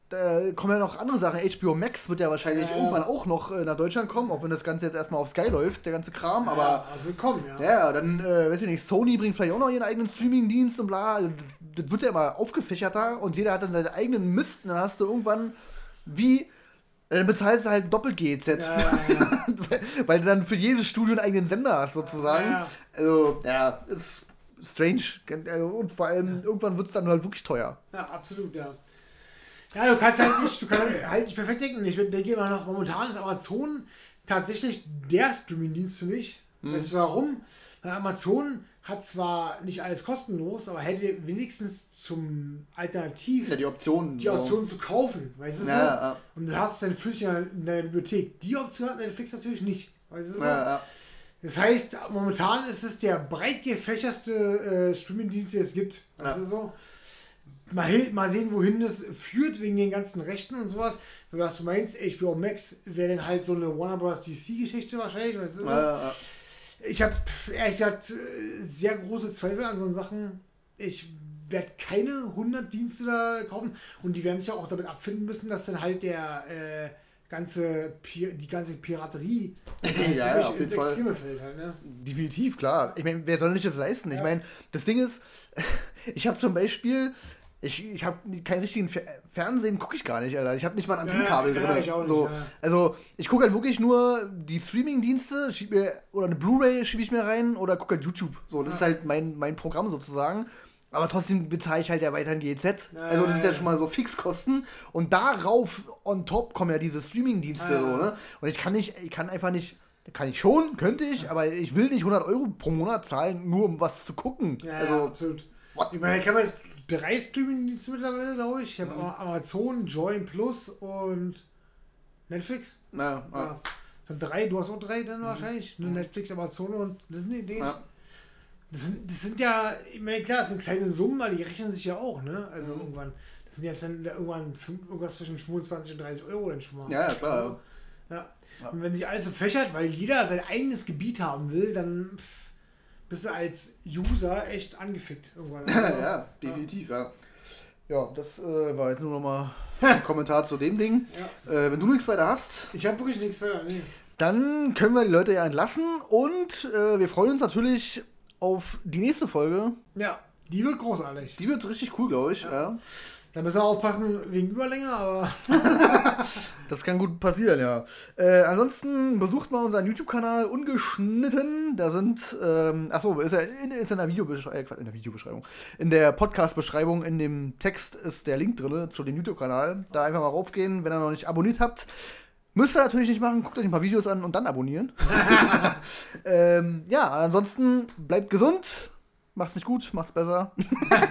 da kommen ja noch andere Sachen. HBO Max wird ja wahrscheinlich Ja. irgendwann auch noch äh, nach Deutschland kommen, auch wenn das Ganze jetzt erstmal auf Sky läuft, der ganze Kram, aber. ja, also willkommen, ja. Ja, dann, äh, weiß ich nicht, Sony bringt vielleicht auch noch ihren eigenen Streaming-Dienst und bla. Also, Das wird ja immer aufgefächerter und jeder hat dann seinen eigenen Mist und dann hast du irgendwann wie. äh, Dann bezahlst du halt doppelt GZ. Ja, ja, [LAUGHS] ja. weil, weil du dann für jedes Studio einen eigenen Sender hast, sozusagen. Ja, ja. Also, ja, ist strange. Also, und vor allem, irgendwann wird es dann halt wirklich teuer. Ja, absolut, ja. Ja, du kannst halt nicht, du kannst halt nicht perfekt denken. Ich denke immer noch, momentan ist Amazon tatsächlich der Streaming-Dienst für mich. Mhm. Weißt du warum? Weil Amazon hat zwar nicht alles kostenlos, aber hätte wenigstens zum Alternativ Ja, die Optionen. die Option zu kaufen, weißt du so? Ja, ja. Und du hast dein Füßchen in deiner Bibliothek. Die Option hat Netflix natürlich nicht, weißt du so? Das heißt, momentan ist es der breit gefächerste äh, Streaming-Dienst, den es gibt. Das Ja. so. Mal, mal sehen, wohin das führt, wegen den ganzen Rechten und sowas. Was du meinst, HBO Max wäre dann halt so eine Warner Bros. DC-Geschichte wahrscheinlich. So? Ja, ja, ja. Ich habe ehrlich gesagt äh, sehr große Zweifel an so Sachen. Ich werde keine 100 Dienste da kaufen und die werden sich ja auch damit abfinden müssen, dass dann halt der äh, ganze Pi die ganze Piraterie ja, ja, auf jeden Fall. fällt halt, ne? Definitiv, klar. Ich meine, wer soll nicht das leisten? Ja. Ich meine, das Ding ist, [LAUGHS] ich habe zum Beispiel, ich, ich habe keinen richtigen Fer Fernsehen, gucke ich gar nicht, Alter. Ich habe nicht mal ein Antennenkabel ja, drin. Ja, so. Nicht, ja. Also, ich gucke halt wirklich nur die Streaming-Dienste, oder eine Blu-ray schiebe ich mir rein oder gucke halt YouTube. So, das ist halt mein, mein Programm sozusagen. Aber trotzdem bezahle ich halt ja weiterhin GEZ. Ja, also das ist ja schon mal so Fixkosten. Und darauf on top kommen ja diese Streaming-Dienste ja, so, ne? Und ich kann nicht, ich kann einfach nicht, kann ich schon, könnte ich, aber ich will nicht 100 Euro pro Monat zahlen, nur um was zu gucken. Ja, also, absolut. What? Ich meine, ich habe jetzt drei Streaming-Dienste mittlerweile, glaube ich. Ich habe mhm. Amazon, Join Plus und Netflix. Ja, ja. Das sind drei, du hast auch drei dann mhm. wahrscheinlich. Mhm. Netflix, Amazon und Disney, Ja. Das sind, das sind ja, ich meine, klar, das sind kleine Summen, aber die rechnen sich ja auch, ne? Also mhm. irgendwann, das sind jetzt dann irgendwann irgendwas zwischen 25 und 30 Euro dann schon mal. Ja, klar. Ja. ja. Und wenn sich alles so fächert, weil jeder sein eigenes Gebiet haben will, dann bist du als User echt angefickt irgendwann. Also, [LAUGHS] ja, definitiv, ja. Ja, das äh, war jetzt nur noch mal [LAUGHS] ein Kommentar zu dem Ding. Ja. Äh, wenn du nichts weiter hast. Ich habe wirklich nichts weiter, nee. Dann können wir die Leute ja entlassen und äh, wir freuen uns natürlich auf die nächste Folge. Ja, die wird großartig. Die wird richtig cool, glaube ich. Ja. ja. Da müssen wir aufpassen wegen Überlänge, aber. [LAUGHS] das kann gut passieren, ja. Äh, ansonsten besucht mal unseren YouTube-Kanal ungeschnitten. Da sind, ähm, achso, ist, er in, ist in der Videobeschreibung, äh, in der Videobeschreibung. In der Podcast-Beschreibung, in dem Text ist der Link drin zu dem YouTube-Kanal. Da einfach mal raufgehen, wenn ihr noch nicht abonniert habt. Müsst ihr natürlich nicht machen, guckt euch ein paar Videos an und dann abonnieren. [LAUGHS] ähm, ja, ansonsten bleibt gesund, macht's nicht gut, macht's besser.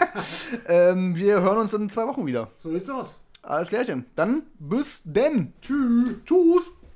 [LAUGHS] ähm, wir hören uns in zwei Wochen wieder. So sieht's aus. Alles klärchen. Dann bis denn. Tschüss. Tschüss.